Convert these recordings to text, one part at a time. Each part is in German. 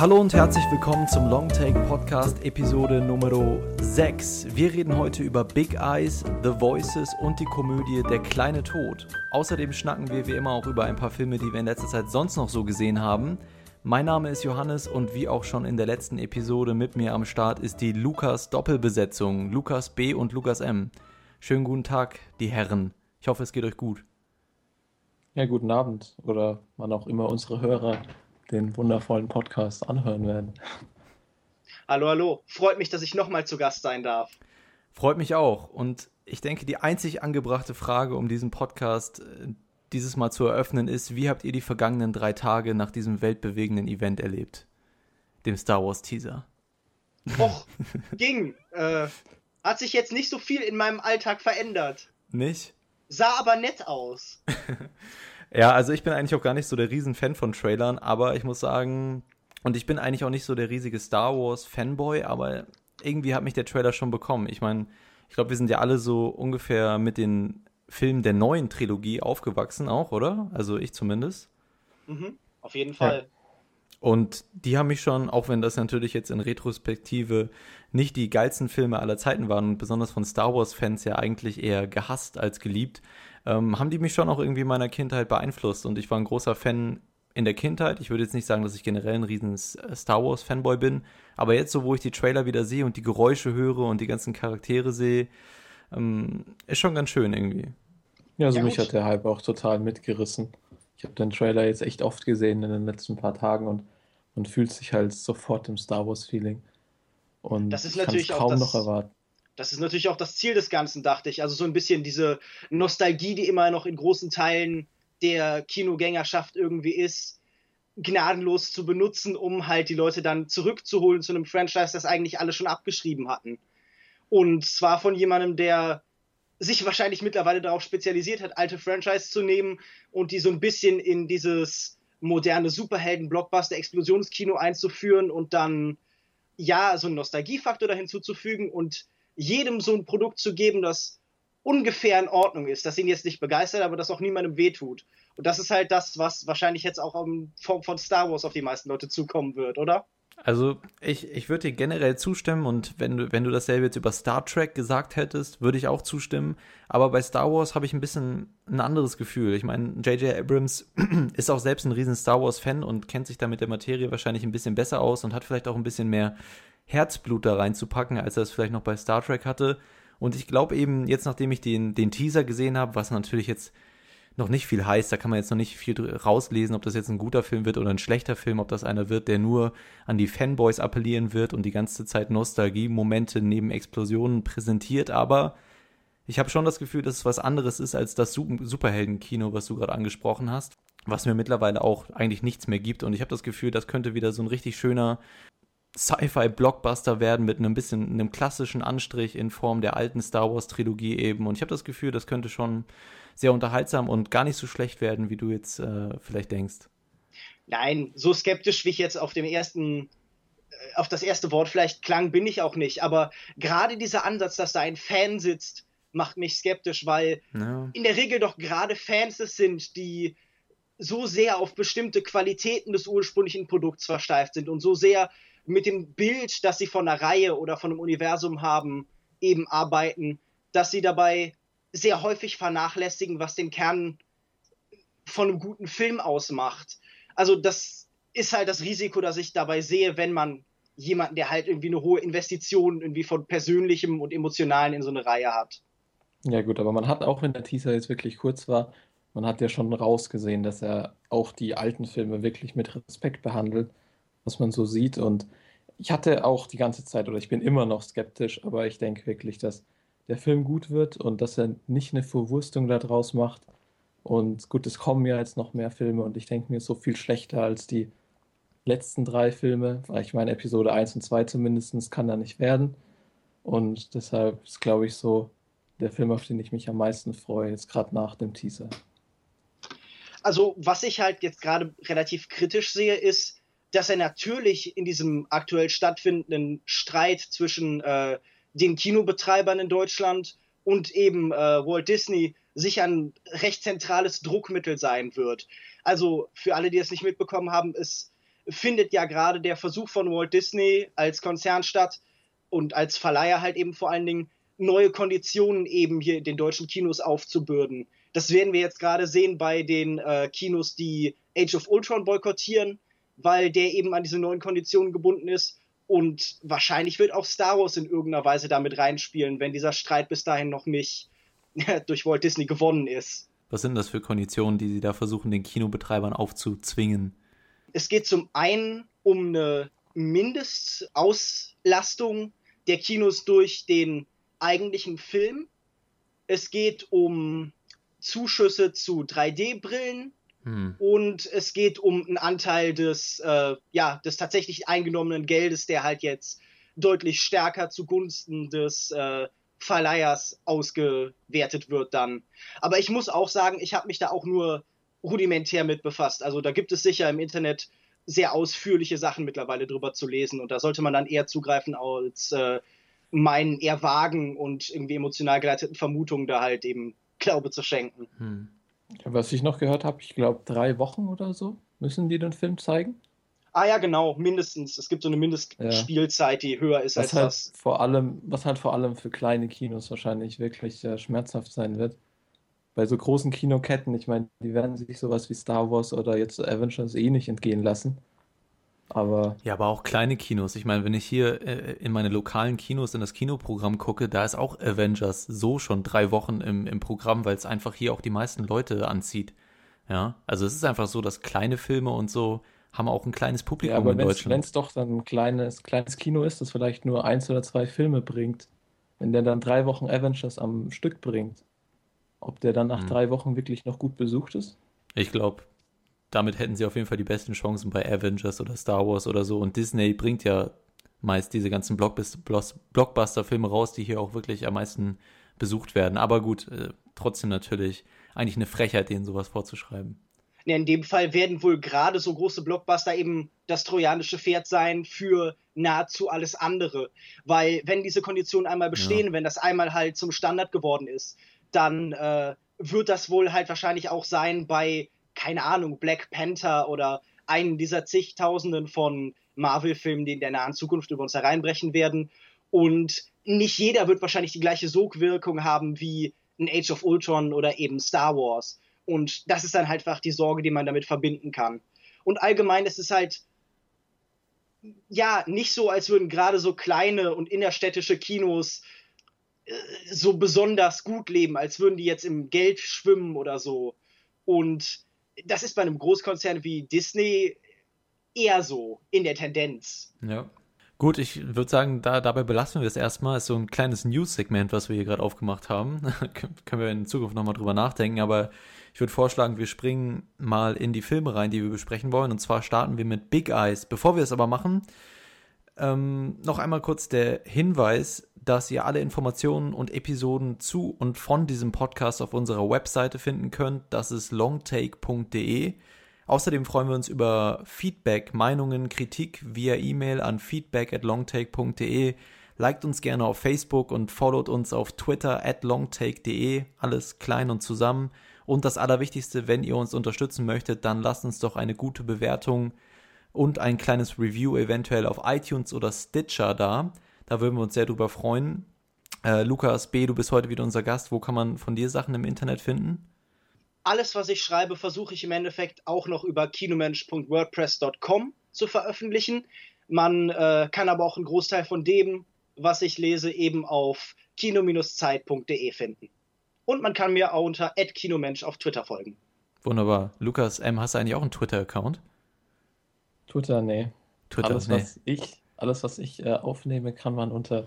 Hallo und herzlich willkommen zum Longtake Podcast Episode Nummer 6. Wir reden heute über Big Eyes, The Voices und die Komödie Der kleine Tod. Außerdem schnacken wir wie immer auch über ein paar Filme, die wir in letzter Zeit sonst noch so gesehen haben. Mein Name ist Johannes und wie auch schon in der letzten Episode mit mir am Start ist die Lukas Doppelbesetzung, Lukas B und Lukas M. Schönen guten Tag, die Herren. Ich hoffe, es geht euch gut. Ja, guten Abend oder wann auch immer unsere Hörer den wundervollen Podcast anhören werden. Hallo, hallo. Freut mich, dass ich nochmal zu Gast sein darf. Freut mich auch. Und ich denke, die einzig angebrachte Frage, um diesen Podcast äh, dieses Mal zu eröffnen, ist, wie habt ihr die vergangenen drei Tage nach diesem weltbewegenden Event erlebt? Dem Star Wars Teaser. Och, ging. Äh, hat sich jetzt nicht so viel in meinem Alltag verändert. Nicht? Sah aber nett aus. Ja, also ich bin eigentlich auch gar nicht so der Riesenfan von Trailern, aber ich muss sagen, und ich bin eigentlich auch nicht so der riesige Star Wars Fanboy, aber irgendwie hat mich der Trailer schon bekommen. Ich meine, ich glaube, wir sind ja alle so ungefähr mit den Filmen der neuen Trilogie aufgewachsen auch, oder? Also ich zumindest. Mhm, auf jeden Fall. Ja. Und die haben mich schon, auch wenn das natürlich jetzt in Retrospektive nicht die geilsten Filme aller Zeiten waren und besonders von Star Wars-Fans ja eigentlich eher gehasst als geliebt, ähm, haben die mich schon auch irgendwie in meiner Kindheit beeinflusst. Und ich war ein großer Fan in der Kindheit. Ich würde jetzt nicht sagen, dass ich generell ein riesen Star Wars Fanboy bin, aber jetzt so, wo ich die Trailer wieder sehe und die Geräusche höre und die ganzen Charaktere sehe, ähm, ist schon ganz schön irgendwie. Ja, also ja, mich hat der Hype auch total mitgerissen. Ich habe den Trailer jetzt echt oft gesehen in den letzten paar Tagen und man fühlt sich halt sofort im Star Wars Feeling. Und das ist natürlich kaum das, noch erwarten. Das ist natürlich auch das Ziel des Ganzen, dachte ich. Also so ein bisschen diese Nostalgie, die immer noch in großen Teilen der Kinogängerschaft irgendwie ist, gnadenlos zu benutzen, um halt die Leute dann zurückzuholen zu einem Franchise, das eigentlich alle schon abgeschrieben hatten. Und zwar von jemandem, der sich wahrscheinlich mittlerweile darauf spezialisiert hat, alte Franchise zu nehmen und die so ein bisschen in dieses moderne Superhelden-Blockbuster-Explosionskino einzuführen und dann ja so einen Nostalgiefaktor dahin zuzufügen und jedem so ein Produkt zu geben, das ungefähr in Ordnung ist, das ihn jetzt nicht begeistert, aber das auch niemandem wehtut. Und das ist halt das, was wahrscheinlich jetzt auch von Star Wars auf die meisten Leute zukommen wird, oder? Also ich, ich würde dir generell zustimmen und wenn du, wenn du dasselbe jetzt über Star Trek gesagt hättest, würde ich auch zustimmen. Aber bei Star Wars habe ich ein bisschen ein anderes Gefühl. Ich meine, J.J. Abrams ist auch selbst ein riesen Star Wars-Fan und kennt sich da mit der Materie wahrscheinlich ein bisschen besser aus und hat vielleicht auch ein bisschen mehr Herzblut da reinzupacken, als er es vielleicht noch bei Star Trek hatte. Und ich glaube eben, jetzt nachdem ich den, den Teaser gesehen habe, was natürlich jetzt noch nicht viel heißt, da kann man jetzt noch nicht viel rauslesen, ob das jetzt ein guter Film wird oder ein schlechter Film, ob das einer wird, der nur an die Fanboys appellieren wird und die ganze Zeit Nostalgie-Momente neben Explosionen präsentiert, aber ich habe schon das Gefühl, dass es was anderes ist als das Superhelden-Kino, was du gerade angesprochen hast, was mir mittlerweile auch eigentlich nichts mehr gibt. Und ich habe das Gefühl, das könnte wieder so ein richtig schöner Sci-Fi-Blockbuster werden mit einem bisschen einem klassischen Anstrich in Form der alten Star Wars-Trilogie eben. Und ich habe das Gefühl, das könnte schon sehr unterhaltsam und gar nicht so schlecht werden, wie du jetzt äh, vielleicht denkst. Nein, so skeptisch wie ich jetzt auf dem ersten äh, auf das erste Wort vielleicht klang, bin ich auch nicht. Aber gerade dieser Ansatz, dass da ein Fan sitzt, macht mich skeptisch, weil ja. in der Regel doch gerade Fans es sind, die so sehr auf bestimmte Qualitäten des ursprünglichen Produkts versteift sind und so sehr mit dem Bild, das sie von einer Reihe oder von einem Universum haben, eben arbeiten, dass sie dabei sehr häufig vernachlässigen, was den Kern von einem guten Film ausmacht. Also das ist halt das Risiko, das ich dabei sehe, wenn man jemanden, der halt irgendwie eine hohe Investition irgendwie von persönlichem und emotionalen in so eine Reihe hat. Ja gut, aber man hat auch, wenn der Teaser jetzt wirklich kurz war, man hat ja schon rausgesehen, dass er auch die alten Filme wirklich mit Respekt behandelt was man so sieht. Und ich hatte auch die ganze Zeit, oder ich bin immer noch skeptisch, aber ich denke wirklich, dass der Film gut wird und dass er nicht eine Verwurstung daraus macht. Und gut, es kommen ja jetzt noch mehr Filme und ich denke mir, so viel schlechter als die letzten drei Filme, weil ich meine, Episode 1 und 2 zumindest kann da nicht werden. Und deshalb ist, glaube ich, so der Film, auf den ich mich am meisten freue, jetzt gerade nach dem Teaser. Also, was ich halt jetzt gerade relativ kritisch sehe, ist, dass er natürlich in diesem aktuell stattfindenden Streit zwischen äh, den Kinobetreibern in Deutschland und eben äh, Walt Disney sich ein recht zentrales Druckmittel sein wird. Also für alle, die es nicht mitbekommen haben, es findet ja gerade der Versuch von Walt Disney als Konzern statt und als Verleiher halt eben vor allen Dingen neue Konditionen eben hier den deutschen Kinos aufzubürden. Das werden wir jetzt gerade sehen bei den äh, Kinos, die Age of Ultron boykottieren, weil der eben an diese neuen Konditionen gebunden ist. Und wahrscheinlich wird auch Star Wars in irgendeiner Weise damit reinspielen, wenn dieser Streit bis dahin noch nicht durch Walt Disney gewonnen ist. Was sind das für Konditionen, die Sie da versuchen, den Kinobetreibern aufzuzwingen? Es geht zum einen um eine Mindestauslastung der Kinos durch den eigentlichen Film. Es geht um Zuschüsse zu 3D-Brillen hm. und es geht um einen Anteil des, äh, ja, des tatsächlich eingenommenen Geldes, der halt jetzt deutlich stärker zugunsten des äh, Verleihers ausgewertet wird dann. Aber ich muss auch sagen, ich habe mich da auch nur rudimentär mit befasst. Also da gibt es sicher im Internet sehr ausführliche Sachen mittlerweile drüber zu lesen und da sollte man dann eher zugreifen als äh, meinen eher vagen und irgendwie emotional geleiteten Vermutungen da halt eben Glaube zu schenken. Hm. Was ich noch gehört habe, ich glaube drei Wochen oder so müssen die den Film zeigen. Ah ja, genau, mindestens. Es gibt so eine Mindestspielzeit, die höher ist was als halt das. Vor allem, was halt vor allem für kleine Kinos wahrscheinlich wirklich äh, schmerzhaft sein wird. Bei so großen Kinoketten, ich meine, die werden sich sowas wie Star Wars oder jetzt Avengers eh nicht entgehen lassen. Aber ja, aber auch kleine Kinos. Ich meine, wenn ich hier äh, in meine lokalen Kinos in das Kinoprogramm gucke, da ist auch Avengers so schon drei Wochen im, im Programm, weil es einfach hier auch die meisten Leute anzieht. Ja, also es ist einfach so, dass kleine Filme und so haben auch ein kleines Publikum ja, aber in Deutschland. Wenn es doch dann ein kleines, kleines Kino ist, das vielleicht nur eins oder zwei Filme bringt, wenn der dann drei Wochen Avengers am Stück bringt, ob der dann nach hm. drei Wochen wirklich noch gut besucht ist? Ich glaube, damit hätten sie auf jeden Fall die besten Chancen bei Avengers oder Star Wars oder so. Und Disney bringt ja meist diese ganzen Blockbuster-Filme raus, die hier auch wirklich am meisten besucht werden. Aber gut, äh, trotzdem natürlich eigentlich eine Frechheit, denen sowas vorzuschreiben. Ja, in dem Fall werden wohl gerade so große Blockbuster eben das trojanische Pferd sein für nahezu alles andere. Weil wenn diese Konditionen einmal bestehen, ja. wenn das einmal halt zum Standard geworden ist, dann äh, wird das wohl halt wahrscheinlich auch sein bei keine Ahnung, Black Panther oder einen dieser zigtausenden von Marvel-Filmen, die in der nahen Zukunft über uns hereinbrechen werden. Und nicht jeder wird wahrscheinlich die gleiche Sogwirkung haben wie ein Age of Ultron oder eben Star Wars. Und das ist dann halt einfach die Sorge, die man damit verbinden kann. Und allgemein ist es halt, ja, nicht so, als würden gerade so kleine und innerstädtische Kinos äh, so besonders gut leben, als würden die jetzt im Geld schwimmen oder so. Und das ist bei einem Großkonzern wie Disney eher so in der Tendenz. Ja. Gut, ich würde sagen, da, dabei belassen wir es erstmal. Ist so ein kleines News-Segment, was wir hier gerade aufgemacht haben. Können wir in Zukunft nochmal drüber nachdenken, aber ich würde vorschlagen, wir springen mal in die Filme rein, die wir besprechen wollen. Und zwar starten wir mit Big Eyes. Bevor wir es aber machen, ähm, noch einmal kurz der Hinweis, dass ihr alle Informationen und Episoden zu und von diesem Podcast auf unserer Webseite finden könnt. Das ist longtake.de. Außerdem freuen wir uns über Feedback, Meinungen, Kritik via E-Mail an feedback at longtake.de. Liked uns gerne auf Facebook und followt uns auf Twitter at longtake.de. Alles klein und zusammen. Und das Allerwichtigste, wenn ihr uns unterstützen möchtet, dann lasst uns doch eine gute Bewertung und ein kleines Review eventuell auf iTunes oder Stitcher da. Da würden wir uns sehr drüber freuen. Äh, Lukas B., du bist heute wieder unser Gast. Wo kann man von dir Sachen im Internet finden? Alles, was ich schreibe, versuche ich im Endeffekt auch noch über kinomensch.wordpress.com zu veröffentlichen. Man äh, kann aber auch einen Großteil von dem, was ich lese, eben auf kino-zeit.de finden. Und man kann mir auch unter @kinomensch auf Twitter folgen. Wunderbar. Lukas M., hast du eigentlich auch einen Twitter-Account? Twitter, nee. Twitter, alles, nee. Was ich, alles, was ich äh, aufnehme, kann man unter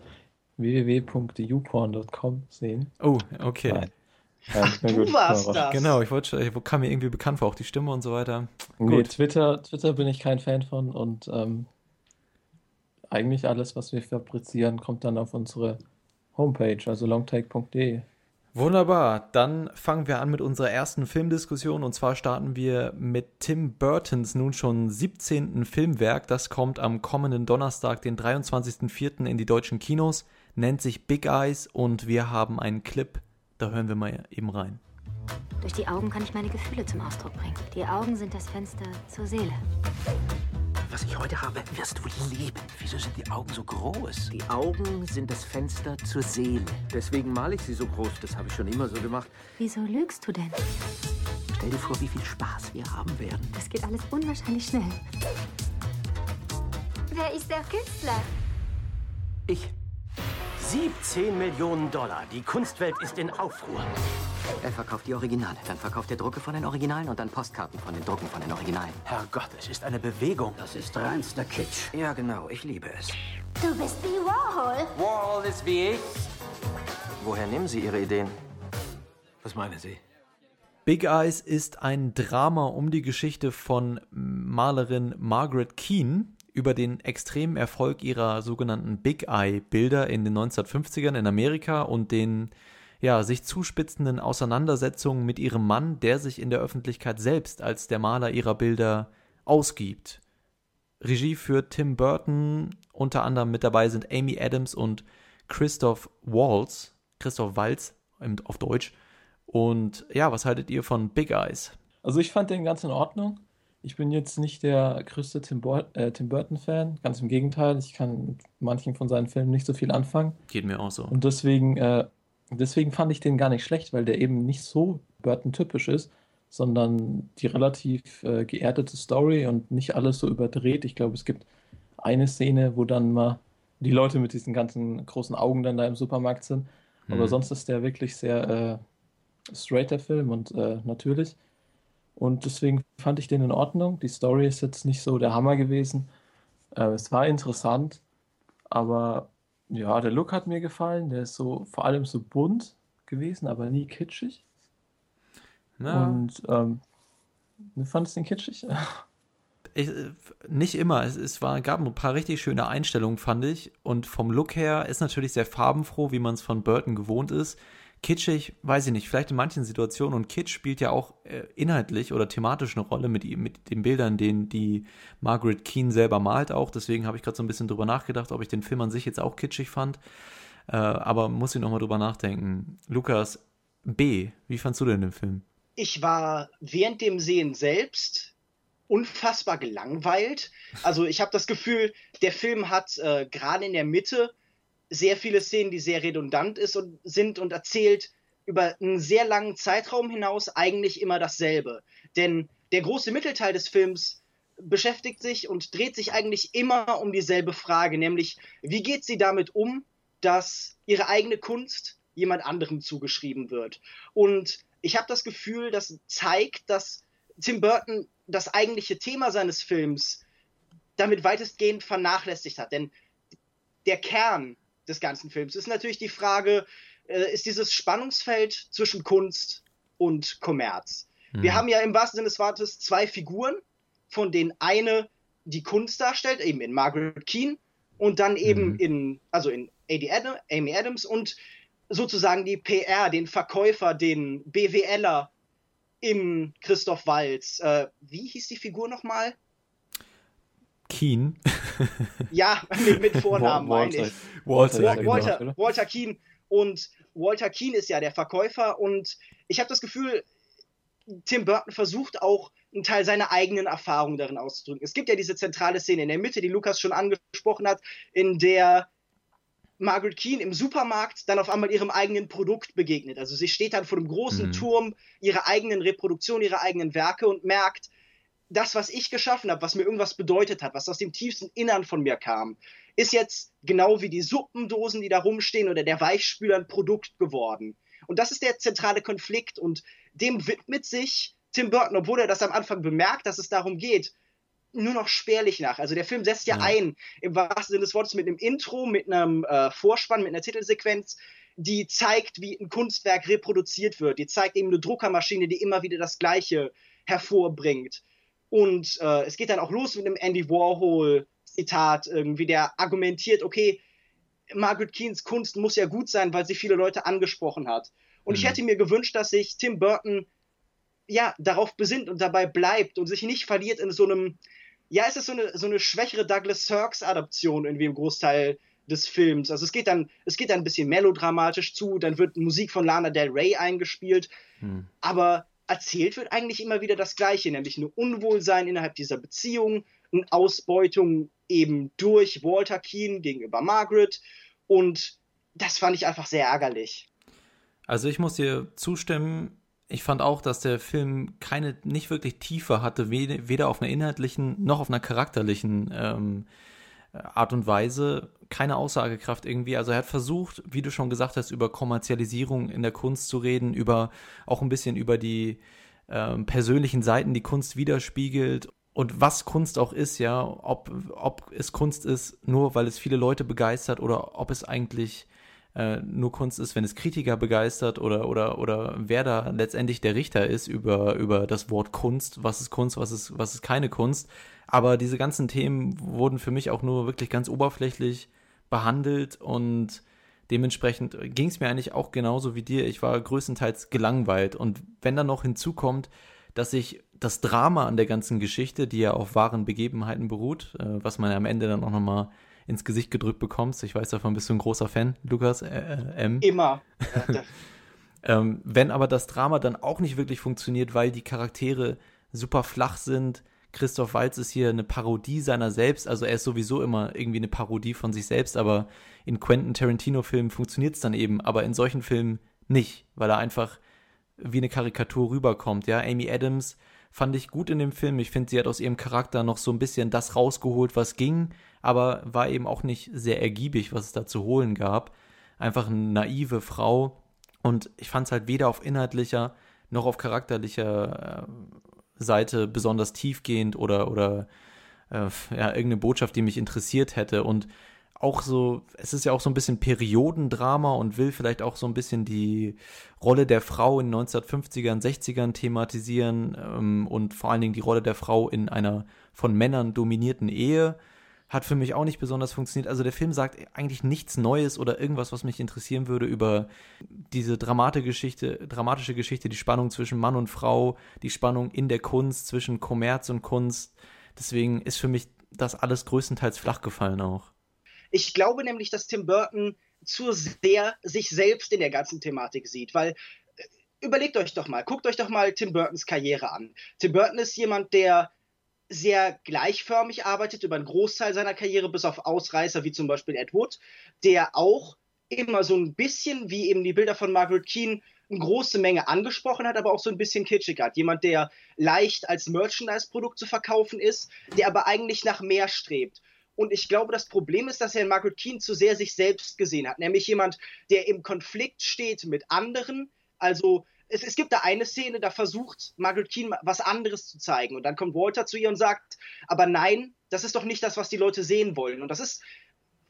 www.youporn.com sehen. Oh, okay. Nein. Ach, du warst das. Genau, ich wollte, ich kam mir irgendwie bekannt vor, auch die Stimme und so weiter. Nee, Gut. Twitter, Twitter bin ich kein Fan von und ähm, eigentlich alles, was wir fabrizieren, kommt dann auf unsere Homepage, also longtake.de. Wunderbar, dann fangen wir an mit unserer ersten Filmdiskussion und zwar starten wir mit Tim Burtons nun schon 17. Filmwerk. Das kommt am kommenden Donnerstag, den 23.04. in die deutschen Kinos, nennt sich Big Eyes und wir haben einen Clip, da hören wir mal eben rein. Durch die Augen kann ich meine Gefühle zum Ausdruck bringen. Die Augen sind das Fenster zur Seele. Was ich heute habe, wirst du lieben. Wieso sind die Augen so groß? Die Augen sind das Fenster zur Seele. Deswegen male ich sie so groß. Das habe ich schon immer so gemacht. Wieso lügst du denn? Stell dir vor, wie viel Spaß wir haben werden. Das geht alles unwahrscheinlich schnell. Wer ist der Künstler? Ich. 17 Millionen Dollar. Die Kunstwelt ist in Aufruhr. Er verkauft die Originale, dann verkauft er Drucke von den Originalen und dann Postkarten von den Drucken von den Originalen. Herrgott, es ist eine Bewegung. Das ist reinster Kitsch. Ja, genau, ich liebe es. Du bist wie Warhol. Warhol ist wie ich. Woher nehmen Sie Ihre Ideen? Was meinen Sie? Big Eyes ist ein Drama um die Geschichte von Malerin Margaret Keane über den extremen Erfolg ihrer sogenannten Big Eye Bilder in den 1950ern in Amerika und den ja, sich zuspitzenden Auseinandersetzungen mit ihrem Mann, der sich in der Öffentlichkeit selbst als der Maler ihrer Bilder ausgibt. Regie führt Tim Burton, unter anderem mit dabei sind Amy Adams und Christoph Waltz, Christoph Waltz auf Deutsch. Und ja, was haltet ihr von Big Eyes? Also ich fand den ganz in Ordnung. Ich bin jetzt nicht der größte Tim, äh, Tim Burton-Fan, ganz im Gegenteil. Ich kann mit manchen von seinen Filmen nicht so viel anfangen. Geht mir auch so. Und deswegen, äh, deswegen fand ich den gar nicht schlecht, weil der eben nicht so Burton-typisch ist, sondern die relativ äh, geerdete Story und nicht alles so überdreht. Ich glaube, es gibt eine Szene, wo dann mal die Leute mit diesen ganzen großen Augen dann da im Supermarkt sind. Aber mhm. sonst ist der wirklich sehr äh, straighter Film und äh, natürlich. Und deswegen fand ich den in Ordnung. Die Story ist jetzt nicht so der Hammer gewesen. Äh, es war interessant, aber ja, der Look hat mir gefallen. Der ist so vor allem so bunt gewesen, aber nie kitschig. Na. Und ähm, du fandest den kitschig? Ich, nicht immer. Es, es war, gab ein paar richtig schöne Einstellungen, fand ich. Und vom Look her ist natürlich sehr farbenfroh, wie man es von Burton gewohnt ist kitschig, weiß ich nicht, vielleicht in manchen Situationen und Kitsch spielt ja auch äh, inhaltlich oder thematisch eine Rolle mit, mit den Bildern, den die Margaret Keane selber malt auch. Deswegen habe ich gerade so ein bisschen drüber nachgedacht, ob ich den Film an sich jetzt auch kitschig fand. Äh, aber muss ich nochmal drüber nachdenken. Lukas, B, wie fandst du denn den Film? Ich war während dem Sehen selbst unfassbar gelangweilt. Also ich habe das Gefühl, der Film hat äh, gerade in der Mitte sehr viele Szenen, die sehr redundant ist und, sind und erzählt über einen sehr langen Zeitraum hinaus eigentlich immer dasselbe. Denn der große Mittelteil des Films beschäftigt sich und dreht sich eigentlich immer um dieselbe Frage, nämlich wie geht sie damit um, dass ihre eigene Kunst jemand anderem zugeschrieben wird. Und ich habe das Gefühl, das zeigt, dass Tim Burton das eigentliche Thema seines Films damit weitestgehend vernachlässigt hat. Denn der Kern des ganzen Films ist natürlich die Frage, äh, ist dieses Spannungsfeld zwischen Kunst und Kommerz. Mhm. Wir haben ja im wahrsten Sinne des Wortes zwei Figuren, von denen eine die Kunst darstellt, eben in Margaret Keane und dann eben mhm. in, also in Adam, Amy Adams und sozusagen die PR, den Verkäufer, den BWLer im Christoph Walz. Äh, wie hieß die Figur nochmal? Keen. ja, mit, mit Vornamen meine ich. Walter, Walter, Walter, genau. Walter Keen. Und Walter Keen ist ja der Verkäufer und ich habe das Gefühl, Tim Burton versucht auch einen Teil seiner eigenen Erfahrungen darin auszudrücken. Es gibt ja diese zentrale Szene in der Mitte, die Lukas schon angesprochen hat, in der Margaret Keane im Supermarkt dann auf einmal ihrem eigenen Produkt begegnet. Also sie steht dann vor dem großen mhm. Turm ihrer eigenen Reproduktion, ihrer eigenen Werke und merkt, das, was ich geschaffen habe, was mir irgendwas bedeutet hat, was aus dem tiefsten Innern von mir kam, ist jetzt genau wie die Suppendosen, die da rumstehen oder der Weichspüler ein Produkt geworden. Und das ist der zentrale Konflikt und dem widmet sich Tim Burton, obwohl er das am Anfang bemerkt, dass es darum geht, nur noch spärlich nach. Also der Film setzt ja, ja. ein, im wahrsten Sinne des Wortes, mit einem Intro, mit einem äh, Vorspann, mit einer Titelsequenz, die zeigt, wie ein Kunstwerk reproduziert wird. Die zeigt eben eine Druckermaschine, die immer wieder das Gleiche hervorbringt. Und äh, es geht dann auch los mit einem Andy Warhol-Zitat, irgendwie, der argumentiert, okay, Margaret Keens Kunst muss ja gut sein, weil sie viele Leute angesprochen hat. Und mhm. ich hätte mir gewünscht, dass sich Tim Burton ja darauf besinnt und dabei bleibt und sich nicht verliert in so einem, ja, es ist so eine, so eine schwächere Douglas Sirks-Adaption irgendwie im Großteil des Films. Also es geht dann, es geht dann ein bisschen melodramatisch zu, dann wird Musik von Lana Del Rey eingespielt, mhm. aber erzählt wird eigentlich immer wieder das Gleiche, nämlich ein Unwohlsein innerhalb dieser Beziehung, eine Ausbeutung eben durch Walter Keane gegenüber Margaret und das fand ich einfach sehr ärgerlich. Also ich muss dir zustimmen, ich fand auch, dass der Film keine, nicht wirklich Tiefe hatte, weder auf einer inhaltlichen noch auf einer charakterlichen ähm, Art und Weise, keine Aussagekraft irgendwie. Also er hat versucht, wie du schon gesagt hast, über Kommerzialisierung in der Kunst zu reden, über auch ein bisschen über die ähm, persönlichen Seiten, die Kunst widerspiegelt und was Kunst auch ist, ja, ob, ob es Kunst ist, nur weil es viele Leute begeistert oder ob es eigentlich äh, nur Kunst ist, wenn es Kritiker begeistert oder, oder, oder wer da letztendlich der Richter ist über, über das Wort Kunst, was ist Kunst, was ist, was ist keine Kunst. Aber diese ganzen Themen wurden für mich auch nur wirklich ganz oberflächlich behandelt und dementsprechend ging es mir eigentlich auch genauso wie dir. Ich war größtenteils gelangweilt. Und wenn dann noch hinzukommt, dass ich das Drama an der ganzen Geschichte, die ja auf wahren Begebenheiten beruht, äh, was man ja am Ende dann auch nochmal ins Gesicht gedrückt bekommst. Ich weiß, davon bist du ein großer Fan, Lukas äh, äh M. Immer. ähm, wenn aber das Drama dann auch nicht wirklich funktioniert, weil die Charaktere super flach sind, Christoph Waltz ist hier eine Parodie seiner selbst, also er ist sowieso immer irgendwie eine Parodie von sich selbst, aber in Quentin Tarantino-Filmen funktioniert es dann eben, aber in solchen Filmen nicht, weil er einfach wie eine Karikatur rüberkommt, ja. Amy Adams fand ich gut in dem Film. Ich finde, sie hat aus ihrem Charakter noch so ein bisschen das rausgeholt, was ging, aber war eben auch nicht sehr ergiebig, was es da zu holen gab. Einfach eine naive Frau. Und ich fand es halt weder auf inhaltlicher noch auf charakterlicher äh, Seite besonders tiefgehend oder, oder äh, ja, irgendeine Botschaft, die mich interessiert hätte. Und auch so, es ist ja auch so ein bisschen Periodendrama und will vielleicht auch so ein bisschen die Rolle der Frau in 1950ern, 60ern thematisieren ähm, und vor allen Dingen die Rolle der Frau in einer von Männern dominierten Ehe. Hat für mich auch nicht besonders funktioniert. Also der Film sagt eigentlich nichts Neues oder irgendwas, was mich interessieren würde über diese dramatische Geschichte, dramatische Geschichte, die Spannung zwischen Mann und Frau, die Spannung in der Kunst, zwischen Kommerz und Kunst. Deswegen ist für mich das alles größtenteils flach gefallen auch. Ich glaube nämlich, dass Tim Burton zu sehr sich selbst in der ganzen Thematik sieht, weil äh, überlegt euch doch mal, guckt euch doch mal Tim Burtons Karriere an. Tim Burton ist jemand, der sehr gleichförmig arbeitet über einen Großteil seiner Karriere, bis auf Ausreißer wie zum Beispiel Ed Wood, der auch immer so ein bisschen, wie eben die Bilder von Margaret Keane, eine große Menge angesprochen hat, aber auch so ein bisschen kitschig hat. Jemand, der leicht als Merchandise-Produkt zu verkaufen ist, der aber eigentlich nach mehr strebt. Und ich glaube, das Problem ist, dass Herr Margaret Keane zu sehr sich selbst gesehen hat. Nämlich jemand, der im Konflikt steht mit anderen. Also es, es, gibt da eine Szene, da versucht Margaret Keane was anderes zu zeigen. Und dann kommt Walter zu ihr und sagt, aber nein, das ist doch nicht das, was die Leute sehen wollen. Und das ist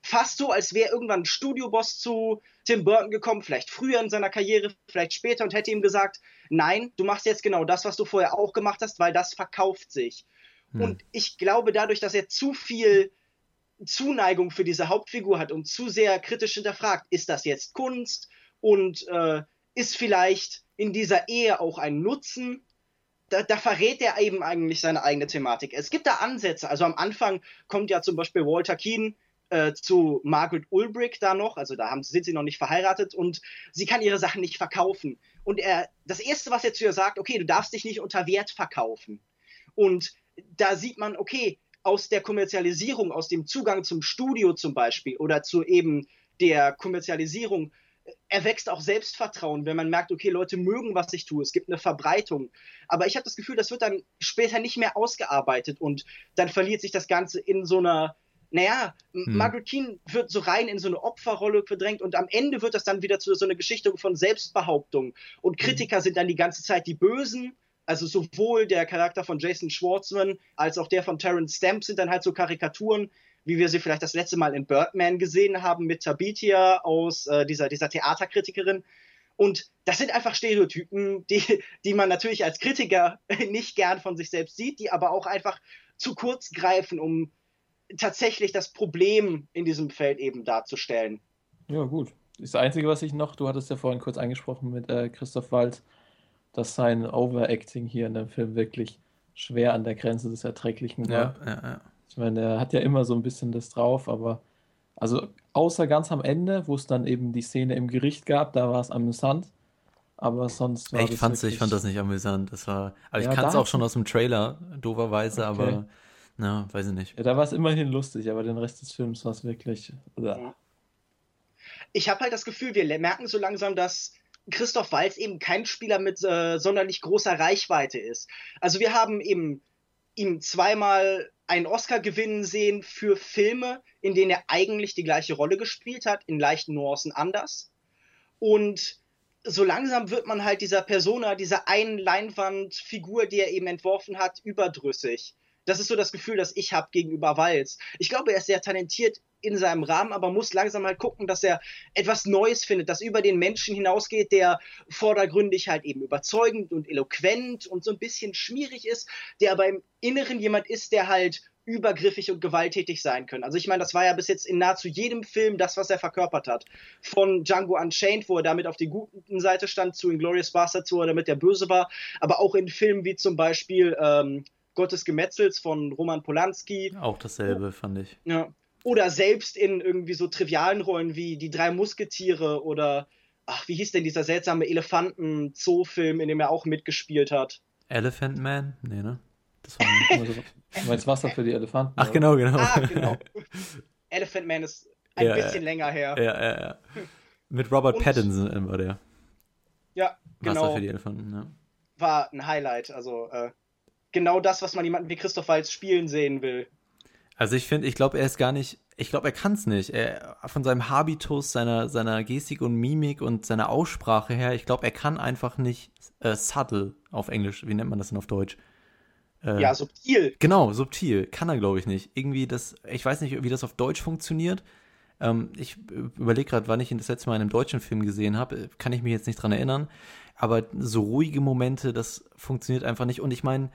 fast so, als wäre irgendwann ein Studioboss zu Tim Burton gekommen, vielleicht früher in seiner Karriere, vielleicht später und hätte ihm gesagt, nein, du machst jetzt genau das, was du vorher auch gemacht hast, weil das verkauft sich. Hm. Und ich glaube dadurch, dass er zu viel Zuneigung für diese Hauptfigur hat und zu sehr kritisch hinterfragt, ist das jetzt Kunst und äh, ist vielleicht in dieser Ehe auch ein Nutzen, da, da, verrät er eben eigentlich seine eigene Thematik. Es gibt da Ansätze. Also am Anfang kommt ja zum Beispiel Walter Keane äh, zu Margaret Ulbrich da noch, also da haben, sind sie noch nicht verheiratet und sie kann ihre Sachen nicht verkaufen. Und er, das Erste, was er zu ihr sagt, okay, du darfst dich nicht unter Wert verkaufen. Und da sieht man, okay, aus der Kommerzialisierung, aus dem Zugang zum Studio zum Beispiel oder zu eben der Kommerzialisierung erwächst auch Selbstvertrauen, wenn man merkt, okay, Leute mögen, was ich tue, es gibt eine Verbreitung. Aber ich habe das Gefühl, das wird dann später nicht mehr ausgearbeitet und dann verliert sich das Ganze in so einer, naja, hm. Margaret Keane wird so rein in so eine Opferrolle verdrängt und am Ende wird das dann wieder zu so einer Geschichte von Selbstbehauptung. Und hm. Kritiker sind dann die ganze Zeit die Bösen also sowohl der Charakter von Jason Schwartzman als auch der von Terrence Stamp sind dann halt so Karikaturen, wie wir sie vielleicht das letzte Mal in Birdman gesehen haben mit Tabitia aus äh, dieser, dieser Theaterkritikerin. Und das sind einfach Stereotypen, die, die man natürlich als Kritiker nicht gern von sich selbst sieht, die aber auch einfach zu kurz greifen, um tatsächlich das Problem in diesem Feld eben darzustellen. Ja, gut. Das Einzige, was ich noch, du hattest ja vorhin kurz angesprochen mit äh, Christoph Waltz, dass sein Overacting hier in dem Film wirklich schwer an der Grenze des Erträglichen war. Ja, ja, ja. Ich meine, er hat ja immer so ein bisschen das drauf, aber also außer ganz am Ende, wo es dann eben die Szene im Gericht gab, da war es amüsant. aber sonst war ich, das fand's, ich wirklich- fand das nicht amüsant. Das war, also Ja, ich kannte es auch schon aus dem Trailer, dooferweise, Okay. aber na, weiß ich nicht. Ja, da war es immerhin lustig, aber den Rest des Films war es wirklich. Oder, ich habe halt das Gefühl, wir merken so langsam, dass Christoph Waltz eben kein Spieler mit äh, sonderlich großer Reichweite ist. Also wir haben eben ihm zweimal einen Oscar gewinnen sehen für Filme, in denen er eigentlich die gleiche Rolle gespielt hat, in leichten Nuancen anders. Und so langsam wird man halt dieser Persona, dieser einen Leinwandfigur, die er eben entworfen hat, überdrüssig. Das ist so das Gefühl, das ich habe gegenüber Walz. Ich glaube, er ist sehr talentiert in seinem Rahmen, aber muss langsam halt gucken, dass er etwas Neues findet, das über den Menschen hinausgeht, der vordergründig halt eben überzeugend und eloquent und so ein bisschen schmierig ist, der aber im Inneren jemand ist, der halt übergriffig und gewalttätig sein können. Also ich meine, das war ja bis jetzt in nahezu jedem Film das, was er verkörpert hat. Von Django Unchained, wo er damit auf der guten Seite stand, zu Inglourious Basterds, wo er damit der Böse war, aber auch in Filmen wie zum Beispiel ähm, Gottes Gemetzels von Roman Polanski. Auch dasselbe, fand ich. Ja. Oder selbst in irgendwie so trivialen Rollen wie Die drei Musketiere oder, ach, wie hieß denn dieser seltsame Elefanten-Zoo-Film, in dem er auch mitgespielt hat? Elephant Man? Nee, ne? Das war also, du meinst Wasser für die Elefanten? Ach, oder? genau, genau. Ah, genau. Elephant Man ist ein Ja, bisschen ja. länger her. Ja, ja, ja. Mit Robert Und- Pattinson war der. Ja, Wasser genau. für die Elefanten, ja. War ein Highlight. Also, äh, genau das, was man jemanden wie Christoph Waltz spielen sehen will. Also ich finde, ich glaube, er ist gar nicht, ich glaube, er kann es nicht. Er, von seinem Habitus, seiner, seiner Gestik und Mimik und seiner Aussprache her, ich glaube, er kann einfach nicht äh, subtle auf Englisch, wie nennt man das denn auf Deutsch? Äh, Ja, subtil. Genau, subtil. Kann er, glaube ich, nicht. Irgendwie das, ich weiß nicht, wie das auf Deutsch funktioniert. Ähm, ich überlege gerade, wann ich ihn das letzte Mal in einem deutschen Film gesehen habe. Kann ich mich jetzt nicht dran erinnern. Aber so ruhige Momente, das funktioniert einfach nicht. Und ich meine,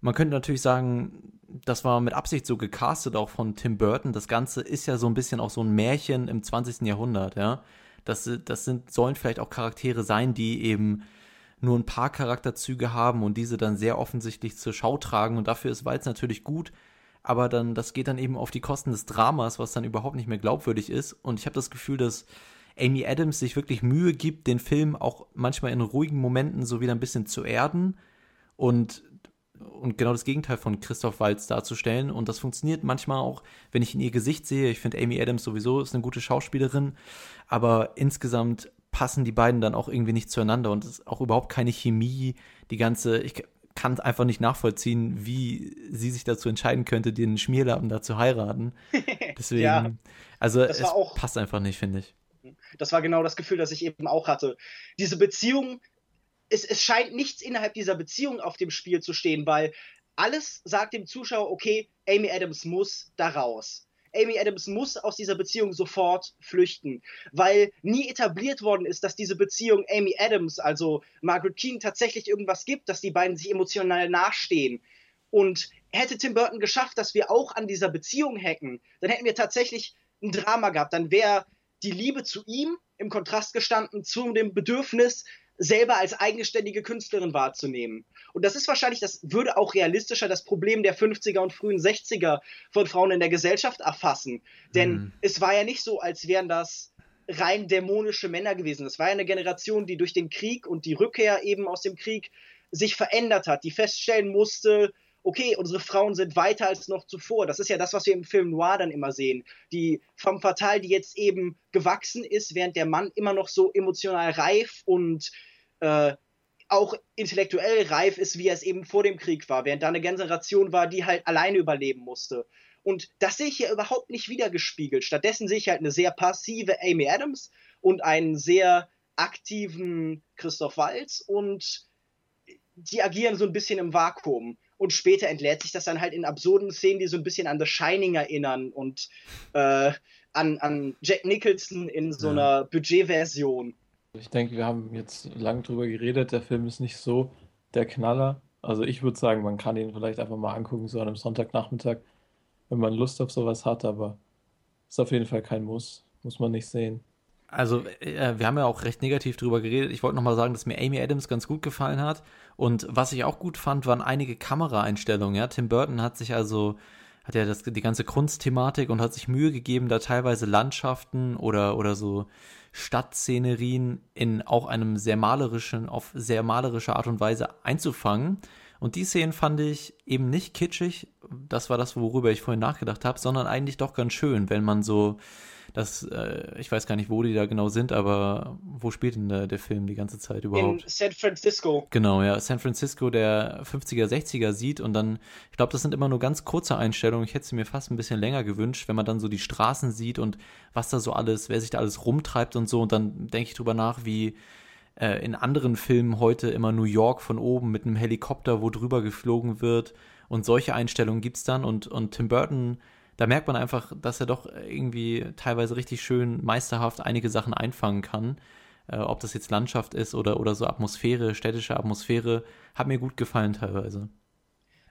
man könnte natürlich sagen, das war mit Absicht so gecastet, auch von Tim Burton. Das Ganze ist ja so ein bisschen auch so ein Märchen im 20. Jahrhundert, ja. Das, das sind, sollen vielleicht auch Charaktere sein, die eben nur ein paar Charakterzüge haben und diese dann sehr offensichtlich zur Schau tragen. Und dafür ist Walz natürlich gut, aber dann, das geht dann eben auf die Kosten des Dramas, was dann überhaupt nicht mehr glaubwürdig ist. Und ich habe das Gefühl, dass Amy Adams sich wirklich Mühe gibt, den Film auch manchmal in ruhigen Momenten so wieder ein bisschen zu erden und, und genau das Gegenteil von Christoph Waltz darzustellen. Und das funktioniert manchmal auch, wenn ich in ihr Gesicht sehe. Ich finde Amy Adams sowieso ist eine gute Schauspielerin, aber insgesamt passen die beiden dann auch irgendwie nicht zueinander und es ist auch überhaupt keine Chemie. Die ganze, ich kann einfach nicht nachvollziehen, wie sie sich dazu entscheiden könnte, den Schmierlappen da zu heiraten. Deswegen, Ja, also es passt einfach nicht, finde ich. Das war genau das Gefühl, das ich eben auch hatte. Diese Beziehung, es, es scheint nichts innerhalb dieser Beziehung auf dem Spiel zu stehen, weil alles sagt dem Zuschauer, okay, Amy Adams muss da raus. Amy Adams muss aus dieser Beziehung sofort flüchten, weil nie etabliert worden ist, dass diese Beziehung Amy Adams, also Margaret Keane, tatsächlich irgendwas gibt, dass die beiden sich emotional nachstehen. Und hätte Tim Burton geschafft, dass wir auch an dieser Beziehung hacken, dann hätten wir tatsächlich ein Drama gehabt. Dann wäre die Liebe zu ihm im Kontrast gestanden zu dem Bedürfnis, selber als eigenständige Künstlerin wahrzunehmen. Und das ist wahrscheinlich, das würde auch realistischer das Problem der 50er und frühen 60er von Frauen in der Gesellschaft erfassen. Denn Mhm. es war ja nicht so, als wären das rein dämonische Männer gewesen. Es war ja eine Generation, die durch den Krieg und die Rückkehr eben aus dem Krieg sich verändert hat, die feststellen musste, okay, unsere Frauen sind weiter als noch zuvor. Das ist ja das, was wir im Film Noir dann immer sehen. Die femme fatale, die jetzt eben gewachsen ist, während der Mann immer noch so emotional reif und äh, auch intellektuell reif ist, wie er es eben vor dem Krieg war, während da eine Generation war, die halt alleine überleben musste. Und das sehe ich hier überhaupt nicht wiedergespiegelt. Stattdessen sehe ich halt eine sehr passive Amy Adams und einen sehr aktiven Christoph Waltz und die agieren so ein bisschen im Vakuum. Und später entlädt sich das dann halt in absurden Szenen, die so ein bisschen an The Shining erinnern und äh, an, an Jack Nicholson in so Ja. einer Budgetversion. Ich denke, wir haben jetzt lang drüber geredet. Der Film ist nicht so der Knaller. Also ich würde sagen, man kann ihn vielleicht einfach mal angucken, so an einem Sonntagnachmittag, wenn man Lust auf sowas hat, aber ist auf jeden Fall kein Muss. Muss man nicht sehen. Also, äh, wir haben ja auch recht negativ drüber geredet. Ich wollte nochmal sagen, dass mir Amy Adams ganz gut gefallen hat. Und was ich auch gut fand, waren einige Kameraeinstellungen. Ja? Tim Burton hat sich also, hat ja das, die ganze Kunstthematik und hat sich Mühe gegeben, da teilweise Landschaften oder, oder so Stadtszenerien in auch einem sehr malerischen, auf sehr malerische Art und Weise einzufangen. Und die Szenen fand ich eben nicht kitschig, das war das, worüber ich vorhin nachgedacht habe, sondern eigentlich doch ganz schön, wenn man so das, äh, ich weiß gar nicht, wo die da genau sind, aber wo spielt denn der, der Film die ganze Zeit überhaupt? In San Francisco. Genau, ja, San Francisco der 50er, 60er sieht und dann, ich glaube, das sind immer nur ganz kurze Einstellungen. Ich hätte sie mir fast ein bisschen länger gewünscht, wenn man dann so die Straßen sieht und was da so alles, wer sich da alles rumtreibt und so und dann denke ich drüber nach, wie äh, in anderen Filmen heute immer New York von oben mit einem Helikopter, wo drüber geflogen wird und solche Einstellungen gibt es dann und, und Tim Burton da merkt man einfach, dass er doch irgendwie teilweise richtig schön meisterhaft einige Sachen einfangen kann. Äh, ob das jetzt Landschaft ist oder, oder so Atmosphäre, städtische Atmosphäre, hat mir gut gefallen teilweise.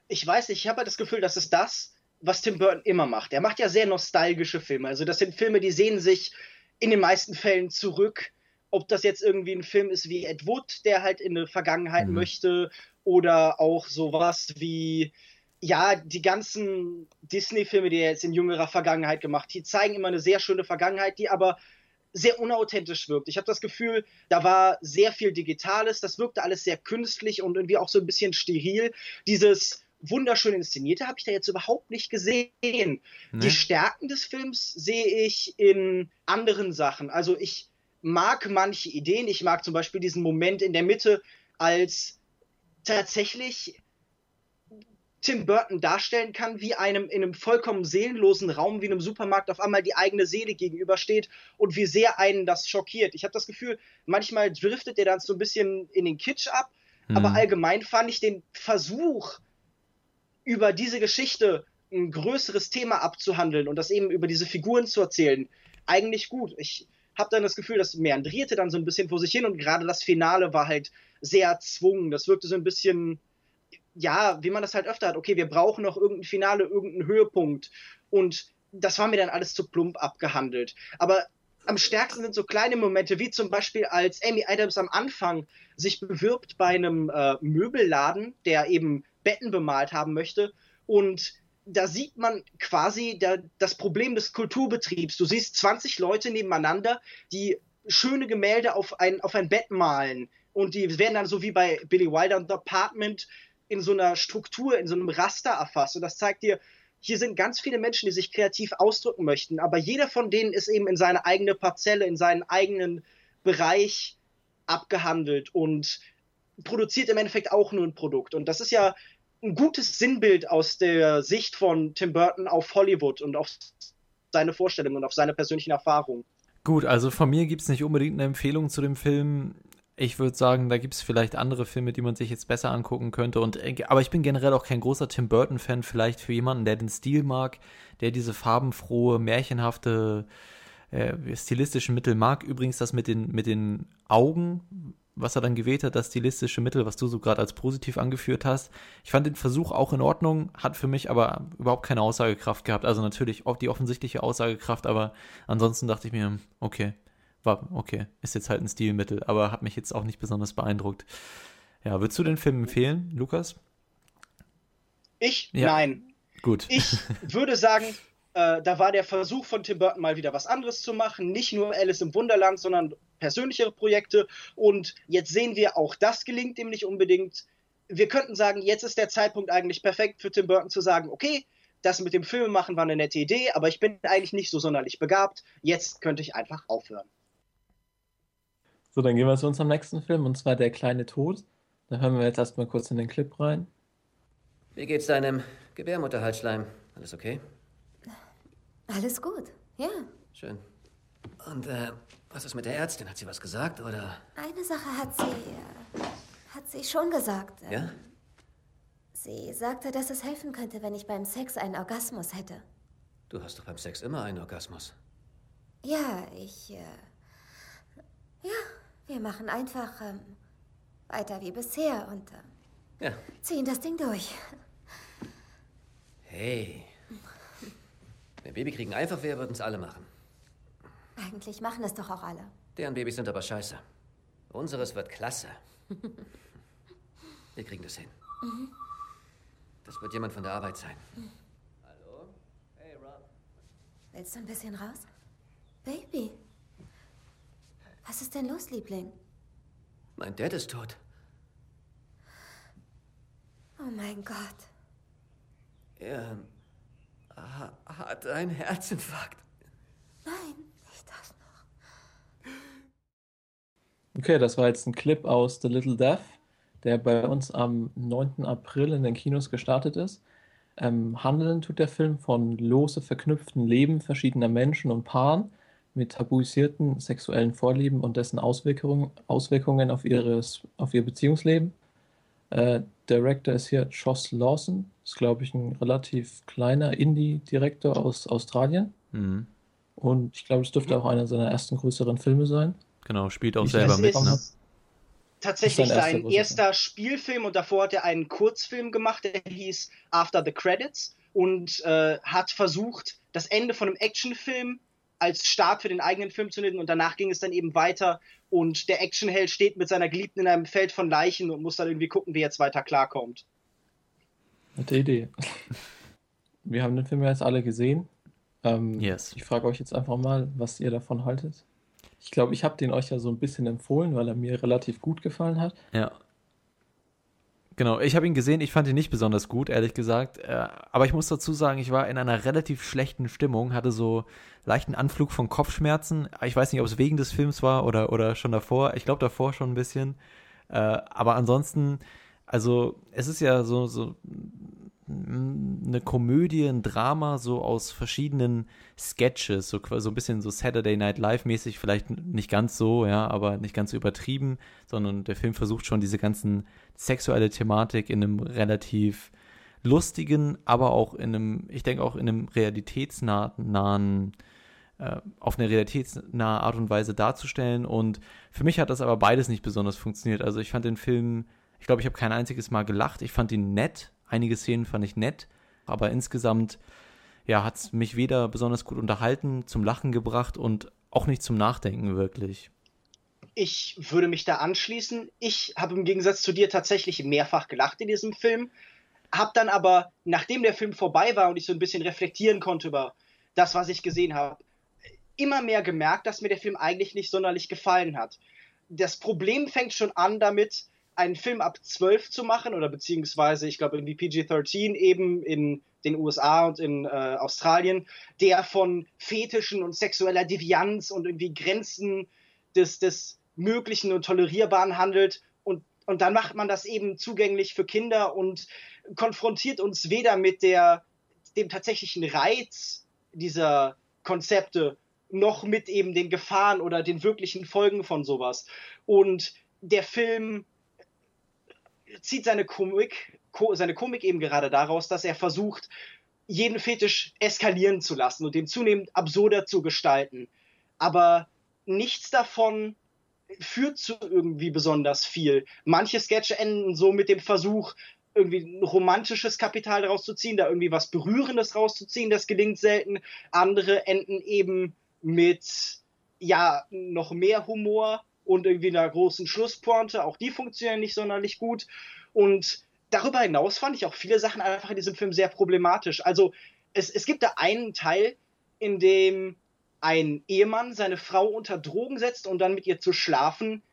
Ich weiß nicht, ich habe halt das Gefühl, das ist das, was Tim Burton immer macht. Er macht ja sehr nostalgische Filme. Also das sind Filme, die sehen sich in den meisten Fällen zurück. Ob das jetzt irgendwie ein Film ist wie Ed Wood, der halt in eine Vergangenheit mhm. möchte, oder auch sowas wie ja, die ganzen Disney-Filme, die er jetzt in jüngerer Vergangenheit gemacht, die zeigen immer eine sehr schöne Vergangenheit, die aber sehr unauthentisch wirkt. Ich habe das Gefühl, da war sehr viel Digitales, das wirkte alles sehr künstlich und irgendwie auch so ein bisschen steril. Dieses wunderschön inszenierte habe ich da jetzt überhaupt nicht gesehen. Nee. Die Stärken des Films sehe ich in anderen Sachen. Also ich mag manche Ideen. Ich mag zum Beispiel diesen Moment in der Mitte, als tatsächlich Tim Burton darstellen kann, wie einem in einem vollkommen seelenlosen Raum, wie einem Supermarkt auf einmal die eigene Seele gegenübersteht und wie sehr einen das schockiert. Ich habe das Gefühl, manchmal driftet er dann so ein bisschen in den Kitsch ab, mhm. aber allgemein fand ich den Versuch, über diese Geschichte ein größeres Thema abzuhandeln und das eben über diese Figuren zu erzählen, eigentlich gut. Ich habe dann das Gefühl, das meandrierte dann so ein bisschen vor sich hin und gerade das Finale war halt sehr erzwungen. Das wirkte so ein bisschen ja, wie man das halt öfter hat, okay, wir brauchen noch irgendein Finale, irgendeinen Höhepunkt. Und das war mir dann alles zu plump abgehandelt. Aber am stärksten sind so kleine Momente, wie zum Beispiel als Amy Adams am Anfang sich bewirbt bei einem äh, Möbelladen, der eben Betten bemalt haben möchte. Und da sieht man quasi da, das Problem des Kulturbetriebs. Du siehst 20 Leute nebeneinander, die schöne Gemälde auf ein, auf ein Bett malen. Und die werden dann so wie bei Billy Wilder und The Apartment in so einer Struktur, in so einem Raster erfasst. Und das zeigt dir, hier sind ganz viele Menschen, die sich kreativ ausdrücken möchten, aber jeder von denen ist eben in seine eigene Parzelle, in seinen eigenen Bereich abgehandelt und produziert im Endeffekt auch nur ein Produkt. Und das ist ja ein gutes Sinnbild aus der Sicht von Tim Burton auf Hollywood und auf seine Vorstellungen und auf seine persönlichen Erfahrungen. Gut, also von mir gibt es nicht unbedingt eine Empfehlung zu dem Film. Ich würde sagen, da gibt es vielleicht andere Filme, die man sich jetzt besser angucken könnte. Und, äh, aber ich bin generell auch kein großer Tim Burton-Fan. Vielleicht für jemanden, der den Stil mag, der diese farbenfrohe, märchenhafte, äh, stilistischen Mittel mag. Übrigens das mit den, mit den Augen, was er dann gewählt hat, das stilistische Mittel, was du so gerade als positiv angeführt hast. Ich fand den Versuch auch in Ordnung, hat für mich aber überhaupt keine Aussagekraft gehabt. Also natürlich auch die offensichtliche Aussagekraft, aber ansonsten dachte ich mir, okay, war okay, ist jetzt halt ein Stilmittel, aber hat mich jetzt auch nicht besonders beeindruckt. Ja, würdest du den Film empfehlen, Lukas? Ich? Ja. Nein. Gut. Ich würde sagen, äh, da war der Versuch von Tim Burton mal wieder was anderes zu machen. Nicht nur Alice im Wunderland, sondern persönlichere Projekte. Und jetzt sehen wir, auch das gelingt ihm nicht unbedingt. Wir könnten sagen, jetzt ist der Zeitpunkt eigentlich perfekt für Tim Burton zu sagen, okay, das mit dem Filmemachen war eine nette Idee, aber ich bin eigentlich nicht so sonderlich begabt. Jetzt könnte ich einfach aufhören. So, dann gehen wir zu unserem nächsten Film und zwar Der kleine Tod. Da hören wir jetzt erstmal kurz in den Clip rein. Wie geht's deinem Gebärmutterhalsschleim? Alles okay? Alles gut, ja. Schön. Und äh, was ist mit der Ärztin? Hat sie was gesagt oder? Eine Sache hat sie. Äh, hat sie schon gesagt. Ähm, ja? Sie sagte, dass es helfen könnte, wenn ich beim Sex einen Orgasmus hätte. Du hast doch beim Sex immer einen Orgasmus. Ja, ich. Äh, ja, wir machen einfach ähm, weiter wie bisher und äh, ja. ziehen das Ding durch. Hey. Wenn Babykriegen einfach wäre, würden es alle machen. Eigentlich machen es doch auch alle. Deren Babys sind aber scheiße. Unseres wird klasse. Wir kriegen das hin. Mhm. Das wird jemand von der Arbeit sein. Mhm. Hallo? Hey, Rob. Willst du ein bisschen raus? Baby. Was ist denn los, Liebling? Mein Dad ist tot. Oh mein Gott. Er hat einen Herzinfarkt. Nein, nicht das noch. Okay, das war jetzt ein Clip aus The Little Death, der bei uns am 9. April in den Kinos gestartet ist. Ähm, handeln tut der Film von lose verknüpften Leben verschiedener Menschen und Paaren mit tabuisierten sexuellen Vorlieben und dessen Auswirkungen, Auswirkungen auf, ihres, auf ihr Beziehungsleben. Äh, Director ist hier Joss Lawson, ist glaube ich ein relativ kleiner Indie-Direktor aus Australien. Mhm. Und ich glaube, es dürfte auch einer seiner ersten größeren Filme sein. Genau, spielt auch Ich selber mit. ist Ne? tatsächlich sein erster sein erster Spielfilm und davor hat er einen Kurzfilm gemacht, der hieß After the Credits und äh, hat versucht, das Ende von einem Actionfilm als Start für den eigenen Film zu nehmen und danach ging es dann eben weiter und der Actionheld steht mit seiner Geliebten in einem Feld von Leichen und muss dann irgendwie gucken, wie er jetzt weiter klarkommt. Nette Idee. Wir haben den Film ja jetzt alle gesehen. Ähm, Yes. Ich frage euch jetzt einfach mal, was ihr davon haltet. Ich glaube, ich habe den euch ja so ein bisschen empfohlen, weil er mir relativ gut gefallen hat. Ja. Genau, ich habe ihn gesehen, ich fand ihn nicht besonders gut, ehrlich gesagt. Äh, aber ich muss dazu sagen, ich war in einer relativ schlechten Stimmung, hatte so leichten Anflug von Kopfschmerzen. Ich weiß nicht, ob es wegen des Films war oder, oder schon davor. Ich glaube davor schon ein bisschen. Äh, aber ansonsten, also es ist ja so, so eine Komödie, ein Drama, so aus verschiedenen Sketches, so, so ein bisschen so Saturday Night Live mäßig, vielleicht nicht ganz so, ja, aber nicht ganz so übertrieben, sondern der Film versucht schon diese ganzen sexuelle Thematik in einem relativ lustigen, aber auch in einem, ich denke auch in einem realitätsnahen, äh, auf eine realitätsnahe Art und Weise darzustellen. Und für mich hat das aber beides nicht besonders funktioniert. Also ich fand den Film, ich glaube, ich habe kein einziges Mal gelacht. Ich fand ihn nett. Einige Szenen fand ich nett. Aber insgesamt, ja, hat es mich weder besonders gut unterhalten, zum Lachen gebracht und auch nicht zum Nachdenken wirklich. Ich würde mich da anschließen. Ich habe im Gegensatz zu dir tatsächlich mehrfach gelacht in diesem Film, habe dann aber, nachdem der Film vorbei war und ich so ein bisschen reflektieren konnte über das, was ich gesehen habe, immer mehr gemerkt, dass mir der Film eigentlich nicht sonderlich gefallen hat. Das Problem fängt schon an damit, einen Film ab 12 zu machen oder beziehungsweise, ich glaube, irgendwie PG-13 eben in den USA und in äh, Australien, der von Fetischen und sexueller Devianz und irgendwie Grenzen des, des Möglichen und Tolerierbaren handelt. Und, und dann macht man das eben zugänglich für Kinder und konfrontiert uns weder mit der, dem tatsächlichen Reiz dieser Konzepte noch mit eben den Gefahren oder den wirklichen Folgen von sowas. Und der Film zieht seine Komik, ko, seine Komik eben gerade daraus, dass er versucht, jeden Fetisch eskalieren zu lassen und den zunehmend absurder zu gestalten. Aber nichts davon führt zu irgendwie besonders viel. Manche Sketche enden so mit dem Versuch, irgendwie ein romantisches Kapital rauszuziehen, da irgendwie was Berührendes rauszuziehen, das gelingt selten. Andere enden eben mit, ja, noch mehr Humor und irgendwie einer großen Schlusspointe. Auch die funktionieren nicht sonderlich gut. Und darüber hinaus fand ich auch viele Sachen einfach in diesem Film sehr problematisch. Also es, es gibt da einen Teil, in dem ein Ehemann seine Frau unter Drogen setzt, um dann mit ihr zu schlafen,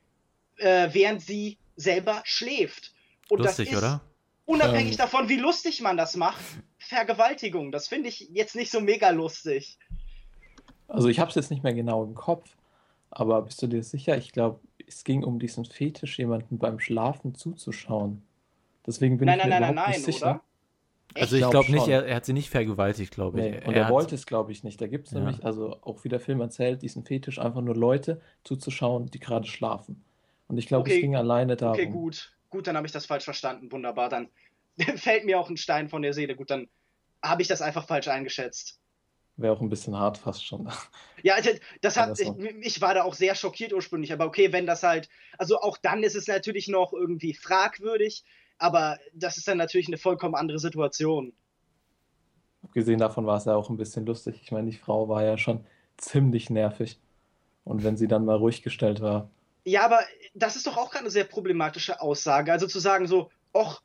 äh, während sie selber schläft. Und Lustig, das ist, oder? Unabhängig Ähm. davon, wie lustig man das macht, Vergewaltigung. Das finde ich jetzt nicht so mega lustig. Also ich habe es jetzt nicht mehr genau im Kopf, aber bist du dir sicher? Ich glaube, es ging um diesen Fetisch, jemanden beim Schlafen zuzuschauen. Deswegen bin Nein, ich nein, mir nein, nein, überhaupt nein, nicht sicher. oder? Also Ich ich glaub glaube nicht, er, er hat sie nicht vergewaltigt, glaube ich. Nee, und er, hat- wollte es, glaube ich, nicht. Da gibt es Ja. nämlich, also auch wie der Film erzählt, diesen Fetisch, einfach nur Leute zuzuschauen, die gerade schlafen. Und ich glaube, Okay, es ging alleine darum. Okay, gut. Gut, dann habe ich das falsch verstanden. Wunderbar. Dann fällt mir auch ein Stein von der Seele. Gut, dann habe ich das einfach falsch eingeschätzt. Wäre auch ein bisschen hart fast schon. Ja, das- das hat, ich, ich war da auch sehr schockiert ursprünglich, aber okay, wenn das halt, also auch dann ist es natürlich noch irgendwie fragwürdig, aber das ist dann natürlich eine vollkommen andere Situation. Abgesehen davon war es ja auch ein bisschen lustig. Ich meine, die Frau war ja schon ziemlich nervig. Und wenn sie dann mal ruhig gestellt war, Ja, aber das ist doch auch gerade eine sehr problematische Aussage. Also zu sagen so, och,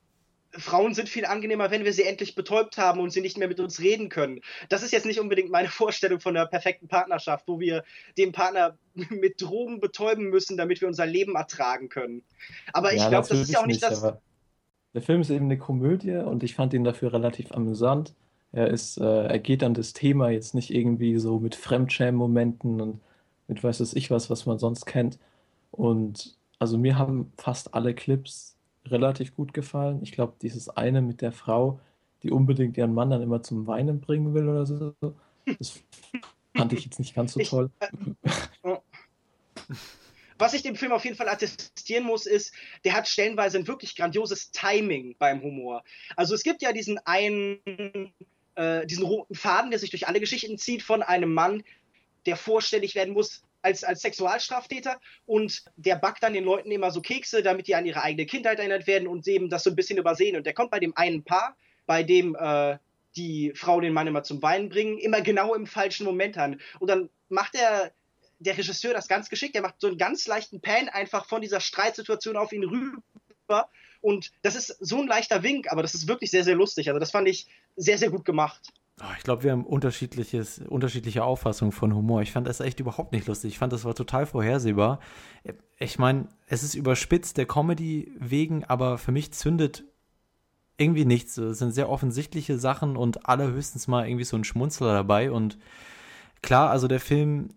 Frauen sind viel angenehmer, wenn wir sie endlich betäubt haben und sie nicht mehr mit uns reden können. Das ist jetzt nicht unbedingt meine Vorstellung von der perfekten Partnerschaft, wo wir den Partner mit Drogen betäuben müssen, damit wir unser Leben ertragen können. Aber ich glaube, das ist ja auch nicht, nicht das. Der Film ist eben eine Komödie und ich fand ihn dafür relativ amüsant. Er ist, äh, er geht an das Thema jetzt nicht irgendwie so mit Fremdschämen-Momenten und mit weiß es ich was, was man sonst kennt. Und also mir haben fast alle Clips relativ gut gefallen. Ich glaube, dieses eine mit der Frau, die unbedingt ihren Mann dann immer zum Weinen bringen will oder so, das fand ich jetzt nicht ganz so toll. Äh, was ich dem Film auf jeden Fall attestieren muss, ist, der hat stellenweise ein wirklich grandioses Timing beim Humor. Also es gibt ja diesen einen, äh, diesen roten Faden, der sich durch alle Geschichten zieht von einem Mann, der vorstellig werden muss, als, als Sexualstraftäter und der backt dann den Leuten immer so Kekse, damit die an ihre eigene Kindheit erinnert werden und eben das so ein bisschen übersehen. Und der kommt bei dem einen Paar, bei dem äh, die Frau den Mann immer zum Weinen bringen, immer genau im falschen Moment an. Und dann macht er der Regisseur das ganz geschickt. Er macht so einen ganz leichten Pan einfach von dieser Streitsituation auf ihn rüber. Und das ist so ein leichter Wink, aber das ist wirklich sehr, sehr lustig. Also das fand ich sehr, sehr gut gemacht. Oh, ich glaube, wir haben unterschiedliches, unterschiedliche Auffassungen von Humor. Ich fand das echt überhaupt nicht lustig. Ich fand, das war total vorhersehbar. Ich meine, es ist überspitzt der Comedy wegen, aber für mich zündet irgendwie nichts. Es sind sehr offensichtliche Sachen und allerhöchstens mal irgendwie so ein Schmunzler dabei. Und klar, also der Film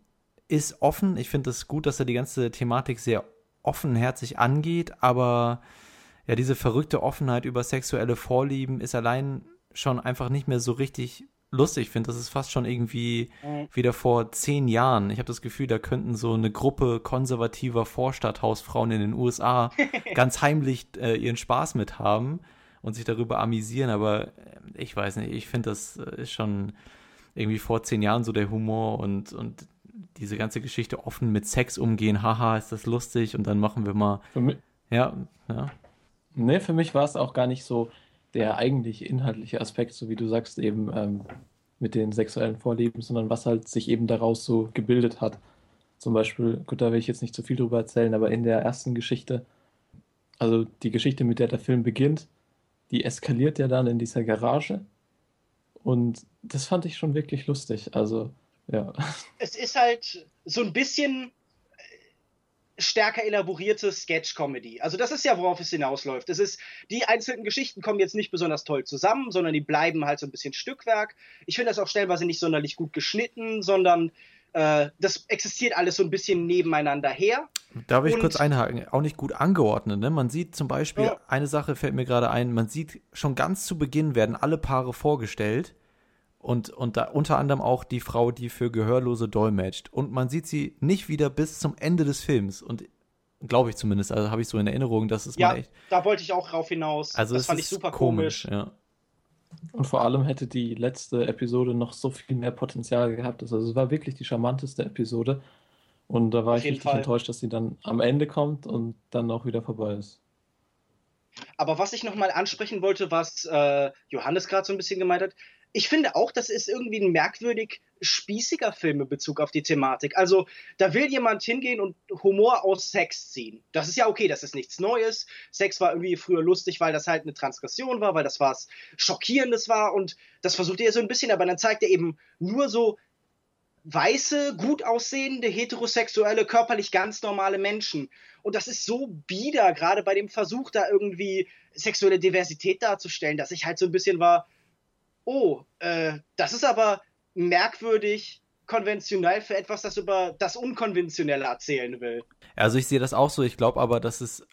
ist offen. Ich finde es das gut, dass er die ganze Thematik sehr offenherzig angeht, aber ja, diese verrückte Offenheit über sexuelle Vorlieben ist allein schon einfach nicht mehr so richtig lustig finde. Das ist fast schon irgendwie mhm. wieder vor zehn Jahren. Ich habe das Gefühl, da könnten so eine Gruppe konservativer Vorstadthausfrauen in den USA ganz heimlich äh, ihren Spaß mit haben und sich darüber amüsieren. Aber äh, ich weiß nicht, ich finde, das äh, ist schon irgendwie vor zehn Jahren so der Humor und, und diese ganze Geschichte offen mit Sex umgehen. Haha, ist das lustig und dann machen wir mal. Ja, ja. Nee, für mich war es auch gar nicht so der eigentlich inhaltliche Aspekt, so wie du sagst, eben ähm, mit den sexuellen Vorlieben, sondern was halt sich eben daraus so gebildet hat. Zum Beispiel, gut, da will ich jetzt nicht zu viel drüber erzählen, aber in der ersten Geschichte, also die Geschichte, mit der der Film beginnt, die eskaliert ja dann in dieser Garage. Und das fand ich schon wirklich lustig. Also, ja. Es ist halt so ein bisschen stärker elaborierte Sketch-Comedy. Also das ist ja, worauf es hinausläuft. Es ist, die einzelnen Geschichten kommen jetzt nicht besonders toll zusammen, sondern die bleiben halt so ein bisschen Stückwerk. Ich finde das auch stellenweise nicht sonderlich gut geschnitten, sondern äh, das existiert alles so ein bisschen nebeneinander her. Darf ich Und, kurz einhaken? Auch nicht gut angeordnet. Ne? Man sieht zum Beispiel, ja. eine Sache fällt mir gerade ein, man sieht schon ganz zu Beginn werden alle Paare vorgestellt und, und da unter anderem auch die Frau, die für Gehörlose dolmetscht. Und man sieht sie nicht wieder bis zum Ende des Films. Und glaube ich zumindest, also habe ich so in Erinnerung, dass es ja, echt. Da wollte ich auch rauf hinaus. Also das fand ich super komisch. komisch. Ja. Und vor allem hätte die letzte Episode noch so viel mehr Potenzial gehabt. Also es war wirklich die charmanteste Episode. Und da war Auf ich richtig Fall. enttäuscht, dass sie dann am Ende kommt und dann auch wieder vorbei ist. Aber was ich nochmal ansprechen wollte, was äh, Johannes gerade so ein bisschen gemeint hat, ich finde auch, das ist irgendwie ein merkwürdig spießiger Film in Bezug auf die Thematik. Also, da will jemand hingehen und Humor aus Sex ziehen. Das ist ja okay, das ist nichts Neues. Sex war irgendwie früher lustig, weil das halt eine Transgression war, weil das was Schockierendes war und das versucht er so ein bisschen, aber dann zeigt er eben nur so weiße, gut aussehende, heterosexuelle, körperlich ganz normale Menschen. Und das ist so bieder, gerade bei dem Versuch, da irgendwie sexuelle Diversität darzustellen, dass ich halt so ein bisschen war, oh, äh, das ist aber merkwürdig konventionell für etwas, das über das Unkonventionelle erzählen will. Also ich sehe das auch so. Ich glaube aber, das ist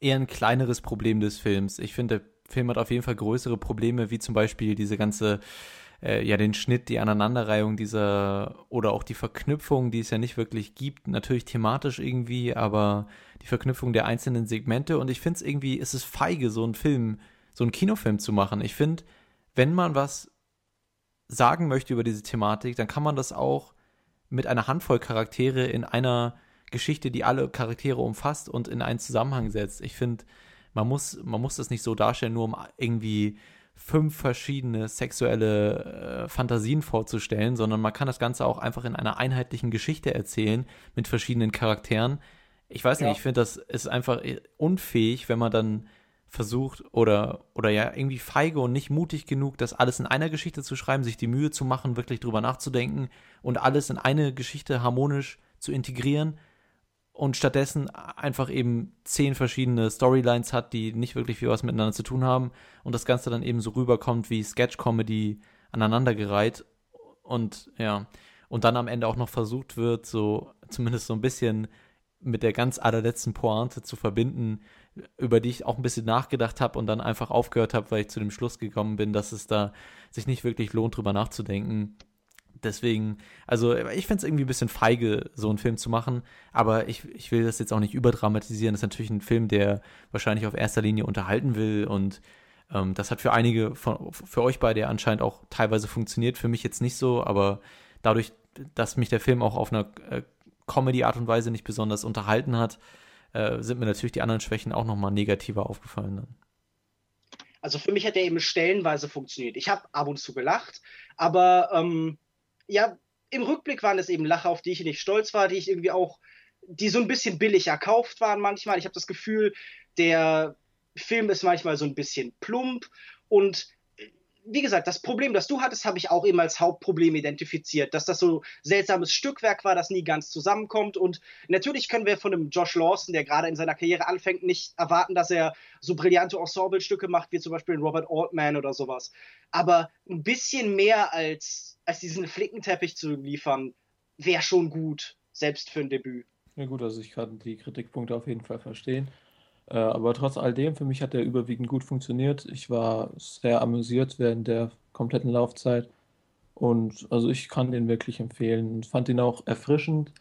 eher ein kleineres Problem des Films. Ich finde, der Film hat auf jeden Fall größere Probleme, wie zum Beispiel diese ganze, äh, ja, den Schnitt, die Aneinanderreihung dieser oder auch die Verknüpfung, die es ja nicht wirklich gibt. Natürlich thematisch irgendwie, aber die Verknüpfung der einzelnen Segmente. Und ich finde es irgendwie, ist es feige, so einen Film, so einen Kinofilm zu machen. Ich finde, wenn man was sagen möchte über diese Thematik, dann kann man das auch mit einer Handvoll Charaktere in einer Geschichte, die alle Charaktere umfasst und in einen Zusammenhang setzt. Ich finde, man muss, man muss das nicht so darstellen, nur um irgendwie fünf verschiedene sexuelle äh, Fantasien vorzustellen, sondern man kann das Ganze auch einfach in einer einheitlichen Geschichte erzählen mit verschiedenen Charakteren. Ich weiß nicht, ja. ich finde, das ist einfach unfähig, wenn man dann versucht oder, oder ja irgendwie feige und nicht mutig genug, das alles in einer Geschichte zu schreiben, sich die Mühe zu machen, wirklich drüber nachzudenken und alles in eine Geschichte harmonisch zu integrieren und stattdessen einfach eben zehn verschiedene Storylines hat, die nicht wirklich viel was miteinander zu tun haben und das Ganze dann eben so rüberkommt wie Sketch-Comedy aneinandergereiht und ja, und dann am Ende auch noch versucht wird, so zumindest so ein bisschen mit der ganz allerletzten Pointe zu verbinden, über die ich auch ein bisschen nachgedacht habe und dann einfach aufgehört habe, weil ich zu dem Schluss gekommen bin, dass es da sich nicht wirklich lohnt, drüber nachzudenken. Deswegen, also ich finde es irgendwie ein bisschen feige, so einen Film zu machen, aber ich, ich will das jetzt auch nicht überdramatisieren. Das ist natürlich ein Film, der wahrscheinlich auf erster Linie unterhalten will und ähm, das hat für einige von, für euch beide anscheinend auch teilweise funktioniert, für mich jetzt nicht so, aber dadurch, dass mich der Film auch auf einer äh, Comedy-Art und Weise nicht besonders unterhalten hat, äh, sind mir natürlich die anderen Schwächen auch nochmal negativer aufgefallen dann. Also für mich hat er eben stellenweise funktioniert. Ich habe ab und zu gelacht, aber ähm, ja, im Rückblick waren es eben Lacher, auf die ich nicht stolz war, die ich irgendwie auch, die so ein bisschen billig erkauft waren manchmal. Ich habe das Gefühl, der Film ist manchmal so ein bisschen plump und wie gesagt, das Problem, das du hattest, habe ich auch eben als Hauptproblem identifiziert, dass das so seltsames Stückwerk war, das nie ganz zusammenkommt. Und natürlich können wir von einem Josh Lawson, der gerade in seiner Karriere anfängt, nicht erwarten, dass er so brillante Ensemble-Stücke macht, wie zum Beispiel Robert Altman oder sowas. Aber ein bisschen mehr als, als diesen Flickenteppich zu liefern, wäre schon gut, selbst für ein Debüt. Ja gut, also ich kann die Kritikpunkte auf jeden Fall verstehen. Äh, aber trotz alledem, für mich hat er überwiegend gut funktioniert. Ich war sehr amüsiert während der kompletten Laufzeit. Und also ich kann den wirklich empfehlen und fand ihn auch erfrischend.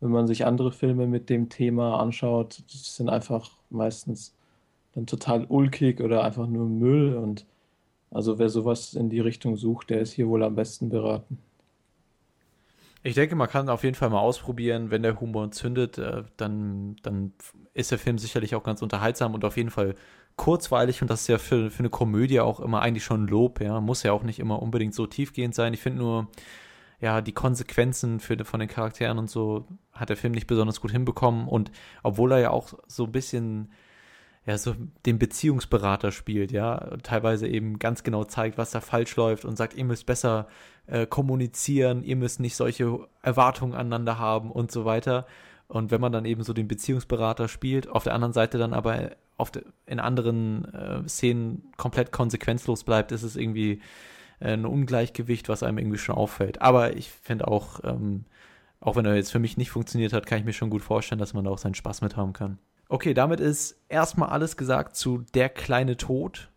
Wenn man sich andere Filme mit dem Thema anschaut, die sind einfach meistens dann total ulkig oder einfach nur Müll. Und also wer sowas in die Richtung sucht, der ist hier wohl am besten beraten. Ich denke, man kann auf jeden Fall mal ausprobieren, wenn der Humor zündet, äh, dann, dann ist der Film sicherlich auch ganz unterhaltsam und auf jeden Fall kurzweilig. Und das ist ja für, für eine Komödie auch immer eigentlich schon Lob, ja, muss ja auch nicht immer unbedingt so tiefgehend sein. Ich finde nur, ja, die Konsequenzen für, von den Charakteren und so hat der Film nicht besonders gut hinbekommen. Und obwohl er ja auch so ein bisschen ja, so den Beziehungsberater spielt, ja, teilweise eben ganz genau zeigt, was da falsch läuft und sagt, ihr müsst besser äh, kommunizieren, ihr müsst nicht solche Erwartungen aneinander haben und so weiter. Und wenn man dann eben so den Beziehungsberater spielt, auf der anderen Seite dann aber de, in anderen äh, Szenen komplett konsequenzlos bleibt, ist es irgendwie äh, ein Ungleichgewicht, was einem irgendwie schon auffällt. Aber ich finde auch, ähm, auch wenn er jetzt für mich nicht funktioniert hat, kann ich mir schon gut vorstellen, dass man da auch seinen Spaß mit haben kann. Okay, damit ist erstmal alles gesagt zu Der kleine Tod.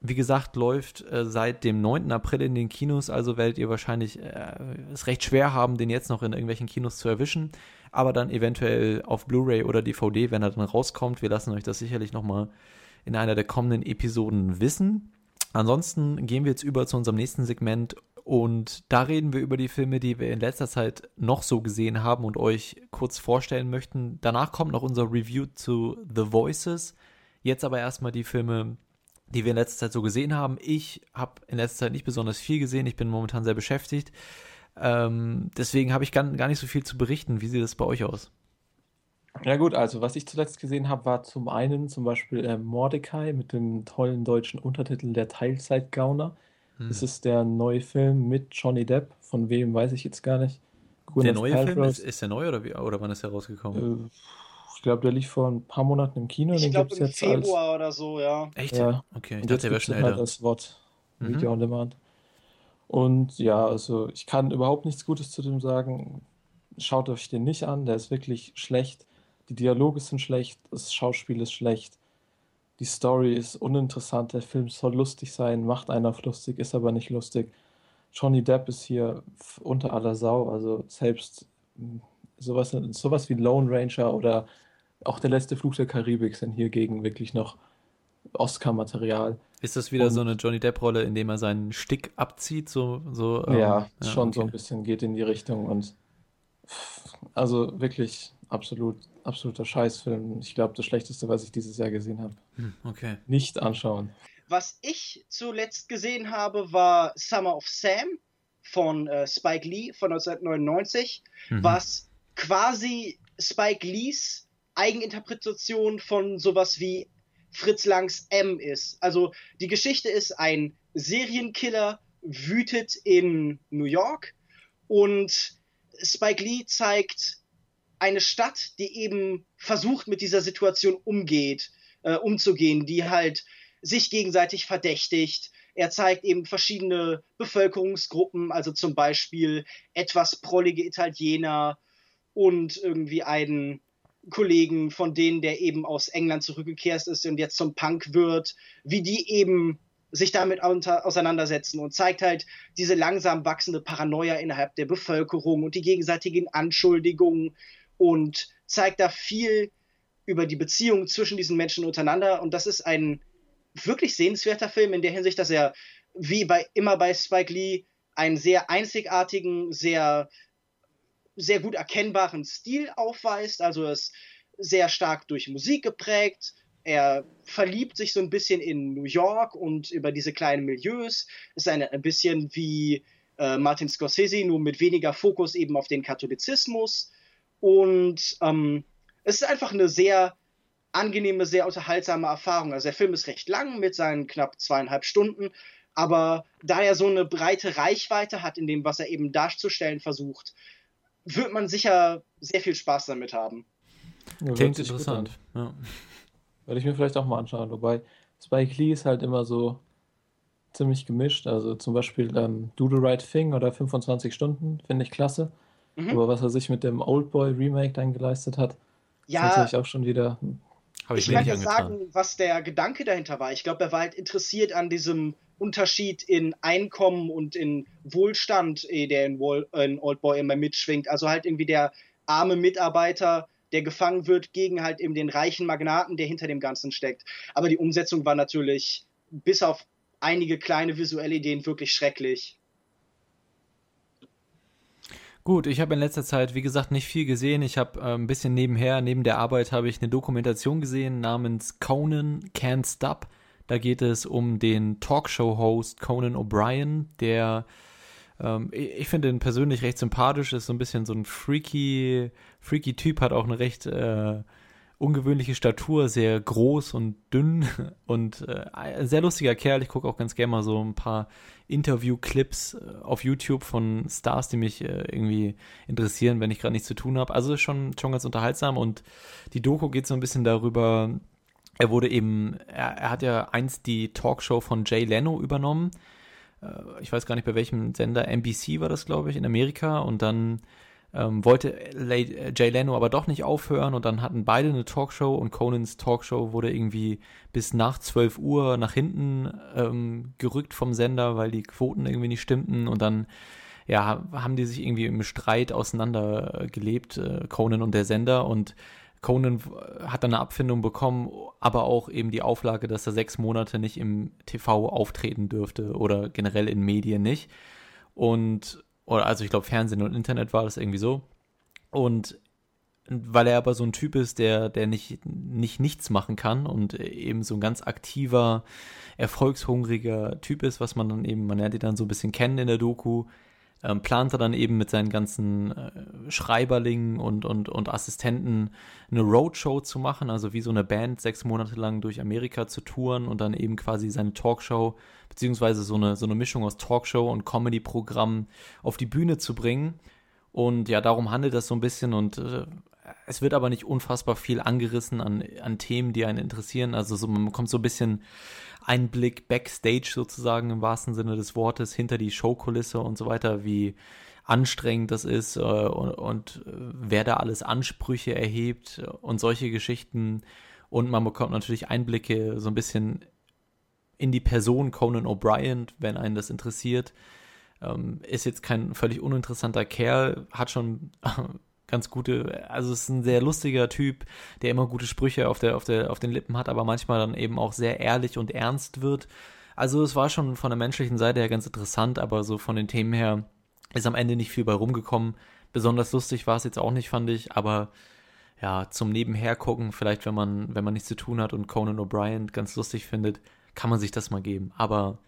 Wie gesagt, läuft äh, seit dem 9. April in den Kinos, also werdet ihr wahrscheinlich äh, es recht schwer haben, den jetzt noch in irgendwelchen Kinos zu erwischen, aber dann eventuell auf Blu-ray oder DVD, wenn er dann rauskommt. Wir lassen euch das sicherlich nochmal in einer der kommenden Episoden wissen. Ansonsten gehen wir jetzt über zu unserem nächsten Segment und da reden wir über die Filme, die wir in letzter Zeit noch so gesehen haben und euch kurz vorstellen möchten. Danach kommt noch unser Review zu The Voices. Jetzt aber erstmal die Filme, die wir in letzter Zeit so gesehen haben. Ich habe in letzter Zeit nicht besonders viel gesehen. Ich bin momentan sehr beschäftigt. Ähm, deswegen habe ich gar, gar nicht so viel zu berichten. Wie sieht es bei euch aus? Ja gut, also was ich zuletzt gesehen habe, war zum einen zum Beispiel äh, Mordecai mit dem tollen deutschen Untertitel Der Teilzeitgauner. Hm. Das ist der neue Film mit Johnny Depp. Von wem weiß ich jetzt gar nicht. Gwyneth der neue Paltrow. Film ist, ist der neu oder, wie, oder wann ist der rausgekommen? Äh, ich glaube, der lief vor ein paar Monaten im Kino. Ich glaube im jetzt Februar als, oder so, ja. Echt? Ja. Okay, ich Und dachte, der wäre schnell halt das Wort mhm. Video on Demand. Und ja, also ich kann überhaupt nichts Gutes zu dem sagen. Schaut euch den nicht an, der ist wirklich schlecht. Die Dialoge sind schlecht, das Schauspiel ist schlecht. Die Story ist uninteressant, der Film soll lustig sein, macht einer auf lustig, ist aber nicht lustig. Johnny Depp ist hier unter aller Sau, also selbst hm, sowas, sowas wie Lone Ranger oder auch der letzte Flug der Karibik sind hier gegen wirklich noch Oscar-Material. Ist das wieder Und, so eine Johnny Depp-Rolle, in dem er seinen Stick abzieht? So, so, ähm, ja, ja, schon okay. so ein bisschen geht in die Richtung und also wirklich absolut, absoluter Scheißfilm. Ich glaube, das Schlechteste, was ich dieses Jahr gesehen habe. Hm, okay. Nicht anschauen. Was ich zuletzt gesehen habe, war Summer of Sam von äh, Spike Lee von 1999, mhm. was quasi Spike Lees Eigeninterpretation von sowas wie Fritz Langs M ist. Also die Geschichte ist, ein Serienkiller wütet in New York und Spike Lee zeigt eine Stadt, die eben versucht, mit dieser Situation umgeht, äh, umzugehen, die halt sich gegenseitig verdächtigt. Er zeigt eben verschiedene Bevölkerungsgruppen, also zum Beispiel etwas prollige Italiener und irgendwie einen Kollegen von denen, der eben aus England zurückgekehrt ist und jetzt zum Punk wird, wie die eben sich damit auseinandersetzen und zeigt halt diese langsam wachsende Paranoia innerhalb der Bevölkerung und die gegenseitigen Anschuldigungen und zeigt da viel über die Beziehung zwischen diesen Menschen untereinander. Und das ist ein wirklich sehenswerter Film in der Hinsicht, dass er, wie bei, immer bei Spike Lee, einen sehr einzigartigen, sehr, sehr gut erkennbaren Stil aufweist. Also er ist sehr stark durch Musik geprägt. Er verliebt sich so ein bisschen in New York und über diese kleinen Milieus. Ist ein, ein bisschen wie äh, Martin Scorsese, nur mit weniger Fokus eben auf den Katholizismus. Und ähm, es ist einfach eine sehr angenehme, sehr unterhaltsame Erfahrung. Also der Film ist recht lang mit seinen knapp zweieinhalb Stunden, aber da er so eine breite Reichweite hat in dem, was er eben darzustellen versucht, wird man sicher sehr viel Spaß damit haben. Ja, Klingt interessant. Ja. Würde ich mir vielleicht auch mal anschauen. Wobei Spike Lee ist halt immer so ziemlich gemischt. Also zum Beispiel ähm, Do the Right Thing oder 25 Stunden finde ich klasse. Mhm. Aber was er sich mit dem Oldboy Remake dann geleistet hat, ja, ist natürlich auch schon wieder. Hab ich ich kann dir sagen, was der Gedanke dahinter war. Ich glaube, er war halt interessiert an diesem Unterschied in Einkommen und in Wohlstand, eh, der in, Wall, in Oldboy immer mitschwingt. Also halt irgendwie der arme Mitarbeiter, der gefangen wird gegen halt eben den reichen Magnaten, der hinter dem Ganzen steckt. Aber die Umsetzung war natürlich bis auf einige kleine visuelle Ideen wirklich schrecklich. Gut, ich habe in letzter Zeit, wie gesagt, nicht viel gesehen. Ich habe äh, ein bisschen nebenher, neben der Arbeit, habe ich eine Dokumentation gesehen namens Conan Can't Stop. Da geht es um den Talkshow-Host Conan O'Brien, der ähm, ich finde ihn persönlich recht sympathisch, ist so ein bisschen so ein freaky, freaky Typ, hat auch eine recht äh, ungewöhnliche Statur, sehr groß und dünn und äh, sehr lustiger Kerl. Ich gucke auch ganz gerne mal so ein paar Interview-Clips äh, auf YouTube von Stars, die mich äh, irgendwie interessieren, wenn ich gerade nichts zu tun habe. Also schon, schon ganz unterhaltsam und die Doku geht so ein bisschen darüber, er wurde eben, er, er hat ja einst die Talkshow von Jay Leno übernommen. Äh, ich weiß gar nicht bei welchem Sender, NBC war das, glaube ich, in Amerika und dann ähm, wollte Jay Leno aber doch nicht aufhören und dann hatten beide eine Talkshow und Conans Talkshow wurde irgendwie bis nach 12 Uhr nach hinten ähm, gerückt vom Sender, weil die Quoten irgendwie nicht stimmten und dann ja, haben die sich irgendwie im Streit auseinandergelebt, äh, Conan und der Sender und Conan hat dann eine Abfindung bekommen, aber auch eben die Auflage, dass er sechs Monate nicht im TV auftreten dürfte oder generell in Medien nicht. Und oder also ich glaube, Fernsehen und Internet war das irgendwie so. Und weil er aber so ein Typ ist, der, der nicht, nicht nichts machen kann und eben so ein ganz aktiver, erfolgshungriger Typ ist, was man dann eben, man lernt ihn dann so ein bisschen kennen in der Doku, ähm, er dann eben mit seinen ganzen äh, Schreiberlingen und, und, und Assistenten eine Roadshow zu machen, also wie so eine Band sechs Monate lang durch Amerika zu touren und dann eben quasi seine Talkshow, beziehungsweise so eine, so eine Mischung aus Talkshow und Comedy-Programm auf die Bühne zu bringen. Und ja, darum handelt das so ein bisschen und äh, es wird aber nicht unfassbar viel angerissen an, an Themen, die einen interessieren. Also so, man bekommt so ein bisschen Einblick backstage sozusagen im wahrsten Sinne des Wortes hinter die Showkulisse und so weiter, wie anstrengend das ist äh, und, und wer da alles Ansprüche erhebt und solche Geschichten. Und man bekommt natürlich Einblicke so ein bisschen in die Person Conan O'Brien, wenn einen das interessiert. Ähm, ist jetzt kein völlig uninteressanter Kerl, hat schon ganz gute, also es ist ein sehr lustiger Typ, der immer gute Sprüche auf, der, auf, der, auf den Lippen hat, aber manchmal dann eben auch sehr ehrlich und ernst wird. Also es war schon von der menschlichen Seite her ganz interessant, aber so von den Themen her ist am Ende nicht viel bei rumgekommen. Besonders lustig war es jetzt auch nicht, fand ich, aber ja, zum Nebenher gucken, vielleicht wenn man, wenn man nichts zu tun hat und Conan O'Brien ganz lustig findet, kann man sich das mal geben. Aber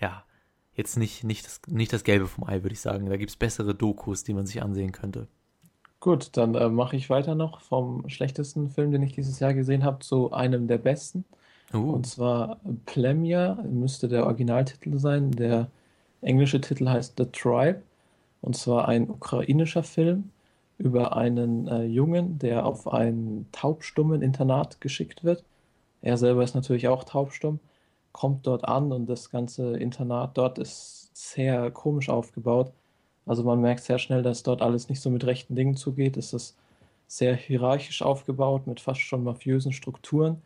ja, jetzt nicht, nicht, das, nicht das Gelbe vom Ei, würde ich sagen. Da gibt es bessere Dokus, die man sich ansehen könnte. Gut, dann äh, mache ich weiter noch vom schlechtesten Film, den ich dieses Jahr gesehen habe, zu einem der besten. Uh. Und zwar Plemia müsste der Originaltitel sein. Der englische Titel heißt The Tribe. Und zwar ein ukrainischer Film über einen äh, Jungen, der auf ein taubstummen Internat geschickt wird. Er selber ist natürlich auch taubstumm, kommt dort an und das ganze Internat dort ist sehr komisch aufgebaut. Also man merkt sehr schnell, dass dort alles nicht so mit rechten Dingen zugeht. Es ist sehr hierarchisch aufgebaut mit fast schon mafiösen Strukturen.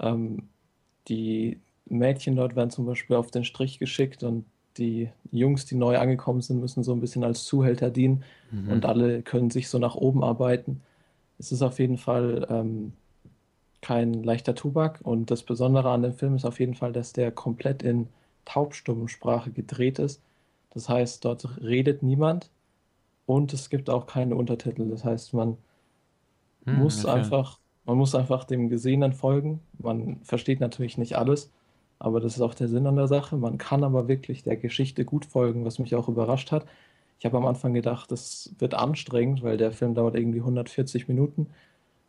Ähm, die Mädchen dort werden zum Beispiel auf den Strich geschickt und die Jungs, die neu angekommen sind, müssen so ein bisschen als Zuhälter dienen mhm. und alle können sich so nach oben arbeiten. Es ist auf jeden Fall ähm, kein leichter Tubak und das Besondere an dem Film ist auf jeden Fall, dass der komplett in Taubstummensprache gedreht ist. Das heißt, dort redet niemand und es gibt auch keine Untertitel. Das heißt, man hm, muss okay. einfach, man muss einfach dem Gesehenen folgen. Man versteht natürlich nicht alles, aber das ist auch der Sinn an der Sache. Man kann aber wirklich der Geschichte gut folgen, was mich auch überrascht hat. Ich habe am Anfang gedacht, das wird anstrengend, weil der Film dauert irgendwie 140 Minuten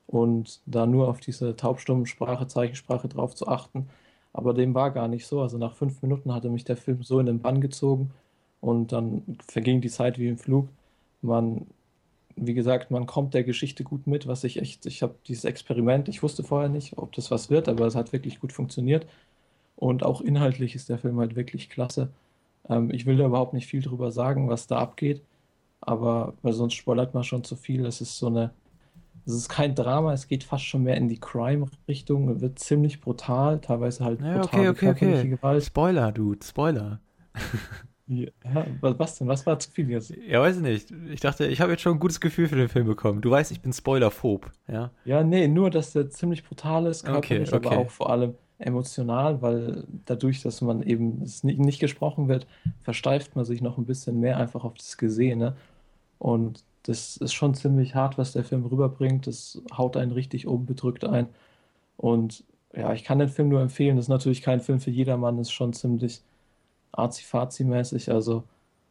und da nur auf diese Taubstummensprache, Zeichensprache drauf zu achten. Aber dem war gar nicht so. Also nach fünf Minuten hatte mich der Film so in den Bann gezogen und dann verging die Zeit wie im Flug. Man, wie gesagt, man kommt der Geschichte gut mit, was ich echt, ich habe dieses Experiment, ich wusste vorher nicht, ob das was wird, aber es hat wirklich gut funktioniert. Und auch inhaltlich ist der Film halt wirklich klasse. Ähm, ich will da überhaupt nicht viel drüber sagen, was da abgeht, aber weil sonst spoilert man schon zu viel. Es ist so eine, es ist kein Drama, es geht fast schon mehr in die Crime-Richtung, wird ziemlich brutal, teilweise halt ja, brutal okay, okay, okay. Gewalt. Spoiler, Dude, Spoiler. Ja, was denn? Was war zu viel jetzt? Ja, weiß ich nicht. Ich dachte, ich habe jetzt schon ein gutes Gefühl für den Film bekommen. Du weißt, ich bin spoilerphob, ja? Ja, nee, nur, dass der ziemlich brutal ist, körperlich, okay, okay. aber auch vor allem emotional, weil dadurch, dass man eben es nicht, nicht gesprochen wird, versteift man sich noch ein bisschen mehr einfach auf das Gesehene. Und das ist schon ziemlich hart, was der Film rüberbringt. Das haut einen richtig oben bedrückt ein. Und ja, ich kann den Film nur empfehlen. Das ist natürlich kein Film für jedermann, ist schon ziemlich Azi-Fazi-mäßig, also,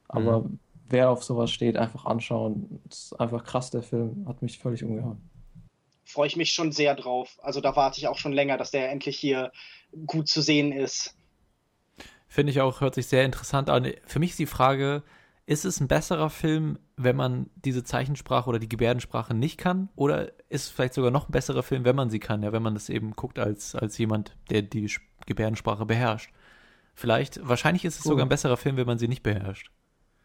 aber mhm. wer auf sowas steht, einfach anschauen. Das ist einfach krass, der Film. Hat mich völlig umgehauen. Freue ich mich schon sehr drauf. Also da warte ich auch schon länger, dass der endlich hier gut zu sehen ist. Finde ich auch, hört sich sehr interessant an. Für mich ist die Frage, ist es ein besserer Film, wenn man diese Zeichensprache oder die Gebärdensprache nicht kann? Oder ist es vielleicht sogar noch ein besserer Film, wenn man sie kann, ja, wenn man das eben guckt als, als jemand, der die Gebärdensprache beherrscht? Vielleicht, wahrscheinlich ist es sogar ein besserer Film, wenn man sie nicht beherrscht.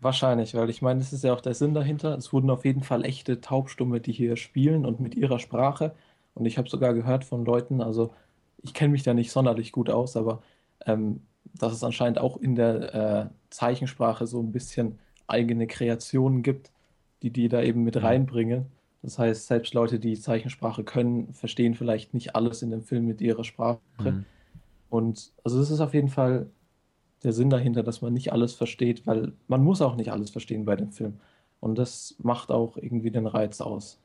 Wahrscheinlich, weil ich meine, das ist ja auch der Sinn dahinter. Es wurden auf jeden Fall echte Taubstumme, die hier spielen und mit ihrer Sprache. Und ich habe sogar gehört von Leuten, also ich kenne mich da nicht sonderlich gut aus, aber ähm, dass es anscheinend auch in der äh, Zeichensprache so ein bisschen eigene Kreationen gibt, die die da eben mit mhm. reinbringen. Das heißt, selbst Leute, die Zeichensprache können, verstehen vielleicht nicht alles in dem Film mit ihrer Sprache. Mhm. Und also es ist auf jeden Fall der Sinn dahinter, dass man nicht alles versteht, weil man muss auch nicht alles verstehen bei dem Film. Und das macht auch irgendwie den Reiz aus.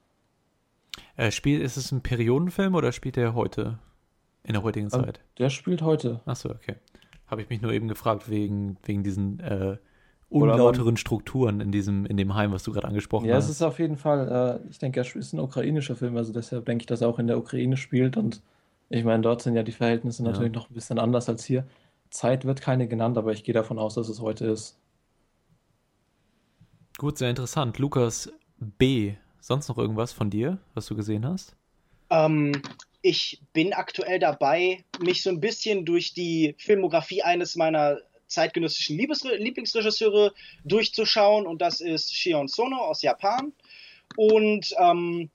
Äh, spielt, ist es ein Periodenfilm oder spielt er heute? In der heutigen ähm, Zeit? Der spielt heute. Achso, okay. Habe ich mich nur eben gefragt, wegen, wegen diesen äh, unlauteren Strukturen in diesem, in dem Heim, was du gerade angesprochen ja, hast. Ja, es ist auf jeden Fall, äh, ich denke, er ist ein ukrainischer Film, also deshalb denke ich, dass er auch in der Ukraine spielt und ich meine, dort sind ja die Verhältnisse natürlich ja. noch ein bisschen anders als hier. Zeit wird keine genannt, aber ich gehe davon aus, dass es heute ist. Gut, sehr interessant. Lukas B. Sonst noch irgendwas von dir, was du gesehen hast? Ähm, ich bin aktuell dabei, mich so ein bisschen durch die Filmografie eines meiner zeitgenössischen Liebes Lieblingsregisseure durchzuschauen und das ist Shion Sono aus Japan. Und ähm,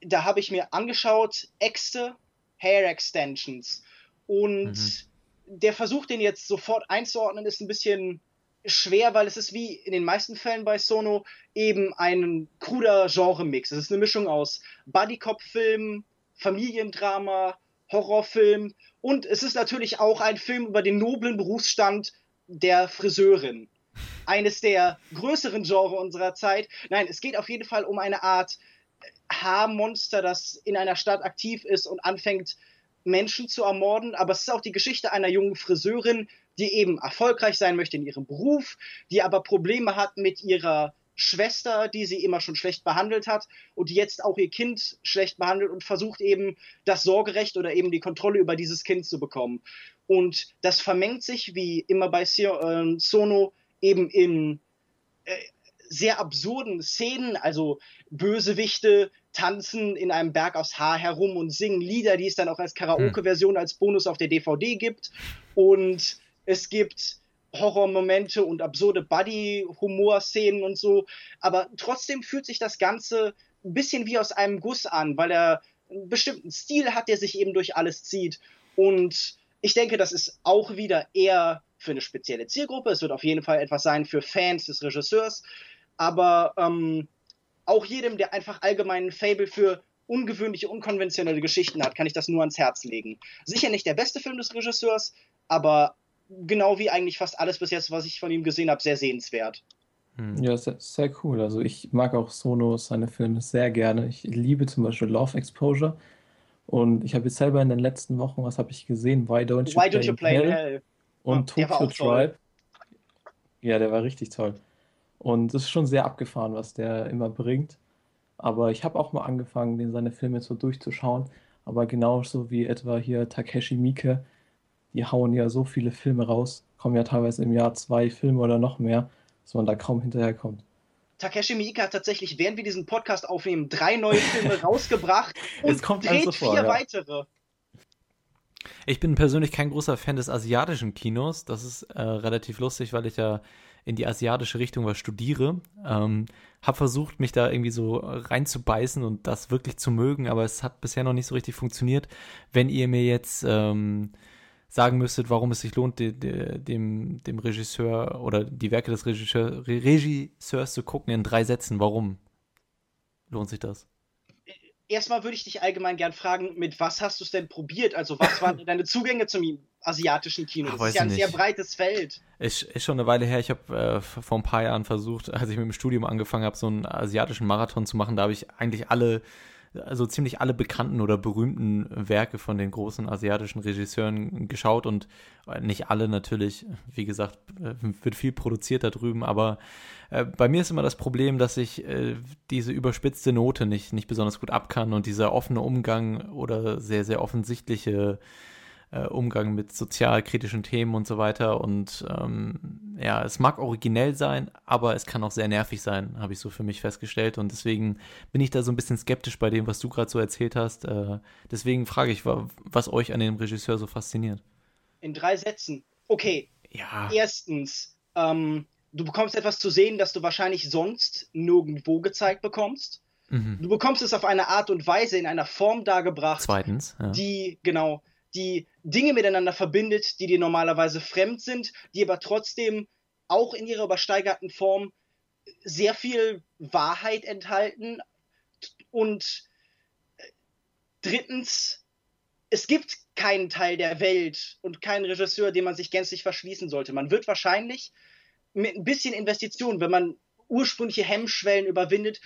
da habe ich mir angeschaut Äxte Hair Extensions. Und mhm. Der Versuch, den jetzt sofort einzuordnen, ist ein bisschen schwer, weil es ist wie in den meisten Fällen bei Sono eben ein kruder Genre-Mix. Es ist eine Mischung aus Buddy-Cop-Film, Familiendrama, Horrorfilm und es ist natürlich auch ein Film über den noblen Berufsstand der Friseurin. Eines der größeren Genre unserer Zeit. Nein, es geht auf jeden Fall um eine Art Haarmonster, das in einer Stadt aktiv ist und anfängt, Menschen zu ermorden. Aber es ist auch die Geschichte einer jungen Friseurin, die eben erfolgreich sein möchte in ihrem Beruf, die aber Probleme hat mit ihrer Schwester, die sie immer schon schlecht behandelt hat und die jetzt auch ihr Kind schlecht behandelt und versucht eben das Sorgerecht oder eben die Kontrolle über dieses Kind zu bekommen. Und das vermengt sich, wie immer bei äh, Sono, eben in äh, sehr absurden Szenen, also Bösewichte tanzen in einem Berg aus Haar herum und singen Lieder, die es dann auch als Karaoke-Version als Bonus auf der DVD gibt. Und es gibt Horrormomente und absurde Buddy-Humor-Szenen und so. Aber trotzdem fühlt sich das Ganze ein bisschen wie aus einem Guss an, weil er einen bestimmten Stil hat, der sich eben durch alles zieht. Und ich denke, das ist auch wieder eher für eine spezielle Zielgruppe. Es wird auf jeden Fall etwas sein für Fans des Regisseurs. Aber ähm, auch jedem, der einfach allgemeinen Fable für ungewöhnliche, unkonventionelle Geschichten hat, kann ich das nur ans Herz legen. Sicher nicht der beste Film des Regisseurs, aber genau wie eigentlich fast alles bis jetzt, was ich von ihm gesehen habe, sehr sehenswert. Hm. Ja, sehr, sehr, cool. Also ich mag auch Sono, seine Filme sehr gerne. Ich liebe zum Beispiel Love Exposure. Und ich habe jetzt selber in den letzten Wochen, was habe ich gesehen? Why Don't You, Why Play, don't you play Hell? Hell? Und ja, Tokyo Tribe. Ja, der war richtig toll. Und es ist schon sehr abgefahren, was der immer bringt. Aber ich habe auch mal angefangen, den seine Filme so durchzuschauen. Aber genauso wie etwa hier Takeshi Miike, die hauen ja so viele Filme raus, kommen ja teilweise im Jahr zwei Filme oder noch mehr, dass man da kaum hinterherkommt. Takeshi Miike hat tatsächlich, während wir diesen Podcast aufnehmen, drei neue Filme rausgebracht und dreht vier ja. weitere. Ich bin persönlich kein großer Fan des asiatischen Kinos. Das ist äh, relativ lustig, weil ich ja in die asiatische Richtung was studiere. Ähm, habe versucht, mich da irgendwie so reinzubeißen und das wirklich zu mögen, aber es hat bisher noch nicht so richtig funktioniert. Wenn ihr mir jetzt ähm, sagen müsstet, warum es sich lohnt, de, de, dem, dem Regisseur oder die Werke des Regisseur, Regisseurs zu gucken in drei Sätzen, warum lohnt sich das? Erstmal würde ich dich allgemein gern fragen, mit was hast du es denn probiert? Also was waren deine Zugänge zum asiatischen Kino? Das Ach, ist ja ein nicht. sehr breites Feld. Ist, ist schon eine Weile her. Ich habe äh, vor ein paar Jahren versucht, als ich mit dem Studium angefangen habe, so einen asiatischen Marathon zu machen. Da habe ich eigentlich alle also ziemlich alle bekannten oder berühmten Werke von den großen asiatischen Regisseuren geschaut und nicht alle natürlich, wie gesagt, äh, wird viel produziert da drüben, aber äh, bei mir ist immer das Problem, dass ich äh, diese überspitzte Note nicht, nicht besonders gut abkann und dieser offene Umgang oder sehr, sehr offensichtliche äh, Umgang mit sozialkritischen Themen und so weiter. Und ähm, ja, es mag originell sein, aber es kann auch sehr nervig sein, habe ich so für mich festgestellt. Und deswegen bin ich da so ein bisschen skeptisch bei dem, was du gerade so erzählt hast. Äh, deswegen frage ich, was euch an dem Regisseur so fasziniert. In drei Sätzen. Okay. Ja. Erstens, ähm, du bekommst etwas zu sehen, das du wahrscheinlich sonst nirgendwo gezeigt bekommst. Mhm. Du bekommst es auf eine Art und Weise in einer Form dargebracht, Zweitens, ja. die genau die Dinge miteinander verbindet, die dir normalerweise fremd sind, die aber trotzdem auch in ihrer übersteigerten Form sehr viel Wahrheit enthalten. Und drittens, es gibt keinen Teil der Welt und keinen Regisseur, dem man sich gänzlich verschließen sollte. Man wird wahrscheinlich mit ein bisschen Investition, wenn man ursprüngliche Hemmschwellen überwindet,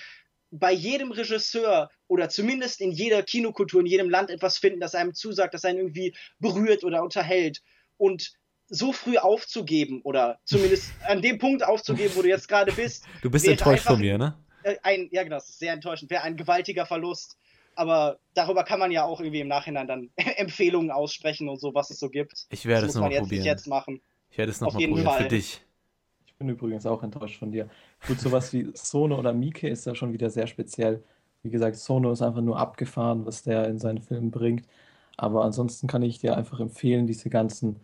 bei jedem Regisseur oder zumindest in jeder Kinokultur, in jedem Land etwas finden, das einem zusagt, das einen irgendwie berührt oder unterhält. Und so früh aufzugeben oder zumindest an dem Punkt aufzugeben, wo du jetzt gerade bist. Du bist enttäuscht von mir, ne? Ein, ja, genau, das ist sehr enttäuschend. Wäre ein gewaltiger Verlust. Aber darüber kann man ja auch irgendwie im Nachhinein dann Empfehlungen aussprechen und so, was es so gibt. Ich werde es nochmal probieren. jetzt machen. Ich werde es nochmal probieren Fall. für dich bin übrigens auch enttäuscht von dir. Gut, sowas wie Sono oder Mieke ist da schon wieder sehr speziell. Wie gesagt, Sono ist einfach nur abgefahren, was der in seinen Filmen bringt. Aber ansonsten kann ich dir einfach empfehlen, diese ganzen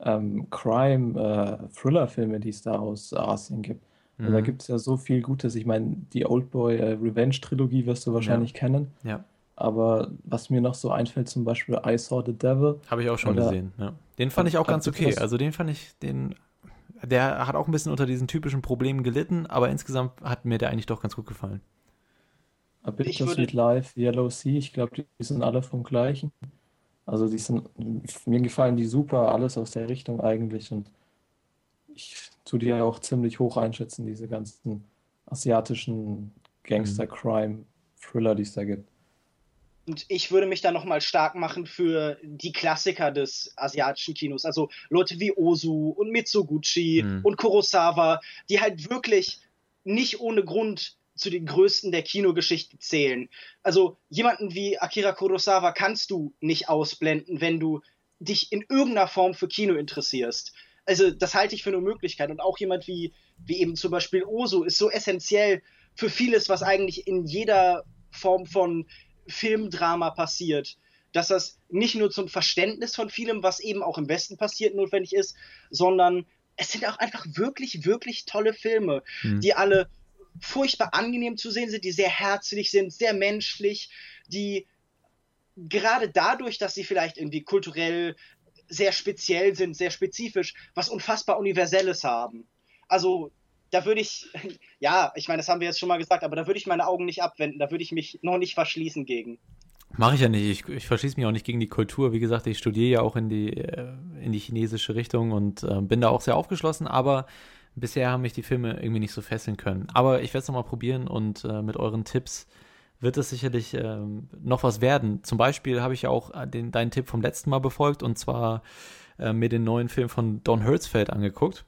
ähm, Crime-Thriller-Filme, äh, die es da aus Asien gibt. Mhm. Da gibt es ja so viel Gutes. Ich meine, die Oldboy äh, Revenge-Trilogie wirst du wahrscheinlich ja. kennen. Ja. Aber was mir noch so einfällt, zum Beispiel I Saw the Devil. Habe ich auch schon gesehen, ja. Den fand ich auch ganz okay. Also den fand ich, den der hat auch ein bisschen unter diesen typischen Problemen gelitten, aber insgesamt hat mir der eigentlich doch ganz gut gefallen. A Bittersweet Life, Yellow Sea, ich glaube, die sind alle vom gleichen. Also die sind, mir gefallen die super, alles aus der Richtung eigentlich und ich tue die ja auch ziemlich hoch einschätzen, diese ganzen asiatischen Gangster-Crime-Thriller, die es da gibt. Und ich würde mich da nochmal stark machen für die Klassiker des asiatischen Kinos. Also Leute wie Ozu und Mitsuguchi mhm. und Kurosawa, die halt wirklich nicht ohne Grund zu den größten der Kinogeschichte zählen. Also jemanden wie Akira Kurosawa kannst du nicht ausblenden, wenn du dich in irgendeiner Form für Kino interessierst. Also das halte ich für eine Möglichkeit. Und auch jemand wie, wie eben zum Beispiel Oso ist so essentiell für vieles, was eigentlich in jeder Form von Filmdrama passiert. Dass das nicht nur zum Verständnis von vielem, was eben auch im Westen passiert, notwendig ist, sondern es sind auch einfach wirklich, wirklich tolle Filme, mhm. die alle furchtbar angenehm zu sehen sind, die sehr herzlich sind, sehr menschlich, die gerade dadurch, dass sie vielleicht irgendwie kulturell sehr speziell sind, sehr spezifisch, was unfassbar Universelles haben. Also da würde ich, ja, ich meine, das haben wir jetzt schon mal gesagt, aber da würde ich meine Augen nicht abwenden, da würde ich mich noch nicht verschließen gegen. Mache ich ja nicht. Ich, ich verschließe mich auch nicht gegen die Kultur. Wie gesagt, ich studiere ja auch in die, äh, in die chinesische Richtung und äh, bin da auch sehr aufgeschlossen, aber bisher haben mich die Filme irgendwie nicht so fesseln können. Aber ich werde es nochmal probieren und äh, mit euren Tipps wird es sicherlich ähm, noch was werden. Zum Beispiel habe ich ja auch äh, den, deinen Tipp vom letzten Mal befolgt und zwar äh, mir den neuen Film von Don Hertzfeld angeguckt.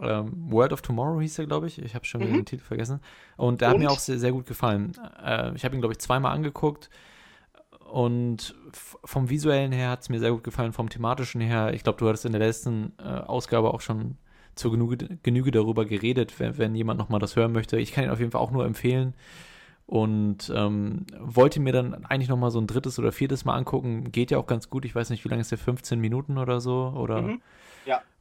Ähm, World of Tomorrow hieß er, glaube ich. Ich habe schon mhm. den Titel vergessen. Und der und? hat mir auch sehr, sehr gut gefallen. Äh, ich habe ihn, glaube ich, zweimal angeguckt. Und vom visuellen her hat es mir sehr gut gefallen, vom thematischen her. Ich glaube, du hattest in der letzten äh, Ausgabe auch schon zur Genüge, Genüge darüber geredet, wenn, wenn jemand nochmal das hören möchte. Ich kann ihn auf jeden Fall auch nur empfehlen und ähm, wollte mir dann eigentlich nochmal so ein drittes oder viertes Mal angucken. Geht ja auch ganz gut. Ich weiß nicht, wie lange ist der? 15 Minuten oder so? Oder? Mhm.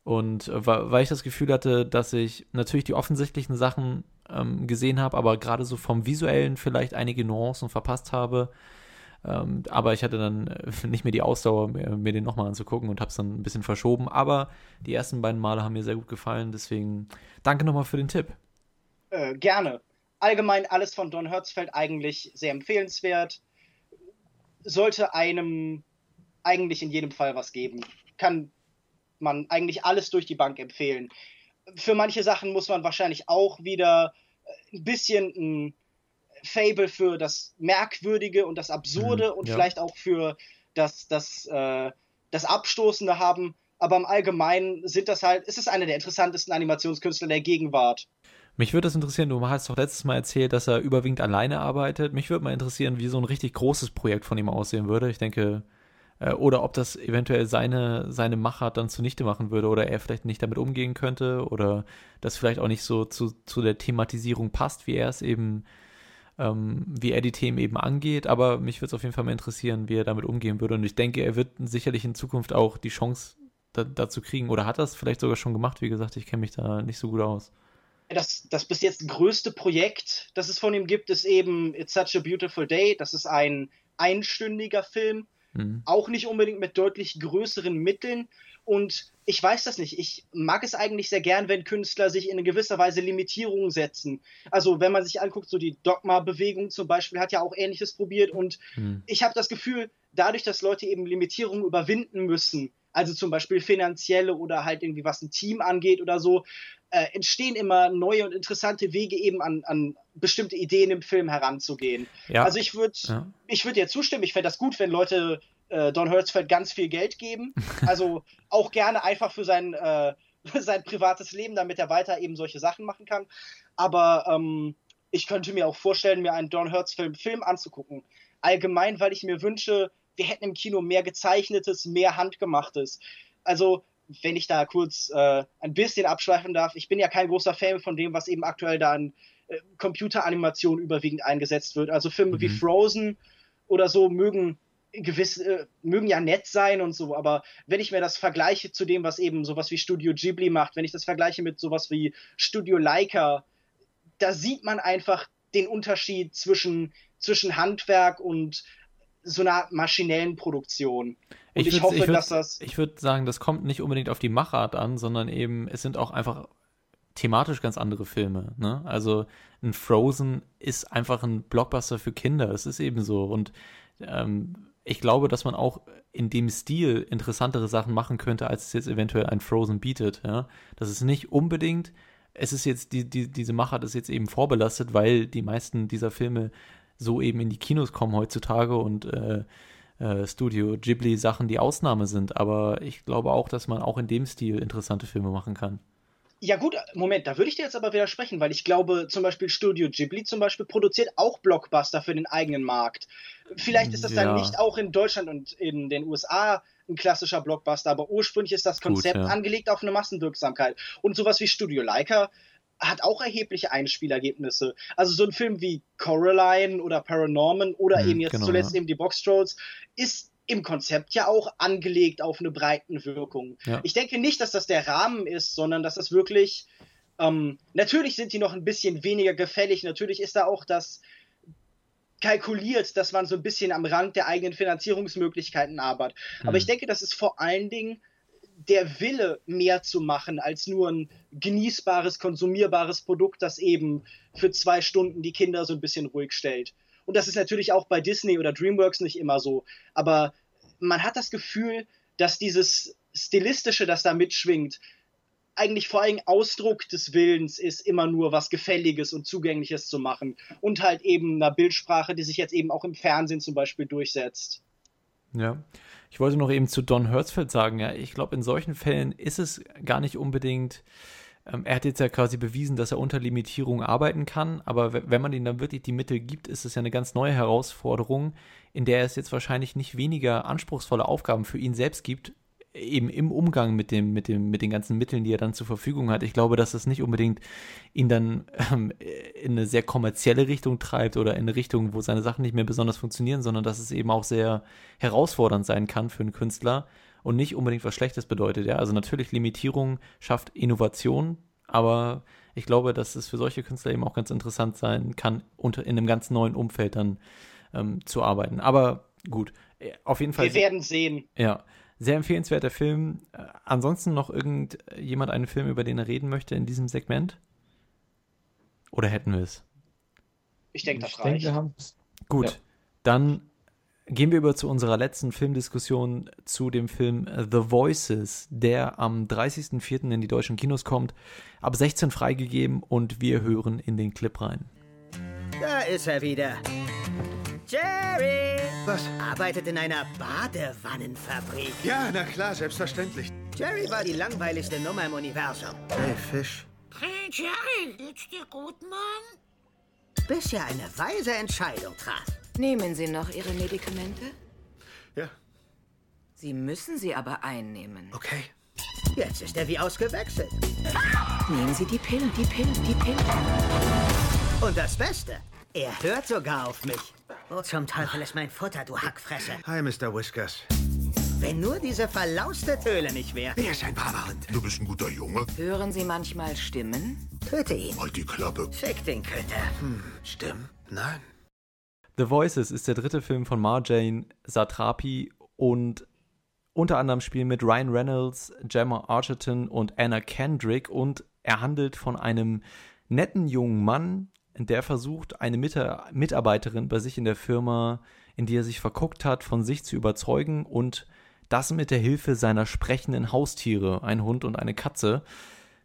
Und äh, weil ich das Gefühl hatte, dass ich natürlich die offensichtlichen Sachen ähm, gesehen habe, aber gerade so vom visuellen vielleicht einige Nuancen verpasst habe. Ähm, aber ich hatte dann äh, nicht mehr die Ausdauer, mir, mir den nochmal anzugucken und habe es dann ein bisschen verschoben. Aber die ersten beiden Male haben mir sehr gut gefallen. Deswegen danke nochmal für den Tipp. Äh, gerne. Allgemein alles von Don Hertzfeld eigentlich sehr empfehlenswert. Sollte einem eigentlich in jedem Fall was geben. Kann man eigentlich alles durch die Bank empfehlen. Für manche Sachen muss man wahrscheinlich auch wieder ein bisschen ein Fable für das Merkwürdige und das Absurde mhm, und ja. vielleicht auch für das, das, äh, das Abstoßende haben. Aber im Allgemeinen sind das halt, ist es einer der interessantesten Animationskünstler der Gegenwart. Mich würde das interessieren, du hast doch letztes Mal erzählt, dass er überwiegend alleine arbeitet. Mich würde mal interessieren, wie so ein richtig großes Projekt von ihm aussehen würde. Ich denke, äh, oder ob das eventuell seine, seine Machart dann zunichte machen würde oder er vielleicht nicht damit umgehen könnte oder das vielleicht auch nicht so zu, zu der Thematisierung passt, wie er es eben ähm, wie er die Themen eben angeht. Aber mich würde es auf jeden Fall mal interessieren, wie er damit umgehen würde. Und ich denke, er wird sicherlich in Zukunft auch die Chance da, dazu kriegen. Oder hat das vielleicht sogar schon gemacht? Wie gesagt, ich kenne mich da nicht so gut aus. Das, das bis jetzt größte Projekt, das es von ihm gibt, ist eben It's Such a Beautiful Day. Das ist ein einstündiger Film. Mhm. Auch nicht unbedingt mit deutlich größeren Mitteln. Und ich weiß das nicht. Ich mag es eigentlich sehr gern, wenn Künstler sich in gewisser Weise Limitierungen setzen. Also wenn man sich anguckt, so die Dogma-Bewegung zum Beispiel hat ja auch Ähnliches probiert. Und hm. ich habe das Gefühl, dadurch, dass Leute eben Limitierungen überwinden müssen, also zum Beispiel finanzielle oder halt irgendwie was ein Team angeht oder so, äh, entstehen immer neue und interessante Wege eben an, an bestimmte Ideen im Film heranzugehen. Ja. Also ich würde ja. ich würde dir zustimmen, ich fände das gut, wenn Leute äh, Don Hertzfeld ganz viel Geld geben. Also auch gerne einfach für sein, äh, sein privates Leben, damit er weiter eben solche Sachen machen kann. Aber ähm, ich könnte mir auch vorstellen, mir einen Don Hertzfeld Film anzugucken. Allgemein, weil ich mir wünsche, wir hätten im Kino mehr gezeichnetes, mehr handgemachtes. Also wenn ich da kurz äh, ein bisschen abschweifen darf, ich bin ja kein großer Fan von dem, was eben aktuell da an äh, Computeranimation überwiegend eingesetzt wird. Also Filme mhm. wie Frozen oder so mögen gewiss, äh, mögen ja nett sein und so, aber wenn ich mir das vergleiche zu dem, was eben sowas wie Studio Ghibli macht, wenn ich das vergleiche mit sowas wie Studio Leica, da sieht man einfach den Unterschied zwischen, zwischen Handwerk und so einer maschinellen Produktion. Ich, ich hoffe, ich würd, dass das. Ich würde sagen, das kommt nicht unbedingt auf die Machart an, sondern eben, es sind auch einfach thematisch ganz andere Filme. Ne? Also ein Frozen ist einfach ein Blockbuster für Kinder. Es ist eben so. Und ähm, ich glaube, dass man auch in dem Stil interessantere Sachen machen könnte, als es jetzt eventuell ein Frozen bietet. Ja? Das ist nicht unbedingt, es ist jetzt, die, die, diese Machart ist jetzt eben vorbelastet, weil die meisten dieser Filme so eben in die Kinos kommen heutzutage und äh, äh, Studio Ghibli Sachen die Ausnahme sind. Aber ich glaube auch, dass man auch in dem Stil interessante Filme machen kann. Ja gut, Moment, da würde ich dir jetzt aber widersprechen, weil ich glaube, zum Beispiel Studio Ghibli zum Beispiel produziert auch Blockbuster für den eigenen Markt. Vielleicht ist das ja. dann nicht auch in Deutschland und in den USA ein klassischer Blockbuster, aber ursprünglich ist das Konzept Gut, ja. angelegt auf eine Massenwirksamkeit. Und sowas wie Studio Leica hat auch erhebliche Einspielergebnisse. Also so ein Film wie Coraline oder Paranorman oder mhm, eben jetzt genau, zuletzt ja. eben die Box Trolls ist im Konzept ja auch angelegt auf eine breiten Wirkung. Ja. Ich denke nicht, dass das der Rahmen ist, sondern dass das wirklich ähm, natürlich sind die noch ein bisschen weniger gefällig. Natürlich ist da auch das kalkuliert, dass man so ein bisschen am Rand der eigenen Finanzierungsmöglichkeiten arbeitet. Mhm. Aber ich denke, das ist vor allen Dingen der Wille, mehr zu machen, als nur ein genießbares, konsumierbares Produkt, das eben für zwei Stunden die Kinder so ein bisschen ruhig stellt. Und das ist natürlich auch bei Disney oder DreamWorks nicht immer so. Aber man hat das Gefühl, dass dieses Stilistische, das da mitschwingt, eigentlich vor allem Ausdruck des Willens ist, immer nur was Gefälliges und Zugängliches zu machen. Und halt eben einer Bildsprache, die sich jetzt eben auch im Fernsehen zum Beispiel durchsetzt. Ja. Ich wollte noch eben zu Don Hertzfeld sagen, ja, ich glaube, in solchen Fällen ist es gar nicht unbedingt ähm, er hat jetzt ja quasi bewiesen, dass er unter Limitierung arbeiten kann, aber wenn man ihm dann wirklich die Mittel gibt, ist es ja eine ganz neue Herausforderung, in der es jetzt wahrscheinlich nicht weniger anspruchsvolle Aufgaben für ihn selbst gibt, eben im Umgang mit dem, mit dem, mit den ganzen Mitteln, die er dann zur Verfügung hat. Ich glaube, dass das nicht unbedingt ihn dann ähm, in eine sehr kommerzielle Richtung treibt oder in eine Richtung, wo seine Sachen nicht mehr besonders funktionieren, sondern dass es eben auch sehr herausfordernd sein kann für einen Künstler, und nicht unbedingt was Schlechtes bedeutet. Ja? Also natürlich Limitierung schafft Innovation, aber ich glaube, dass es für solche Künstler eben auch ganz interessant sein kann, unter, in einem ganz neuen Umfeld dann ähm, zu arbeiten. Aber gut, äh, auf jeden Fall. Wir werden sehen. Ja, sehr empfehlenswerter Film. Äh, ansonsten noch irgendjemand einen Film, über den er reden möchte in diesem Segment? Oder hätten wir es? Ich denke, das ich reicht. Denke, wir haben es. Gut, ja. dann Gehen wir über zu unserer letzten Filmdiskussion zu dem Film The Voices, der am 30.04. in die deutschen Kinos kommt, ab 16 freigegeben und wir hören in den Clip rein. Da ist er wieder. Jerry! Was? Arbeitet in einer Badewannenfabrik. Ja, na klar, selbstverständlich. Jerry war die langweiligste Nummer im Universum. Hey, Fisch. Hey, Jerry, geht's dir gut, Mann? Bis er eine weise Entscheidung traf. Nehmen Sie noch Ihre Medikamente? Ja. Sie müssen sie aber einnehmen. Okay. Jetzt ist er wie ausgewechselt. Nehmen Sie die Pillen, die Pillen, die Pillen. Und das Beste, er hört sogar auf mich. Wo zum Teufel ist mein Futter, du Hackfresse? Hi, Mr. Whiskers. Wenn nur diese verlauste Töle nicht wäre. Wer ist ein braver Hund? Du bist ein guter Junge. Hören Sie manchmal Stimmen? Töte ihn. Halt die Klappe. Fick den Köter. Hm, Stimmen? Nein. The Voices ist der dritte Film von Marjane Satrapi und unter anderem spielen mit Ryan Reynolds, Gemma Archerton und Anna Kendrick und er handelt von einem netten jungen Mann, der versucht, eine Mitarbeiterin bei sich in der Firma, in die er sich verguckt hat, von sich zu überzeugen und das mit der Hilfe seiner sprechenden Haustiere, ein Hund und eine Katze.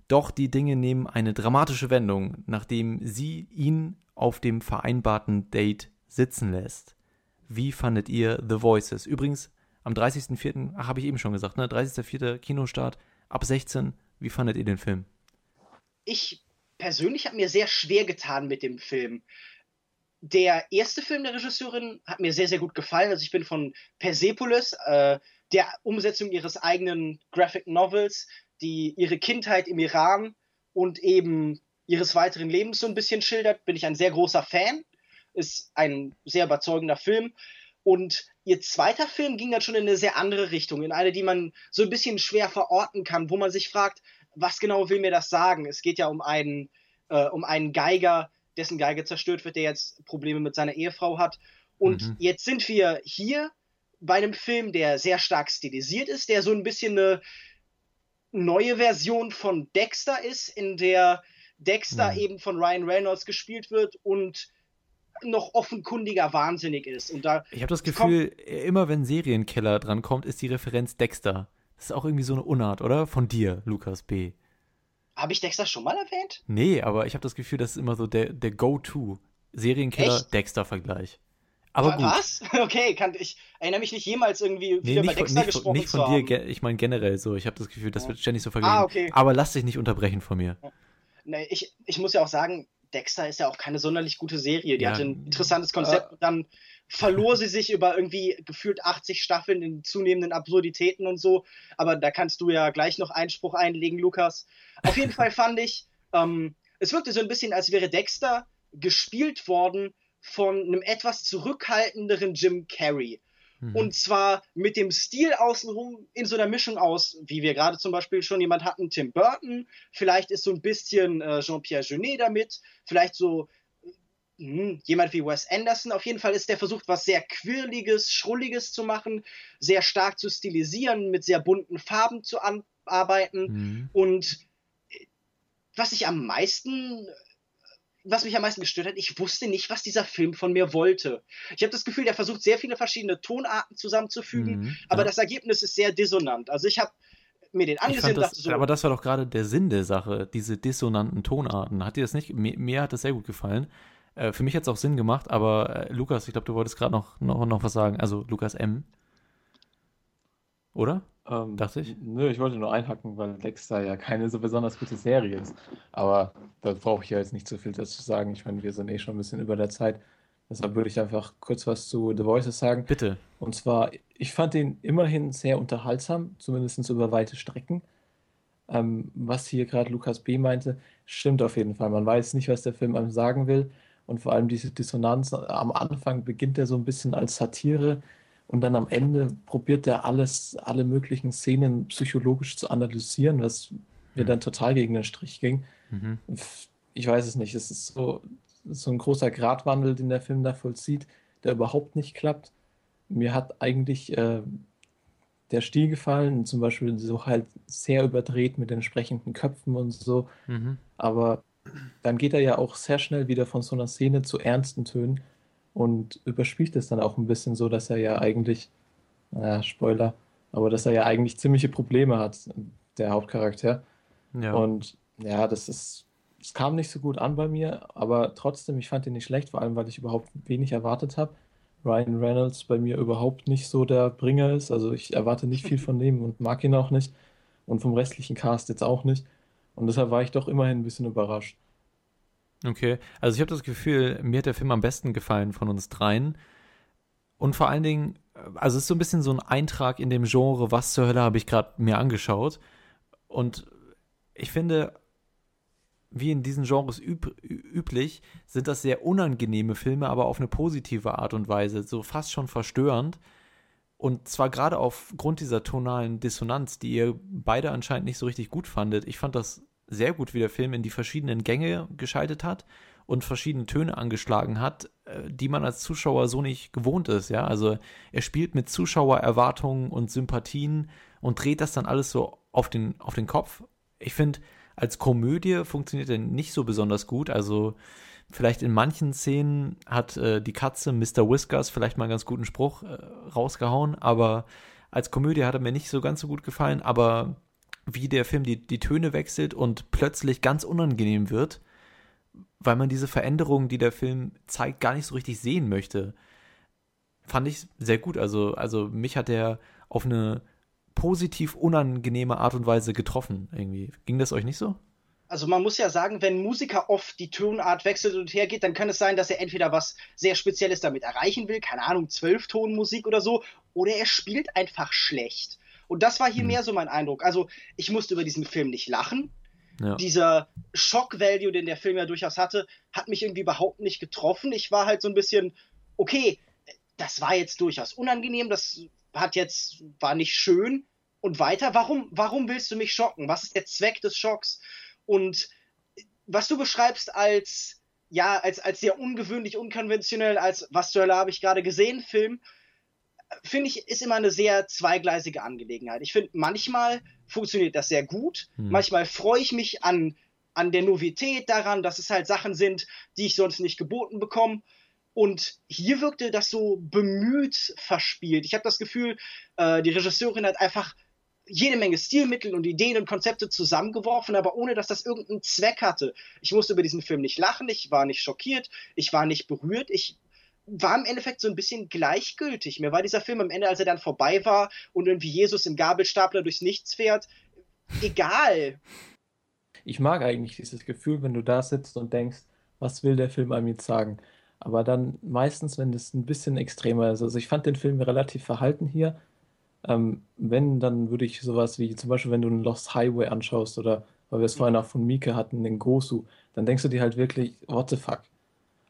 Doch die Dinge nehmen eine dramatische Wendung, nachdem sie ihn auf dem vereinbarten Date sitzen lässt. Wie fandet ihr The Voices? Übrigens, am 30.04., habe ich eben schon gesagt, ne? 30.04. Kinostart, ab 16. Wie fandet ihr den Film? Ich persönlich habe mir sehr schwer getan mit dem Film. Der erste Film der Regisseurin hat mir sehr, sehr gut gefallen. Also ich bin von Persepolis, äh, der Umsetzung ihres eigenen Graphic Novels, die ihre Kindheit im Iran und eben ihres weiteren Lebens so ein bisschen schildert, bin ich ein sehr großer Fan ist ein sehr überzeugender Film. Und ihr zweiter Film ging dann schon in eine sehr andere Richtung, in eine, die man so ein bisschen schwer verorten kann, wo man sich fragt, was genau will mir das sagen? Es geht ja um einen, äh, um einen Geiger, dessen Geige zerstört wird, der jetzt Probleme mit seiner Ehefrau hat. Und mhm. jetzt sind wir hier bei einem Film, der sehr stark stilisiert ist, der so ein bisschen eine neue Version von Dexter ist, in der Dexter mhm. eben von Ryan Reynolds gespielt wird und noch offenkundiger wahnsinnig ist. Und da ich habe das Gefühl, immer wenn Serienkiller drankommt, ist die Referenz Dexter. Das ist auch irgendwie so eine Unart, oder? Von dir, Lukas B. Habe ich Dexter schon mal erwähnt? Nee, aber ich habe das Gefühl, das ist immer so der, der Go-To. Serienkiller-Dexter-Vergleich. Aber gut. Was? Okay, kann, ich erinnere mich nicht jemals irgendwie nee, über nicht, Dexter von, nicht, gesprochen nicht von zu dir, haben. ich meine generell so. Ich habe das Gefühl, das wird ständig so verglichen. Ah, okay. Aber lass dich nicht unterbrechen von mir. Nee, ich, ich muss ja auch sagen, Dexter ist ja auch keine sonderlich gute Serie. Die Ja. hatte ein interessantes Konzept. Dann verlor sie sich über irgendwie gefühlt 80 Staffeln in zunehmenden Absurditäten und so. Aber da kannst du ja gleich noch Einspruch einlegen, Lukas. Auf jeden Fall fand ich, ähm, es wirkte so ein bisschen, als wäre Dexter gespielt worden von einem etwas zurückhaltenderen Jim Carrey. Mhm. Und zwar mit dem Stil außenrum in so einer Mischung aus, wie wir gerade zum Beispiel schon jemand hatten, Tim Burton. Vielleicht ist so ein bisschen äh, Jean-Pierre Jeunet damit. Vielleicht so jemand wie Wes Anderson. Auf jeden Fall ist der versucht, was sehr Quirliges, Schrulliges zu machen, sehr stark zu stilisieren, mit sehr bunten Farben zu arbeiten. Mhm. Und äh, was ich am meisten, was mich am meisten gestört hat, ich wusste nicht, was dieser Film von mir wollte. Ich habe das Gefühl, der versucht sehr viele verschiedene Tonarten zusammenzufügen, Mhm, aber ja. das Ergebnis ist sehr dissonant. Also ich habe mir den angesehen das, dachte so, aber das war doch gerade der Sinn der Sache, diese dissonanten Tonarten. Hat dir das nicht? Mir, mir hat das sehr gut gefallen. Äh, für mich hat es auch Sinn gemacht, aber äh, Lukas, ich glaube, du wolltest gerade noch, noch, noch was sagen. Also Lukas M. Oder? Ähm, Dachte ich. Nö, ich wollte nur einhacken, weil Dexter ja keine so besonders gute Serie ist. Aber da brauche ich ja jetzt nicht so viel dazu sagen. Ich meine, wir sind eh schon ein bisschen über der Zeit. Deshalb würde ich einfach kurz was zu The Voices sagen. Bitte. Und zwar, ich fand ihn immerhin sehr unterhaltsam, zumindest über weite Strecken. Ähm, was hier gerade Lukas B. meinte, stimmt auf jeden Fall. Man weiß nicht, was der Film einem sagen will. Und vor allem diese Dissonanz am Anfang beginnt er so ein bisschen als Satire und dann am Ende probiert er alles, alle möglichen Szenen psychologisch zu analysieren, was mir dann total gegen den Strich ging. Mhm. Ich weiß es nicht. Es ist so, so ein großer Gratwandel, den der Film da vollzieht, der überhaupt nicht klappt. Mir hat eigentlich äh, der Stil gefallen, zum Beispiel so halt sehr überdreht mit den entsprechenden Köpfen und so. Mhm. Aber dann geht er ja auch sehr schnell wieder von so einer Szene zu ernsten Tönen und überspielt es dann auch ein bisschen so, dass er ja eigentlich, naja, Spoiler, aber dass er ja eigentlich ziemliche Probleme hat, der Hauptcharakter. Ja. Und ja, das ist, es kam nicht so gut an bei mir, aber trotzdem, ich fand ihn nicht schlecht, vor allem, weil ich überhaupt wenig erwartet habe. Ryan Reynolds bei mir überhaupt nicht so der Bringer ist, also ich erwarte nicht viel von dem und mag ihn auch nicht und vom restlichen Cast jetzt auch nicht. Und deshalb war ich doch immerhin ein bisschen überrascht. Okay, also ich habe das Gefühl, mir hat der Film am besten gefallen von uns dreien. Und vor allen Dingen, also es ist so ein bisschen so ein Eintrag in dem Genre, was zur Hölle habe ich gerade mir angeschaut. Und ich finde, wie in diesen Genres üb üblich, sind das sehr unangenehme Filme, aber auf eine positive Art und Weise, so fast schon verstörend. Und zwar gerade aufgrund dieser tonalen Dissonanz, die ihr beide anscheinend nicht so richtig gut fandet. Ich fand das sehr gut, wie der Film in die verschiedenen Gänge geschaltet hat und verschiedene Töne angeschlagen hat, äh, die man als Zuschauer so nicht gewohnt ist, ja. Also er spielt mit Zuschauererwartungen und Sympathien und dreht das dann alles so auf den, auf den Kopf. Ich finde, als Komödie funktioniert er nicht so besonders gut. Also vielleicht in manchen Szenen hat äh, die Katze Mr. Whiskers vielleicht mal einen ganz guten Spruch äh, rausgehauen, aber als Komödie hat er mir nicht so ganz so gut gefallen, aber wie der Film die, die Töne wechselt und plötzlich ganz unangenehm wird, weil man diese Veränderungen, die der Film zeigt, gar nicht so richtig sehen möchte, fand ich sehr gut. Also, also mich hat er auf eine positiv unangenehme Art und Weise getroffen, irgendwie. Ging das euch nicht so? Also man muss ja sagen, wenn ein Musiker oft die Tonart wechselt und hergeht, dann kann es sein, dass er entweder was sehr Spezielles damit erreichen will, keine Ahnung, Zwölftonmusik oder so, oder er spielt einfach schlecht. Und das war hier Hm. mehr so mein Eindruck. Also ich musste über diesen Film nicht lachen. Ja. Dieser Shock-Value, den der Film ja durchaus hatte, hat mich irgendwie überhaupt nicht getroffen. Ich war halt so ein bisschen, okay, das war jetzt durchaus unangenehm, das hat jetzt, war nicht schön. Und weiter, warum, warum willst du mich schocken? Was ist der Zweck des Schocks? Und was du beschreibst als, ja, als, als sehr ungewöhnlich, unkonventionell, als was zur Hölle habe ich gerade gesehen, Film, finde ich, ist immer eine sehr zweigleisige Angelegenheit. Ich finde, manchmal funktioniert das sehr gut. Hm. Manchmal freue ich mich an, an der Novität daran, dass es halt Sachen sind, die ich sonst nicht geboten bekomme. Und hier wirkte das so bemüht verspielt. Ich habe das Gefühl, äh, die Regisseurin hat einfach jede Menge Stilmittel und Ideen und Konzepte zusammengeworfen, aber ohne dass das irgendeinen Zweck hatte. Ich musste über diesen Film nicht lachen, ich war nicht schockiert, ich war nicht berührt, ich war im Endeffekt so ein bisschen gleichgültig. Mir war dieser Film am Ende, als er dann vorbei war und irgendwie Jesus im Gabelstapler durchs Nichts fährt, egal. Ich mag eigentlich dieses Gefühl, wenn du da sitzt und denkst, was will der Film einem jetzt sagen? Aber dann meistens, wenn das ein bisschen extremer ist. Also ich fand den Film relativ verhalten hier. Ähm, wenn, dann würde ich sowas wie, zum Beispiel, wenn du einen Lost Highway anschaust oder, weil wir es vorhin auch von Mieke hatten, den Gosu, dann denkst du dir halt wirklich, what the fuck?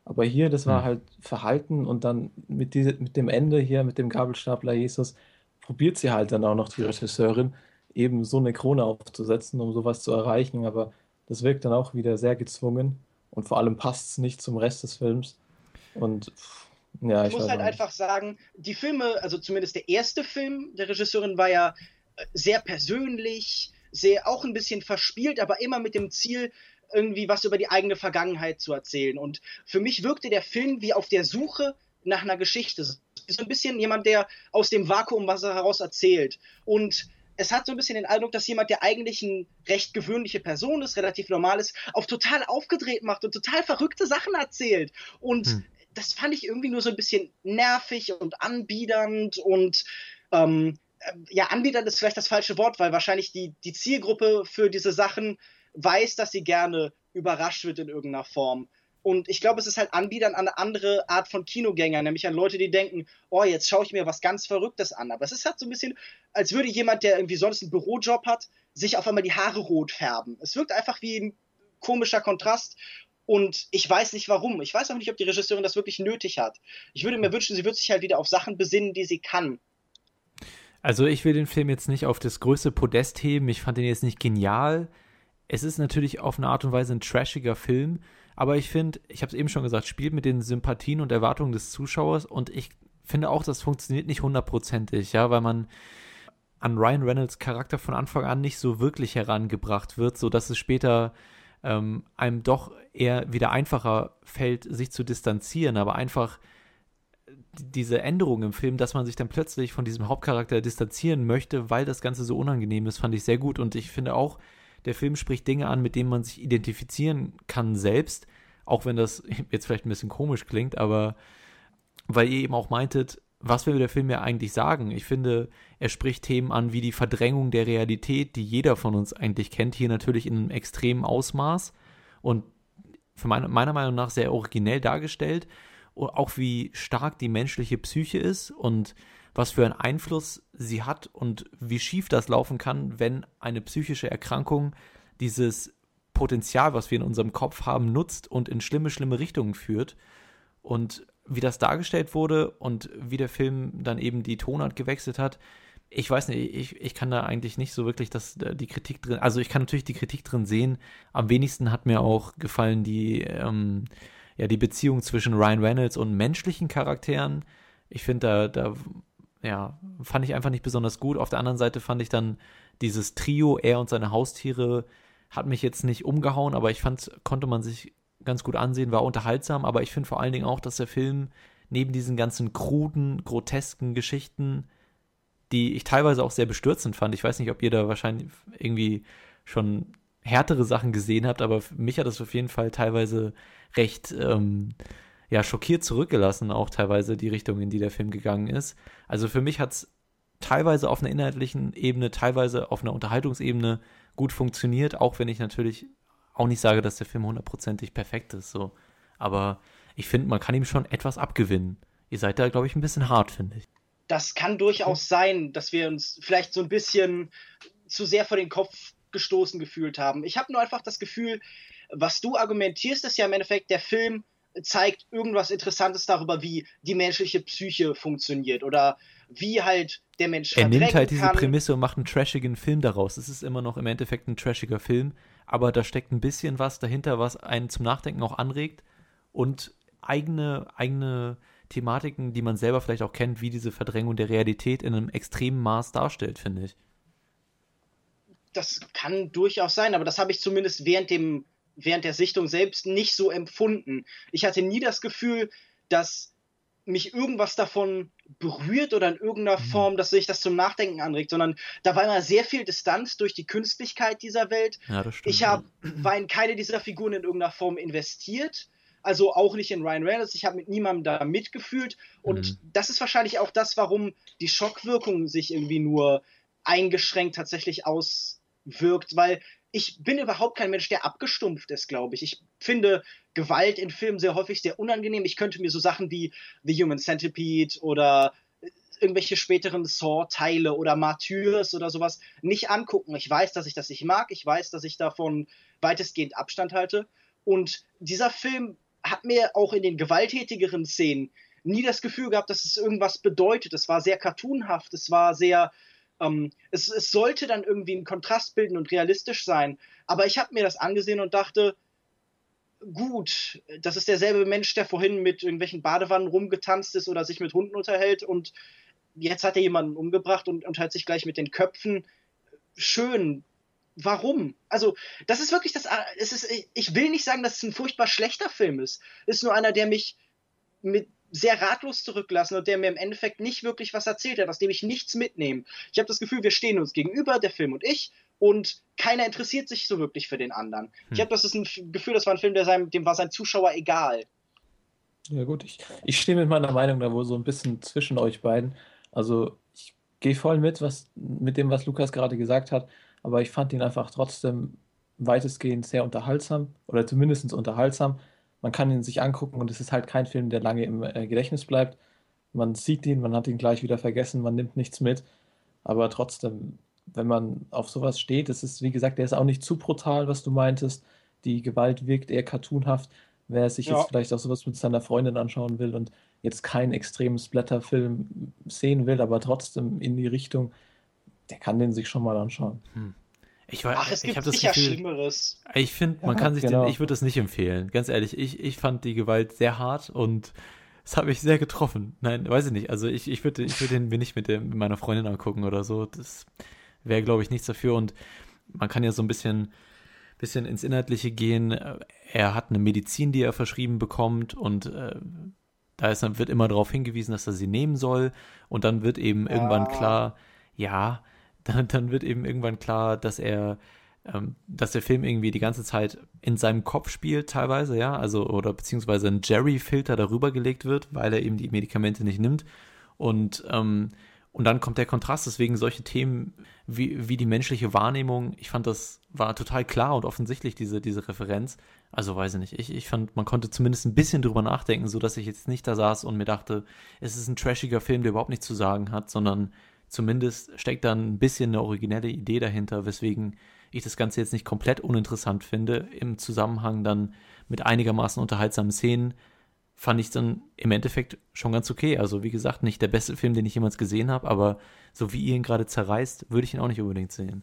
Aber hier, das war Hm. halt Verhalten und dann mit, diese, mit dem Ende hier, mit dem Gabelstapler Jesus, probiert sie halt dann auch noch die Regisseurin, eben so eine Krone aufzusetzen, um sowas zu erreichen. Aber das wirkt dann auch wieder sehr gezwungen und vor allem passt es nicht zum Rest des Films. Und pff, ja, ich ich muss halt einfach sagen, die Filme, also zumindest der erste Film der Regisseurin war ja äh, sehr persönlich, sehr auch ein bisschen verspielt, aber immer mit dem Ziel, irgendwie was über die eigene Vergangenheit zu erzählen. Und für mich wirkte der Film wie auf der Suche nach einer Geschichte. So ein bisschen jemand, der aus dem Vakuumwasser heraus erzählt. Und es hat so ein bisschen den Eindruck, dass jemand, der eigentlich eine recht gewöhnliche Person ist, relativ normal ist, auf total aufgedreht macht und total verrückte Sachen erzählt. Und Hm. Das fand ich irgendwie nur so ein bisschen nervig und anbiedernd und ähm, äh, ja, anbiedernd ist vielleicht das falsche Wort, weil wahrscheinlich die, die Zielgruppe für diese Sachen weiß, dass sie gerne überrascht wird in irgendeiner Form. Und ich glaube, es ist halt anbiedern an eine andere Art von Kinogänger, nämlich an Leute, die denken, oh, jetzt schaue ich mir was ganz Verrücktes an. Aber es ist halt so ein bisschen, als würde jemand, der irgendwie sonst einen Bürojob hat, sich auf einmal die Haare rot färben. Es wirkt einfach wie ein komischer Kontrast. Und ich weiß nicht warum. Ich weiß auch nicht, ob die Regisseurin das wirklich nötig hat. Ich würde mir wünschen, sie würde sich halt wieder auf Sachen besinnen, die sie kann. Also ich will den Film jetzt nicht auf das größte Podest heben. Ich fand den jetzt nicht genial. Es ist natürlich auf eine Art und Weise ein trashiger Film, aber ich finde, ich habe es eben schon gesagt, spielt mit den Sympathien und Erwartungen des Zuschauers und ich finde auch, das funktioniert nicht hundertprozentig, ja, weil man an Ryan Reynolds Charakter von Anfang an nicht so wirklich herangebracht wird, so dass es später ähm, einem doch eher wieder einfacher fällt, sich zu distanzieren, aber einfach diese Änderung im Film, dass man sich dann plötzlich von diesem Hauptcharakter distanzieren möchte, weil das Ganze so unangenehm ist, fand ich sehr gut. Und ich finde auch, der Film spricht Dinge an, mit denen man sich identifizieren kann selbst, auch wenn das jetzt vielleicht ein bisschen komisch klingt, aber weil ihr eben auch meintet, was will der Film ja eigentlich sagen? Ich finde, er spricht Themen an wie die Verdrängung der Realität, die jeder von uns eigentlich kennt, hier natürlich in einem extremen Ausmaß und für meine, meiner Meinung nach sehr originell dargestellt auch wie stark die menschliche Psyche ist und was für einen Einfluss sie hat und wie schief das laufen kann, wenn eine psychische Erkrankung dieses Potenzial, was wir in unserem Kopf haben, nutzt und in schlimme, schlimme Richtungen führt. Und wie das dargestellt wurde und wie der Film dann eben die Tonart gewechselt hat, ich weiß nicht, ich, ich kann da eigentlich nicht so wirklich das, die Kritik drin, also ich kann natürlich die Kritik drin sehen. Am wenigsten hat mir auch gefallen die, ähm, ja, die Beziehung zwischen Ryan Reynolds und menschlichen Charakteren. Ich finde, da, da, ja, fand ich einfach nicht besonders gut. Auf der anderen Seite fand ich dann dieses Trio, er und seine Haustiere, hat mich jetzt nicht umgehauen, aber ich fand, konnte man sich ganz gut ansehen, war unterhaltsam, aber ich finde vor allen Dingen auch, dass der Film neben diesen ganzen kruden, grotesken Geschichten, die ich teilweise auch sehr bestürzend fand, ich weiß nicht, ob ihr da wahrscheinlich irgendwie schon härtere Sachen gesehen habt, aber mich hat das auf jeden Fall teilweise recht ähm, ja, schockiert zurückgelassen, auch teilweise die Richtung, in die der Film gegangen ist. Also für mich hat es teilweise auf einer inhaltlichen Ebene, teilweise auf einer Unterhaltungsebene gut funktioniert, auch wenn ich natürlich auch nicht sage, dass der Film hundertprozentig perfekt ist, so. Aber ich finde, man kann ihm schon etwas abgewinnen. Ihr seid da, glaube ich, ein bisschen hart, finde ich. Das kann durchaus sein, dass wir uns vielleicht so ein bisschen zu sehr vor den Kopf gestoßen gefühlt haben. Ich habe nur einfach das Gefühl, was du argumentierst, ist ja im Endeffekt, der Film zeigt irgendwas Interessantes darüber, wie die menschliche Psyche funktioniert oder wie halt der Mensch Er nimmt halt diese kann. Prämisse und macht einen trashigen Film daraus. Es ist immer noch im Endeffekt ein trashiger Film, aber da steckt ein bisschen was dahinter, was einen zum Nachdenken auch anregt und eigene, eigene Thematiken, die man selber vielleicht auch kennt, wie diese Verdrängung der Realität in einem extremen Maß darstellt, finde ich. Das kann durchaus sein, aber das habe ich zumindest während dem während der Sichtung selbst nicht so empfunden. Ich hatte nie das Gefühl, dass mich irgendwas davon berührt oder in irgendeiner Mhm. Form, dass sich das zum Nachdenken anregt, sondern da war immer sehr viel Distanz durch die Künstlichkeit dieser Welt. Ja, stimmt. Ich hab, war in keine dieser Figuren in irgendeiner Form investiert. also auch nicht in Ryan Reynolds. Ich habe mit niemandem da mitgefühlt und mhm. das ist wahrscheinlich auch das, warum die Schockwirkung sich irgendwie nur eingeschränkt tatsächlich auswirkt, weil ich bin überhaupt kein Mensch, der abgestumpft ist, glaube ich. Ich finde Gewalt in Filmen sehr häufig sehr unangenehm. Ich könnte mir so Sachen wie The Human Centipede oder irgendwelche späteren Saw-Teile oder Martyrs oder sowas nicht angucken. Ich weiß, dass ich das nicht mag. Ich weiß, dass ich davon weitestgehend Abstand halte. Und dieser Film hat mir auch in den gewalttätigeren Szenen nie das Gefühl gehabt, dass es irgendwas bedeutet. Es war sehr cartoonhaft, es war sehr, ähm, es, es sollte dann irgendwie einen Kontrast bilden und realistisch sein. Aber ich habe mir das angesehen und dachte, gut, das ist derselbe Mensch, der vorhin mit irgendwelchen Badewannen rumgetanzt ist oder sich mit Hunden unterhält und jetzt hat er jemanden umgebracht und unterhält sich gleich mit den Köpfen. Schön, warum? Also, das ist wirklich das. Es ist, ich will nicht sagen, dass es ein furchtbar schlechter Film ist. Es ist nur einer, der mich mit sehr ratlos zurücklassen und der mir im Endeffekt nicht wirklich was erzählt hat, aus dem ich nichts mitnehme. Ich habe das Gefühl, wir stehen uns gegenüber, der Film und ich, und keiner interessiert sich so wirklich für den anderen. Hm. Ich habe das ist ein Gefühl, das war ein Film, der seinem, dem war sein Zuschauer egal. Ja gut, ich, ich stehe mit meiner Meinung da wohl so ein bisschen zwischen euch beiden. Also ich gehe voll mit, was, mit dem, was Lukas gerade gesagt hat aber ich fand ihn einfach trotzdem weitestgehend sehr unterhaltsam oder zumindest unterhaltsam. Man kann ihn sich angucken und es ist halt kein Film, der lange im äh, Gedächtnis bleibt. Man sieht ihn, man hat ihn gleich wieder vergessen, man nimmt nichts mit. Aber trotzdem, wenn man auf sowas steht, es ist, wie gesagt, der ist auch nicht zu brutal, was du meintest. Die Gewalt wirkt eher cartoonhaft. Wer sich ja. jetzt vielleicht auch sowas mit seiner Freundin anschauen will und jetzt keinen extremen Splatterfilm sehen will, aber trotzdem in die Richtung, der kann den sich schon mal anschauen. Hm. Ich, war, Ach, es gibt sicher Gefühl, Schlimmeres. Ich finde, man ja, kann sich genau. den, ich würde das nicht empfehlen. Ganz ehrlich, ich, ich fand die Gewalt sehr hart und es hat mich sehr getroffen. Nein, weiß ich nicht. Also ich, ich würde ich würd den mir nicht mit, der, mit meiner Freundin angucken oder so. Das wäre, glaube ich, nichts dafür. Und man kann ja so ein bisschen, bisschen ins Inhaltliche gehen. Er hat eine Medizin, die er verschrieben bekommt und äh, da ist, wird immer darauf hingewiesen, dass er sie nehmen soll. Und dann wird eben ja. irgendwann klar, ja, dann, dann wird eben irgendwann klar, dass er, ähm, dass der Film irgendwie die ganze Zeit in seinem Kopf spielt, teilweise, ja, also, oder beziehungsweise ein Jerry-Filter darüber gelegt wird, weil er eben die Medikamente nicht nimmt. Und, ähm, und dann kommt der Kontrast, deswegen solche Themen wie, wie die menschliche Wahrnehmung, ich fand, das war total klar und offensichtlich, diese, diese Referenz. Also weiß ich nicht, ich, ich fand, man konnte zumindest ein bisschen drüber nachdenken, so dass ich jetzt nicht da saß und mir dachte, es ist ein trashiger Film, der überhaupt nichts zu sagen hat, sondern Zumindest steckt dann ein bisschen eine originelle Idee dahinter, weswegen ich das Ganze jetzt nicht komplett uninteressant finde. Im Zusammenhang dann mit einigermaßen unterhaltsamen Szenen fand ich es dann im Endeffekt schon ganz okay. Also wie gesagt, nicht der beste Film, den ich jemals gesehen habe, aber so wie ihr ihn gerade zerreißt, würde ich ihn auch nicht unbedingt sehen.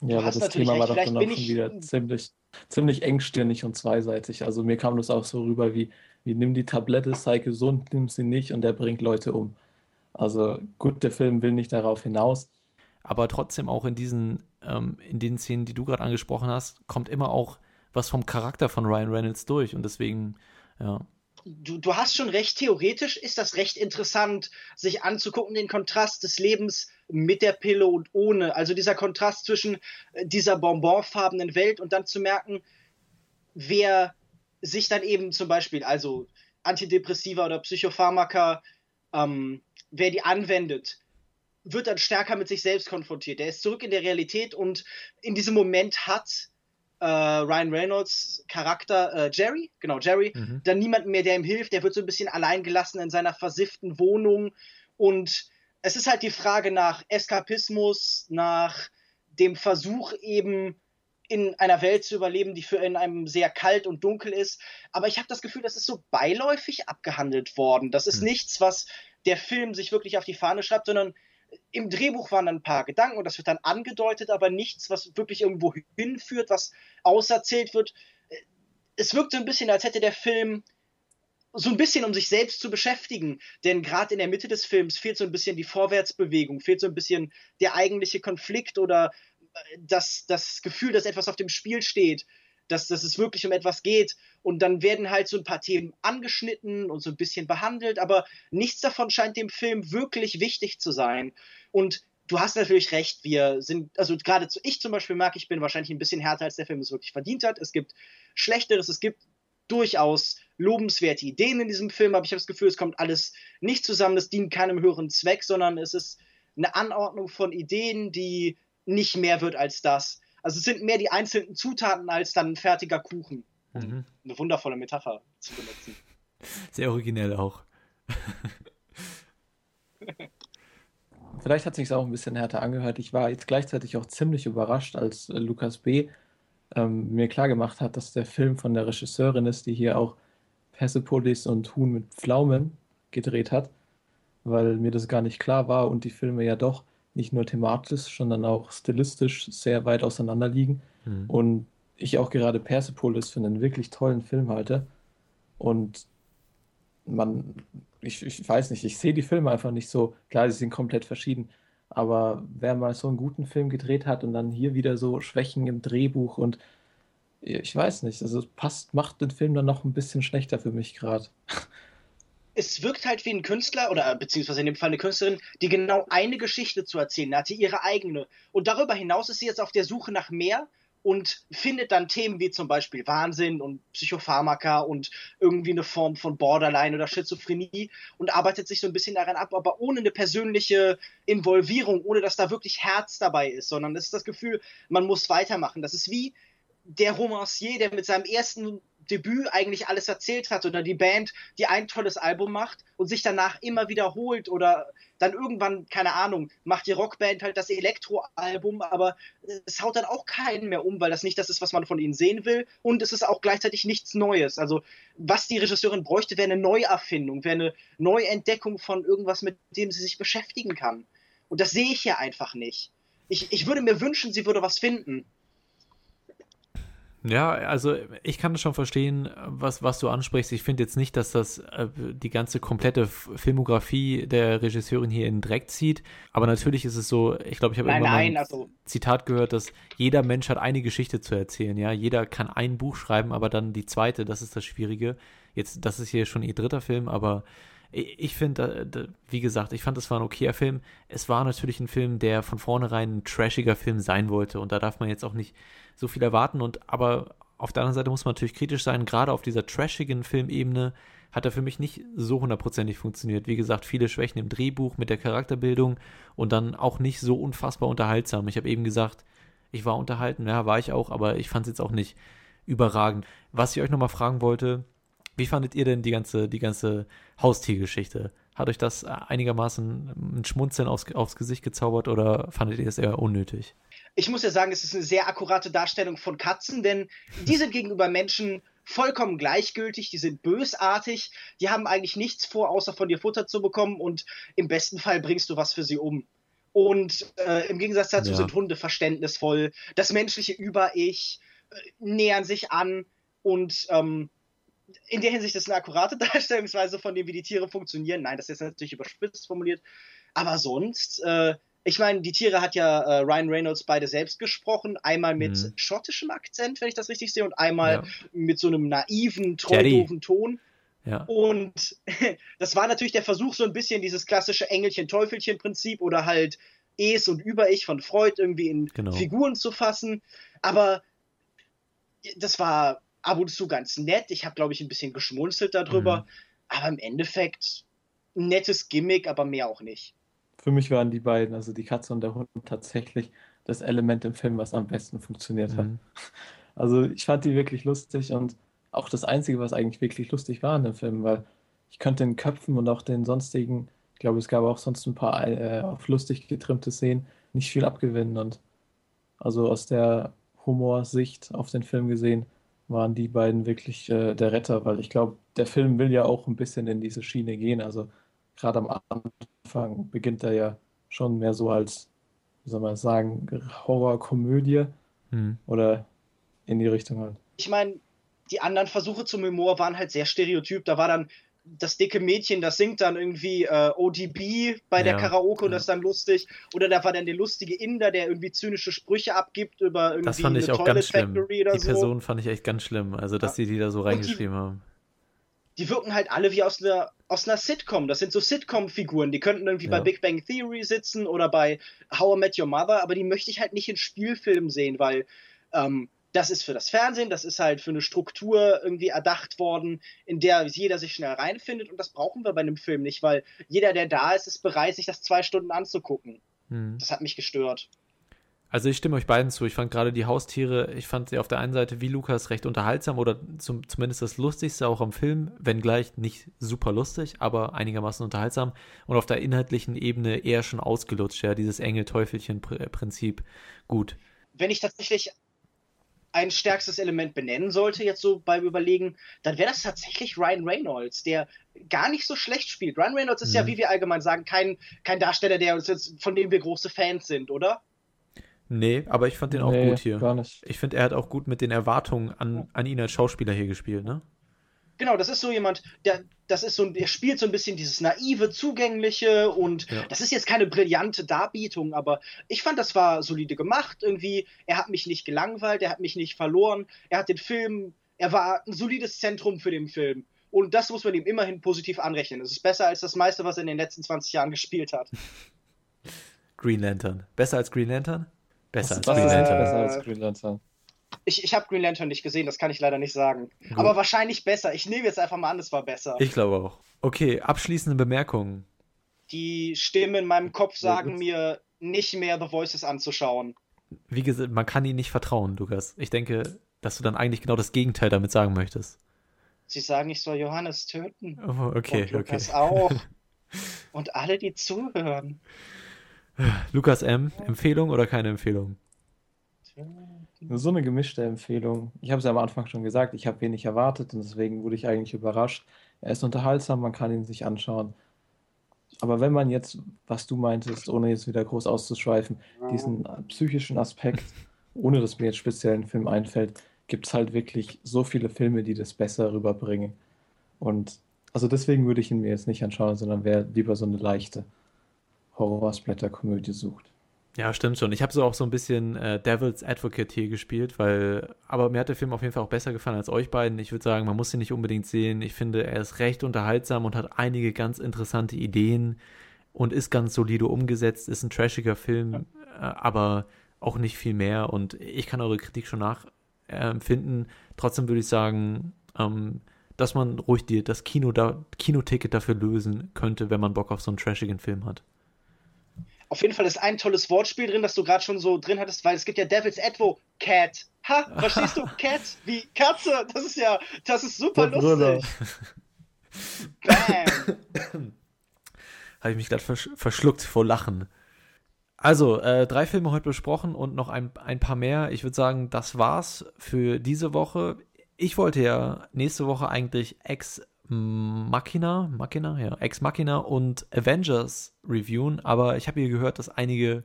Ja, aber das Thema war doch dann auch schon wieder ziemlich, ziemlich engstirnig und zweiseitig. Also mir kam das auch so rüber wie, wie nimm die Tablette, sei gesund, nimm sie nicht und der bringt Leute um. Also gut, der Film will nicht darauf hinaus. Aber trotzdem auch in diesen, ähm, in den Szenen, die du gerade angesprochen hast, kommt immer auch was vom Charakter von Ryan Reynolds durch. Und deswegen, ja. Du, du hast schon recht, theoretisch ist das recht interessant, sich anzugucken, den Kontrast des Lebens mit der Pille und ohne. Also dieser Kontrast zwischen äh, dieser bonbonfarbenen Welt und dann zu merken, wer sich dann eben zum Beispiel, also Antidepressiva oder Psychopharmaka, ähm, wer die anwendet, wird dann stärker mit sich selbst konfrontiert. Er ist zurück in der Realität und in diesem Moment hat äh, Ryan Reynolds Charakter äh, Jerry, genau Jerry, mhm. dann niemanden mehr, der ihm hilft. Der wird so ein bisschen alleingelassen in seiner versifften Wohnung und es ist halt die Frage nach Eskapismus, nach dem Versuch eben in einer Welt zu überleben, die für in einem sehr kalt und dunkel ist. Aber ich habe das Gefühl, das ist so beiläufig abgehandelt worden. Das ist mhm. nichts, was der Film sich wirklich auf die Fahne schreibt, sondern im Drehbuch waren dann ein paar Gedanken und das wird dann angedeutet, aber nichts, was wirklich irgendwo hinführt, was auserzählt wird. Es wirkt so ein bisschen, als hätte der Film so ein bisschen, um sich selbst zu beschäftigen. Denn gerade in der Mitte des Films fehlt so ein bisschen die Vorwärtsbewegung, fehlt so ein bisschen der eigentliche Konflikt oder das, das Gefühl, dass etwas auf dem Spiel steht dass, dass es wirklich um etwas geht. Und dann werden halt so ein paar Themen angeschnitten und so ein bisschen behandelt, aber nichts davon scheint dem Film wirklich wichtig zu sein. Und du hast natürlich recht, wir sind, also gerade ich zum Beispiel mag, ich bin wahrscheinlich ein bisschen härter, als der Film es wirklich verdient hat. Es gibt Schlechteres, es gibt durchaus lobenswerte Ideen in diesem Film, aber ich habe das Gefühl, es kommt alles nicht zusammen, das dient keinem höheren Zweck, sondern es ist eine Anordnung von Ideen, die nicht mehr wird als das. Also es sind mehr die einzelnen Zutaten als dann ein fertiger Kuchen. Mhm. Eine wundervolle Metapher zu benutzen. Sehr originell auch. Vielleicht hat sich auch ein bisschen härter angehört. Ich war jetzt gleichzeitig auch ziemlich überrascht, als äh, Lukas B. Ähm, mir klargemacht hat, dass der Film von der Regisseurin ist, die hier auch Persepolis und Huhn mit Pflaumen gedreht hat, weil mir das gar nicht klar war und die Filme ja doch nicht nur thematisch, sondern auch stilistisch sehr weit auseinander liegen. Mhm. Und ich auch gerade Persepolis für einen wirklich tollen Film halte. Und man, ich, ich weiß nicht, ich sehe die Filme einfach nicht so, klar, sie sind komplett verschieden, aber wer mal so einen guten Film gedreht hat und dann hier wieder so Schwächen im Drehbuch und ich weiß nicht, also passt, macht den Film dann noch ein bisschen schlechter für mich gerade. Es wirkt halt wie ein Künstler oder beziehungsweise in dem Fall eine Künstlerin, die genau eine Geschichte zu erzählen hatte, ihre eigene. Und darüber hinaus ist sie jetzt auf der Suche nach mehr und findet dann Themen wie zum Beispiel Wahnsinn und Psychopharmaka und irgendwie eine Form von Borderline oder Schizophrenie und arbeitet sich so ein bisschen daran ab, aber ohne eine persönliche Involvierung, ohne dass da wirklich Herz dabei ist, sondern es ist das Gefühl, man muss weitermachen. Das ist wie der Romancier, der mit seinem ersten Debüt eigentlich alles erzählt hat oder die Band, die ein tolles Album macht und sich danach immer wiederholt oder dann irgendwann, keine Ahnung, macht die Rockband halt das Elektroalbum, aber es haut dann auch keinen mehr um, weil das nicht das ist, was man von ihnen sehen will und es ist auch gleichzeitig nichts Neues. Also was die Regisseurin bräuchte, wäre eine Neuerfindung, wäre eine Neuentdeckung von irgendwas, mit dem sie sich beschäftigen kann. Und das sehe ich hier einfach nicht. Ich, ich würde mir wünschen, sie würde was finden. Ja, also ich kann das schon verstehen, was, was du ansprichst. Ich finde jetzt nicht, dass das äh, die ganze komplette Filmografie der Regisseurin hier in den Dreck zieht. Aber natürlich ist es so, ich glaube, ich habe immer ein also Zitat gehört, dass jeder Mensch hat eine Geschichte zu erzählen. Ja, jeder kann ein Buch schreiben, aber dann die zweite, das ist das Schwierige. Jetzt, das ist hier schon ihr dritter Film, aber ich finde, äh, wie gesagt, ich fand, es war ein okayer Film. Es war natürlich ein Film, der von vornherein ein trashiger Film sein wollte. Und da darf man jetzt auch nicht so viel erwarten. Und aber auf der anderen Seite muss man natürlich kritisch sein, gerade auf dieser trashigen Filmebene hat er für mich nicht so hundertprozentig funktioniert. Wie gesagt, viele Schwächen im Drehbuch mit der Charakterbildung und dann auch nicht so unfassbar unterhaltsam. Ich habe eben gesagt, ich war unterhalten, ja, war ich auch, aber ich fand es jetzt auch nicht überragend. Was ich euch nochmal fragen wollte, wie fandet ihr denn die ganze, die ganze Haustiergeschichte? Hat euch das einigermaßen ein Schmunzeln aufs, aufs Gesicht gezaubert oder fandet ihr es eher unnötig? Ich muss ja sagen, es ist eine sehr akkurate Darstellung von Katzen, denn die sind gegenüber Menschen vollkommen gleichgültig, die sind bösartig, die haben eigentlich nichts vor, außer von dir Futter zu bekommen und im besten Fall bringst du was für sie um. Und äh, im Gegensatz dazu ja. sind Hunde verständnisvoll, das menschliche Über-Ich äh, nähern sich an und ähm, in der Hinsicht ist eine akkurate Darstellungsweise von dem, wie die Tiere funktionieren. Nein, das ist natürlich überspitzt formuliert. Aber sonst äh, ich meine, die Tiere hat ja äh, Ryan Reynolds beide selbst gesprochen. Einmal mit mhm. schottischem Akzent, wenn ich das richtig sehe, und einmal ja. mit so einem naiven, treulosen Ton. Ja. Und das war natürlich der Versuch, so ein bisschen dieses klassische Engelchen-Teufelchen-Prinzip oder halt Es und Über-Ich von Freud irgendwie in genau. Figuren zu fassen. Aber das war ab und zu ganz nett. Ich habe, glaube ich, ein bisschen geschmunzelt darüber. Mhm. Aber im Endeffekt nettes Gimmick, aber mehr auch nicht für mich waren die beiden, also die Katze und der Hund, tatsächlich das Element im Film, was am besten funktioniert hat. Mhm. Also ich fand die wirklich lustig und auch das Einzige, was eigentlich wirklich lustig war in dem Film, weil ich könnte den Köpfen und auch den sonstigen, ich glaube, es gab auch sonst ein paar äh, auf lustig getrimmte Szenen, nicht viel abgewinnen. Und also aus der Humorsicht auf den Film gesehen, waren die beiden wirklich äh, der Retter, weil ich glaube, der Film will ja auch ein bisschen in diese Schiene gehen. Also gerade am Anfang beginnt er ja schon mehr so als, wie soll man sagen, Horrorkomödie hm. oder in die Richtung halt. Ich meine, die anderen Versuche zum Humor waren halt sehr stereotyp. Da war dann das dicke Mädchen, das singt dann irgendwie äh, ODB bei ja, der Karaoke und ja. das ist dann lustig. Oder da war dann der lustige Inder, der irgendwie zynische Sprüche abgibt über irgendwie das fand ich auch Toilet ganz schlimm. Die so. Person fand ich echt ganz schlimm, also dass ja. die die da so reingeschrieben die, haben die wirken halt alle wie aus einer, aus einer Sitcom. Das sind so Sitcom-Figuren. Die könnten irgendwie ja. bei Big Bang Theory sitzen oder bei How I Met Your Mother, aber die möchte ich halt nicht in Spielfilmen sehen, weil ähm, das ist für das Fernsehen, das ist halt für eine Struktur irgendwie erdacht worden, in der jeder sich schnell reinfindet und das brauchen wir bei einem Film nicht, weil jeder, der da ist, ist bereit, sich das zwei Stunden anzugucken. Hm. Das hat mich gestört. Also ich stimme euch beiden zu. Ich fand gerade die Haustiere, ich fand sie auf der einen Seite wie Lukas recht unterhaltsam oder zum, zumindest das Lustigste auch am Film, wenngleich nicht super lustig, aber einigermaßen unterhaltsam und auf der inhaltlichen Ebene eher schon ausgelutscht, ja, dieses Engel-Teufelchen-Prinzip gut. Wenn ich tatsächlich ein stärkstes Element benennen sollte, jetzt so beim Überlegen, dann wäre das tatsächlich Ryan Reynolds, der gar nicht so schlecht spielt. Ryan Reynolds ist mhm. ja, wie wir allgemein sagen, kein, kein Darsteller, der uns jetzt, von dem wir große Fans sind, oder? Nee, aber ich fand den auch gut hier. Gar nicht. Ich finde, er hat auch gut mit den Erwartungen an, an ihn als Schauspieler hier gespielt, ne? Genau, das ist so jemand, der, das ist so, der spielt so ein bisschen dieses naive, zugängliche und ja. das ist jetzt keine brillante Darbietung, aber ich fand, das war solide gemacht irgendwie. Er hat mich nicht gelangweilt, er hat mich nicht verloren, er hat den Film, er war ein solides Zentrum für den Film. Und das muss man ihm immerhin positiv anrechnen. Es ist besser als das meiste, was er in den letzten 20 Jahren gespielt hat. Green Lantern. Besser als Green Lantern? Besser als Green Lantern. Besser als Green Lantern. Ich, ich habe Green Lantern nicht gesehen, das kann ich leider nicht sagen. Gut. Aber wahrscheinlich besser. Ich nehme jetzt einfach mal an, es war besser. Ich glaube auch. Okay, abschließende Bemerkungen. Die Stimmen in meinem Kopf sagen mir, nicht mehr The Voices anzuschauen. Wie gesagt, man kann ihnen nicht vertrauen, Lukas. Ich denke, dass du dann eigentlich genau das Gegenteil damit sagen möchtest. Sie sagen, ich soll Johannes töten. Oh, okay, Und Lukas okay. auch. Und alle, die zuhören. Lukas M., Empfehlung oder keine Empfehlung? So eine gemischte Empfehlung. Ich habe es ja am Anfang schon gesagt, ich habe wenig erwartet und deswegen wurde ich eigentlich überrascht. Er ist unterhaltsam, man kann ihn sich anschauen. Aber wenn man jetzt, was du meintest, ohne jetzt wieder groß auszuschweifen, diesen psychischen Aspekt, ohne dass mir jetzt speziell ein Film einfällt, gibt es halt wirklich so viele Filme, die das besser rüberbringen. Und also deswegen würde ich ihn mir jetzt nicht anschauen, sondern wäre lieber so eine leichte Horror-Splatter-Komödie sucht. Ja, stimmt schon. Ich habe so auch so ein bisschen äh, Devil's Advocate hier gespielt, weil, aber mir hat der Film auf jeden Fall auch besser gefallen als euch beiden. Ich würde sagen, man muss ihn nicht unbedingt sehen. Ich finde, er ist recht unterhaltsam und hat einige ganz interessante Ideen und ist ganz solide umgesetzt, ist ein trashiger Film, äh, aber auch nicht viel mehr. Und ich kann eure Kritik schon nachempfinden. Trotzdem würde ich sagen, ähm, dass man ruhig die, das Kino da, Kinoticket dafür lösen könnte, wenn man Bock auf so einen trashigen Film hat. Auf jeden Fall ist ein tolles Wortspiel drin, das du gerade schon so drin hattest, weil es gibt ja Devil's Advocate. Ha, verstehst du? Cat wie Katze. Das ist ja, das ist super Der lustig. Bam. Habe ich mich gerade versch verschluckt vor Lachen. Also, äh, drei Filme heute besprochen und noch ein, ein paar mehr. Ich würde sagen, das war's für diese Woche. Ich wollte ja nächste Woche eigentlich Ex Machina, Machina, ja, Ex Machina und Avengers reviewen, aber ich habe hier gehört, dass einige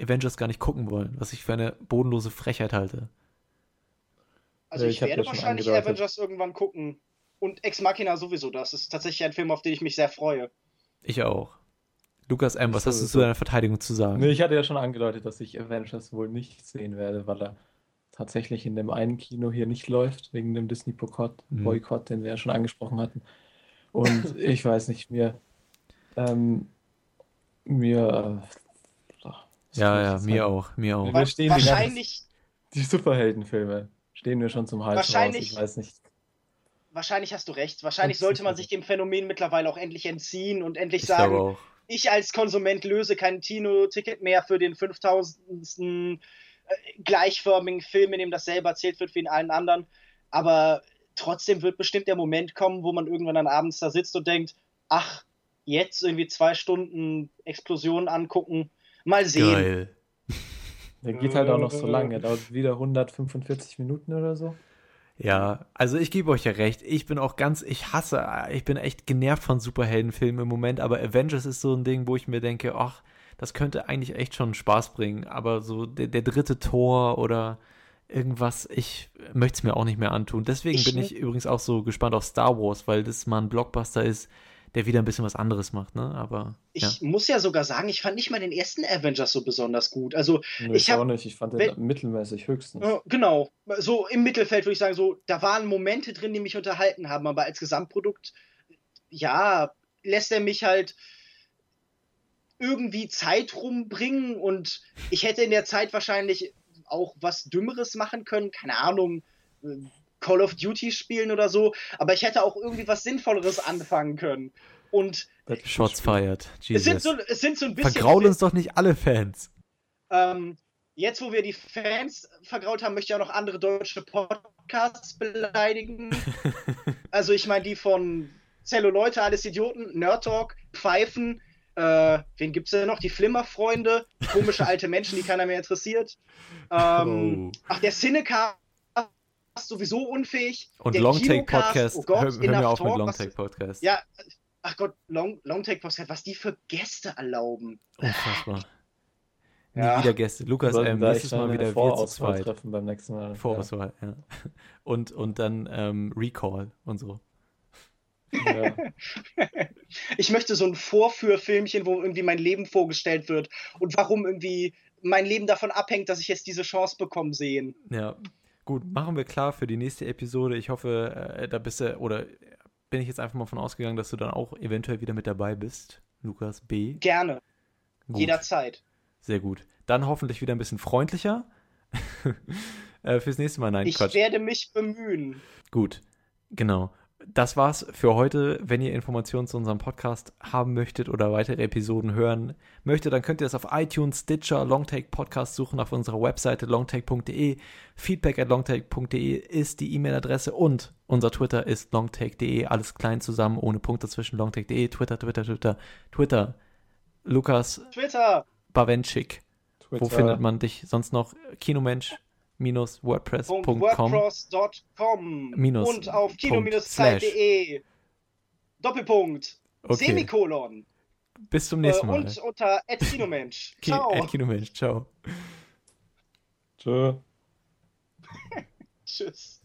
Avengers gar nicht gucken wollen, was ich für eine bodenlose Frechheit halte. Also ich, ich werde wahrscheinlich Avengers irgendwann gucken und Ex Machina sowieso. Das ist tatsächlich ein Film, auf den ich mich sehr freue. Ich auch. Lukas M., was hast du zu deiner Verteidigung zu sagen? Nee, ich hatte ja schon angedeutet, dass ich Avengers wohl nicht sehen werde, weil er tatsächlich in dem einen Kino hier nicht läuft, wegen dem Disney-Boykott, mhm. den wir ja schon angesprochen hatten. Und ich weiß nicht, mir, ähm, mir, äh, ja, ja, mir auch, mir auch. Mir stehen wahrscheinlich die, die Superheldenfilme stehen mir schon zum Hals wahrscheinlich, raus, ich weiß nicht. Wahrscheinlich hast du recht. Wahrscheinlich sollte man sich dem Phänomen mittlerweile auch endlich entziehen und endlich ich sagen, ich als Konsument löse kein Kino-Ticket mehr für den 5000 gleichförmigen Film, in dem das selber erzählt wird wie in allen anderen. Aber trotzdem wird bestimmt der Moment kommen, wo man irgendwann dann abends da sitzt und denkt, ach, jetzt irgendwie zwei Stunden Explosionen angucken, mal sehen. Geil. Der geht halt auch noch so lange, der dauert wieder 145 Minuten oder so. Ja, also ich gebe euch ja recht. Ich bin auch ganz, ich hasse, ich bin echt genervt von Superheldenfilmen im Moment, aber Avengers ist so ein Ding, wo ich mir denke, ach, das könnte eigentlich echt schon Spaß bringen. Aber so der, der dritte Tor oder irgendwas, ich möchte es mir auch nicht mehr antun. Deswegen ich bin ich übrigens auch so gespannt auf Star Wars, weil das mal ein Blockbuster ist, der wieder ein bisschen was anderes macht, ne? Aber. Ich ja. muss ja sogar sagen, ich fand nicht mal den ersten Avengers so besonders gut. Also nee, ich, ich auch nicht, ich fand den wenn, mittelmäßig höchstens. Genau, so im Mittelfeld würde ich sagen, so da waren Momente drin, die mich unterhalten haben, aber als Gesamtprodukt, ja, lässt er mich halt irgendwie Zeit rumbringen und ich hätte in der Zeit wahrscheinlich auch was Dümmeres machen können, keine Ahnung, äh, Call of Duty spielen oder so, aber ich hätte auch irgendwie was Sinnvolleres anfangen können. Und Shots fired. Es sind, so, es sind so ein bisschen. Vergraul uns doch nicht alle Fans. Ähm, jetzt, wo wir die Fans vergrault haben, möchte ich auch noch andere deutsche Podcasts beleidigen. also, ich meine, die von Zello Leute, alles Idioten, Nerd Talk, Pfeifen. Äh, wen gibt's denn noch? Die Flimmerfreunde, komische alte Menschen, die keiner mehr interessiert. Ähm, oh. Ach, der Cinecast sowieso unfähig. Und Longtake Podcast. Oh Gott, hör, hör mir auf mit Longtake Podcast. Ja, ach Gott, Long, Longtake Podcast, was die für Gäste erlauben. Unfassbar. Nie ja. wieder Gäste. Lukas, ähm, nächstes Mal wieder wir zu zweit. treffen beim nächsten Mal. Vorauswahl, ja. ja. Und, und dann ähm, Recall und so. Ja. ich möchte so ein Vorführfilmchen, wo irgendwie mein Leben vorgestellt wird und warum irgendwie mein Leben davon abhängt, dass ich jetzt diese Chance bekomme, sehen. Ja, gut, machen wir klar für die nächste Episode. Ich hoffe, äh, da bist du, oder bin ich jetzt einfach mal von ausgegangen, dass du dann auch eventuell wieder mit dabei bist, Lukas B. Gerne. Gut. Jederzeit. Sehr gut. Dann hoffentlich wieder ein bisschen freundlicher. äh, fürs nächste Mal, nein, Ich Quatsch. werde mich bemühen. Gut, genau das war's für heute. Wenn ihr Informationen zu unserem Podcast haben möchtet oder weitere Episoden hören möchtet, dann könnt ihr es auf iTunes, Stitcher, Longtake Podcast suchen auf unserer Webseite longtake.de. Feedback at longtake.de ist die E-Mail-Adresse und unser Twitter ist longtake.de. Alles klein zusammen, ohne Punkt dazwischen. Longtake.de, Twitter, Twitter, Twitter, Twitter. Lukas. Twitter. Bawenschik. Wo findet man dich sonst noch? Kinomensch wordpress.com WordPress.com und auf kino-zeit.de Doppelpunkt okay. Semikolon bis zum nächsten Mal. Und unter Kinomensch. Ciao. Kinomensch. Ciao. Tschö. Tschüss.